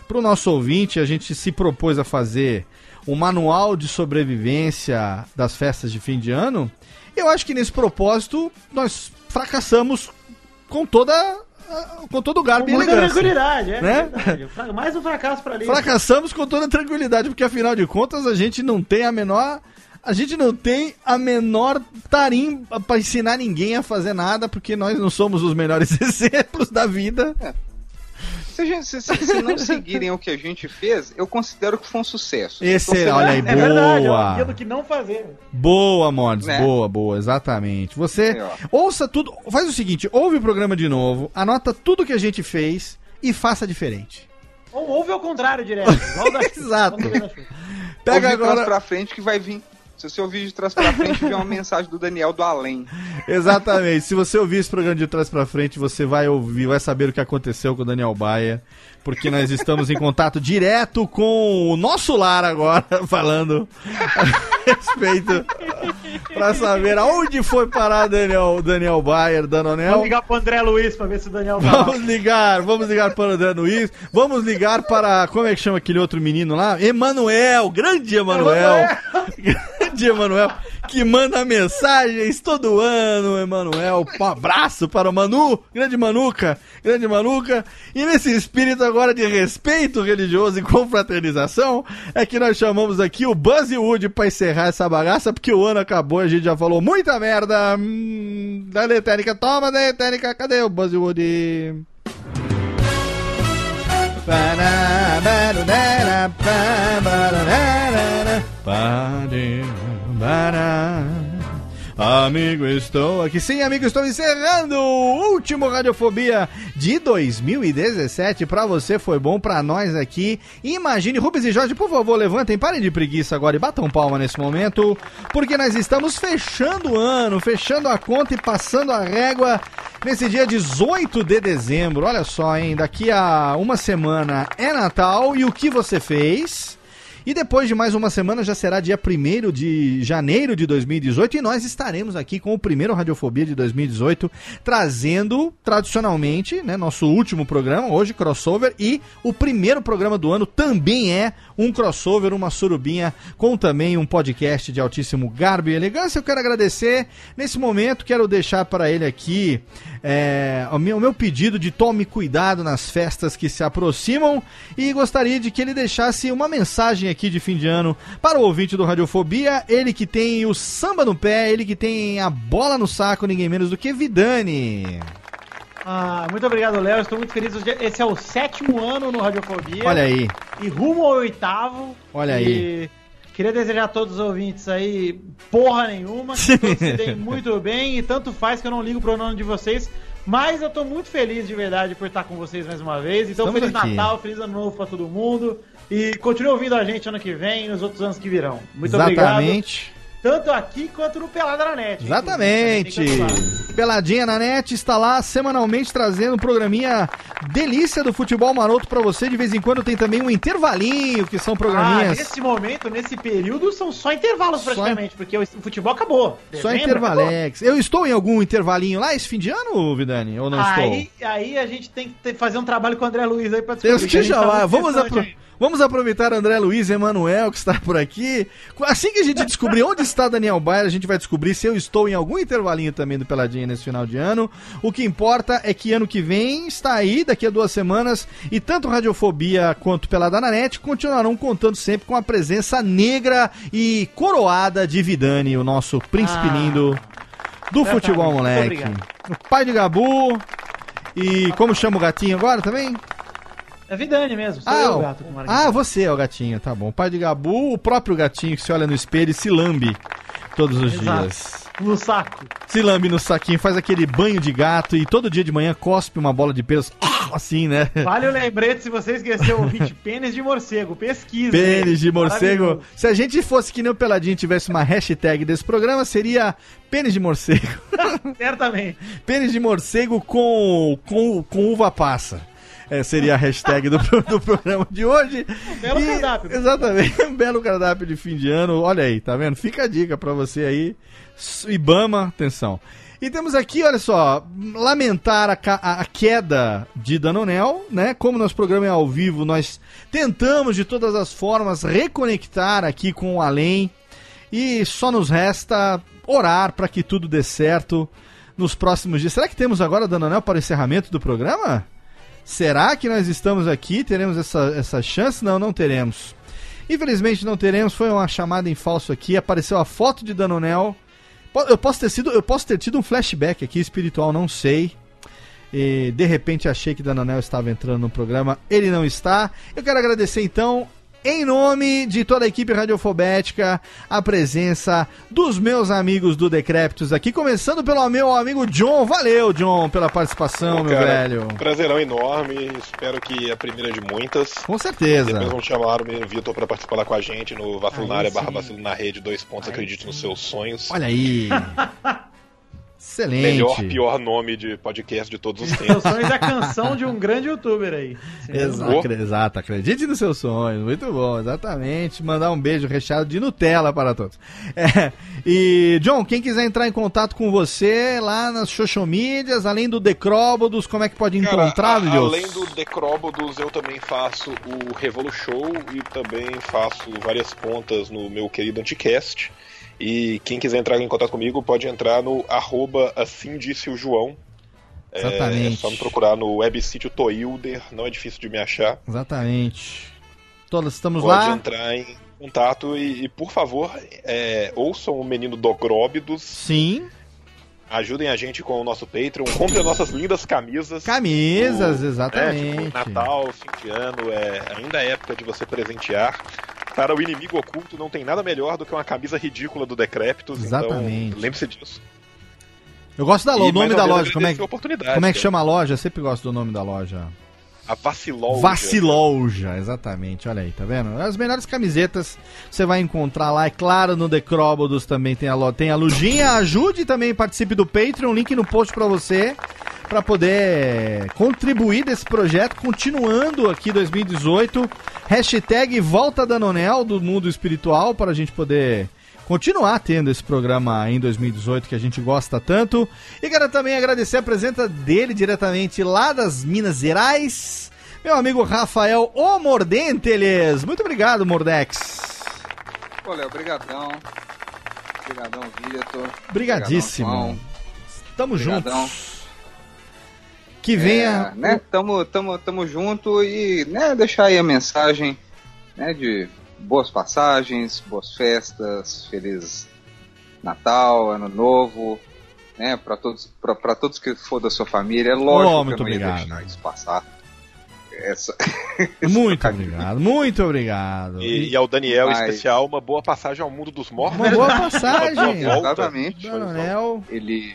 para o nosso ouvinte. A gente se propôs a fazer um manual de sobrevivência das festas de fim de ano. Eu acho que nesse propósito nós fracassamos com toda com todo o garbo Com e muita elegância. tranquilidade, é né? verdade. Mais um fracasso pra ali. Fracassamos com toda tranquilidade, porque afinal de contas a gente não tem a menor. A gente não tem a menor tarimba pra ensinar ninguém a fazer nada, porque nós não somos os melhores exemplos da vida. Se, gente- se- se- se não seguirem o que a gente fez, eu considero que foi um sucesso. Esse, Então, olha aí, É verdade, ó, boa. aquilo do que não fazer. Boa, Mods, Né? boa, boa, exatamente. Você ó. ouça tudo, faz o seguinte, ouve o programa de novo, anota tudo que a gente fez e faça diferente. Ou ouve ao contrário direto. Exato. Pega Ouve agora. pra frente que vai vir. Se você ouvir de trás pra frente, vem uma mensagem do Daniel do além. Exatamente. Se você ouvir esse programa de trás pra frente, você vai ouvir, vai saber o que aconteceu com o Daniel Baia, porque nós estamos em contato direto com o nosso lar agora, falando a respeito pra saber aonde foi parar Daniel, Daniel Bayer, Danonel. Vamos ligar pro André Luiz pra ver se o Daniel vai. Vamos ligar, vamos ligar para o André Luiz, vamos ligar para, como é que chama aquele outro menino lá? Emanuel, grande Emanuel, grande Emanuel, que manda mensagens todo ano, Emanuel, um abraço para o Manu, grande Manuca, grande Manuca, e nesse espírito agora de respeito religioso e confraternização, é que nós chamamos aqui o Buzzwood para encerrar essa bagaça, porque o ano acabou e a gente já falou muita merda, hum, Dale, Técnica, toma, Dale, Técnica, cadê o Buzzwood? Amigo, estou aqui. Sim, amigo, estou encerrando o último Radiofobia de 2017. Pra você foi bom, pra nós aqui. Imagine, Rubens e Jorge, por favor, levantem, parem de preguiça agora e batam palma nesse momento, porque nós estamos fechando o ano, fechando a conta e passando a régua nesse dia 18 de dezembro. Olha só, hein? Daqui a uma semana é Natal e o que você fez? E depois de mais uma semana já será dia 1 de janeiro de 2018 e nós estaremos aqui com o primeiro Radiofobia de 2018, trazendo tradicionalmente, né, nosso último programa, hoje crossover, e o primeiro programa do ano também é um crossover, uma surubinha, com também um podcast de altíssimo garbo e elegância. Eu quero agradecer nesse momento, quero deixar para ele aqui é, o, meu, o meu pedido de tome cuidado nas festas que se aproximam e gostaria de que ele deixasse uma mensagem aqui de fim de ano para o ouvinte do Radiofobia, ele que tem o samba no pé, ele que tem a bola no saco, ninguém menos do que Vidani. Ah, muito obrigado, Léo. Estou muito feliz. Hoje- Esse é o sétimo ano no Radiofobia. Olha aí. E rumo ao oitavo. Olha E aí. Queria desejar a todos os ouvintes aí porra nenhuma. Que todos se deem muito bem. E tanto faz que eu não ligo pro nome de vocês. Mas eu tô muito feliz de verdade por estar com vocês mais uma vez. Então, Estamos Feliz aqui. Natal, Feliz Ano Novo pra todo mundo. E continue ouvindo a gente ano que vem e nos outros anos que virão. Muito obrigado. Exatamente. Tanto aqui quanto no Pelada na Net. Exatamente. que. Peladinha na net está lá semanalmente trazendo um programinha delícia do futebol maroto pra você. De vez em quando tem também um intervalinho, que são Ah, programinhas. nesse momento, nesse período, são só intervalos Só praticamente, porque o futebol acabou. Só Dezembro intervalex. Eu estou em algum intervalinho lá esse fim de ano, Vidani? Ou não Aí, estou? aí a gente tem que fazer um trabalho com o André Luiz aí pra Deus descobrir. te a gente tá chamar. muito Vamos distante apro- aí. Vamos aproveitar André Luiz Emanuel, que está por aqui. Assim que a gente descobrir onde está Daniel Bayer, a gente vai descobrir se eu estou em algum intervalinho também do Peladinha nesse final de ano. O que importa é que ano que vem está aí, daqui a duas semanas, e tanto Radiofobia quanto Pelada na Net continuarão contando sempre com a presença negra e coroada de Vidani, o nosso príncipe Ah. lindo do futebol moleque. O pai de Gabu. E como chama o gatinho agora também? É Vidani mesmo, sou Ah, eu o- gato. com. Ah, você é o gatinho, tá bom. O pai de Gabu, o próprio gatinho que se olha no espelho e se lambe todos os Exato. dias. No saco. Se lambe no saquinho, faz aquele banho de gato e todo dia de manhã cospe uma bola de pelos assim, né? Vale o lembrete se você esqueceu o ouvinte. Pênis de morcego, pesquisa. Pênis de morcego. Se a gente fosse que nem o Peladinho tivesse uma hashtag desse programa, seria pênis de morcego. Certamente. Pênis de morcego com, com, com uva passa. É, seria a hashtag do, do programa de hoje. belo E- cardápio. Exatamente, um belo cardápio de fim de ano. Olha aí, tá vendo? Fica a dica pra você aí. Ibama, atenção. E temos aqui, olha só, lamentar a, a- a queda de Danonel, né? Como nosso programa é ao vivo, nós tentamos de todas as formas reconectar aqui com o além. E só nos resta orar para que tudo dê certo nos próximos dias. Será que temos agora, Danonel, para o encerramento do programa? Será que nós estamos aqui? Teremos essa, essa chance? Não, não teremos. Infelizmente não teremos. Foi uma chamada em falso aqui. Apareceu a foto de Danonel. Eu posso ter sido, eu posso ter tido um flashback aqui espiritual, não sei. E, de repente achei que Danonel estava entrando no programa. Ele não está. Eu quero agradecer então, em nome de toda a equipe radiofobética, a presença dos meus amigos do Decréptos aqui, começando pelo meu amigo John. Valeu, John, pela participação, meu Cara, velho. Prazerão enorme, espero que a primeira de muitas. Com certeza. Depois vão chamar o Vitor pra participar lá com a gente no Aí sim. barra Vacilo na rede, dois pontos, acredite nos seus sonhos. Olha aí. Excelente. Melhor, pior nome de podcast de todos os Seus tempos. sonhos é a canção de um grande youtuber aí. Exato, exato, acredite nos seus sonhos, muito bom, exatamente. Mandar um beijo recheado de Nutella para todos. É, e, John, quem quiser entrar em contato com você lá nas social medias, além do Decróbodos, como é que pode Cara, encontrar, a- além do Decróbodos, eu também faço o Revolu Show e também faço várias pontas no meu querido Anticast. E quem quiser entrar em contato comigo pode entrar no arroba assim disse o João. É, Exatamente. É só me procurar no websítio Toilder, não é difícil de me achar. Exatamente. Todos estamos Pode lá. entrar em contato e, e, por favor, é, ouçam o menino Dogróbidos. Sim. Ajudem a gente com o nosso Patreon. Comprem as nossas lindas camisas. Camisas, O- exatamente. É, tipo, Natal, fim de ano, é, ainda é época de você presentear. Para o inimigo oculto não tem nada melhor do que uma camisa ridícula do Decréptos. Exatamente. Então, lembre-se disso. Eu gosto da loja, o nome da loja, como é, oportunidade, como é que cara. chama a loja? Eu sempre gosto do nome da loja. A Vacilolja. Vaciloja, exatamente, olha aí, tá vendo? As melhores camisetas você vai encontrar lá, é claro, no Decróbodos também tem a, lo- tem a Lujinha, ajude também participe do Patreon, link no post pra você, pra poder contribuir desse projeto, continuando aqui 2018, hashtag Volta Danonel do mundo espiritual, para a gente poder continuar tendo esse programa em 2018 que a gente gosta tanto. E quero também agradecer a presença dele diretamente lá das Minas Gerais, meu amigo Rafael O Mordenteles. Muito obrigado, Mordex. Pô, Léo, brigadão. Brigadão, Vitor. Obrigadíssimo. Brigadão, João. Tamo Obrigadão. juntos. Que venha. É, né, tamo, tamo, tamo junto e né, deixar aí a mensagem né, de boas passagens, boas festas, feliz Natal, Ano Novo, né, para todos, pra, pra todos que for da sua família. É lógico Oh, que eu muito não ia obrigado. deixar isso passar. Essa... Muito obrigado, muito obrigado. E, e ao Daniel, em Mas- especial, uma boa passagem ao mundo dos mortos. Uma boa passagem. Exatamente. Danonel. Ele,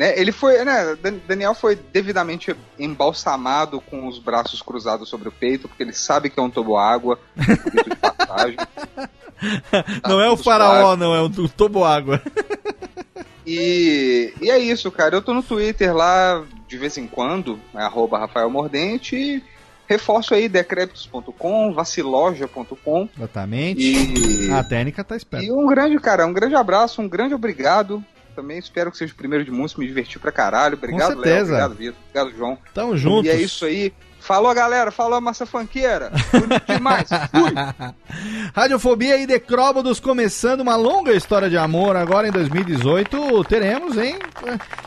né, ele foi, né, Dan- Daniel foi devidamente embalsamado com os braços cruzados sobre o peito, porque ele sabe que é um toboágua, dito de passagem. Não é o faraó, não, é o toboágua. E, e é isso, cara. Eu tô no Twitter lá de vez em quando, é arroba Rafael Mordente, e reforço aí decrépitos.com, vaciloja.com. Exatamente. E, A técnica tá esperta. e um grande, cara, um grande abraço, um grande obrigado. Também espero que seja o primeiro de muitos, me diverti pra caralho. Obrigado, Léo. certeza. Obrigado, Vitor. Obrigado, João. Tamo juntos. E é isso aí. Falou, galera. Falou, massa fanqueira. Bonito demais. Fui. Radiofobia e Decróbodos começando uma longa história de amor. Agora em 2018 teremos, hein?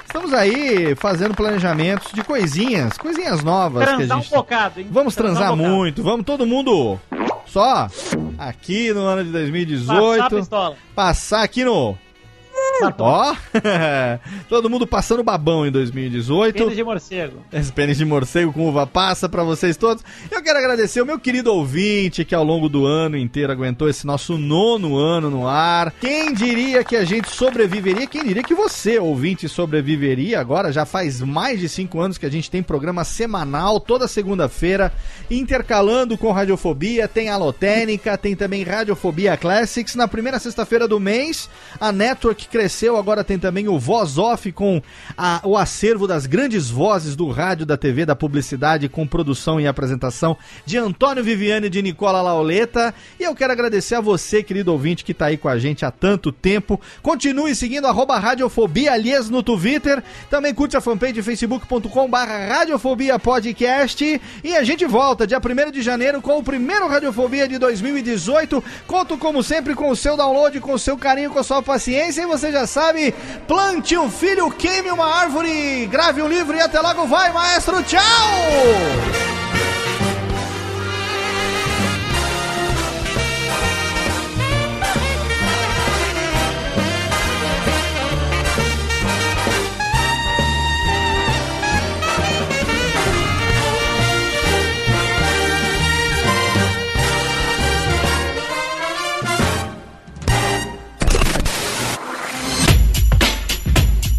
Estamos aí fazendo planejamentos de coisinhas, coisinhas novas que a Transar um gente. bocado, hein? Vamos transar um bocado. muito, vamos todo mundo só aqui no ano de 2018. Passar a pistola. Passar aqui no. Ó, todo mundo passando babão em 2018. Pênis de morcego. Esse pênis de morcego com uva passa pra vocês todos. Eu quero agradecer o meu querido ouvinte que ao longo do ano inteiro aguentou esse nosso nono ano no ar. Quem diria que a gente sobreviveria? Quem diria que você, ouvinte, sobreviveria? Agora já faz mais de cinco anos que a gente tem programa semanal toda segunda-feira, intercalando com Radiofobia. Tem Alotênica, tem também Radiofobia Classics. Na primeira sexta-feira do mês, a Network cresceu, agora tem também o Voz Off com a- o acervo das grandes vozes do rádio, da TV, da publicidade, com produção e apresentação de Antônio Viviane e de Nicola Lauleta. E eu quero agradecer a você, querido ouvinte, que tá aí com a gente há tanto tempo. Continue seguindo arroba Radiofobia Alias no Twitter. Também curte a fanpage facebook.com barra Radiofobia Podcast. E a gente volta dia 1 de janeiro com o primeiro Radiofobia de 2018. Conto, como sempre, com o seu download, com o seu carinho, com a sua paciência. E você já sabe, plante um filho, queime uma árvore, grave um livro e até logo vai, maestro. Tchau!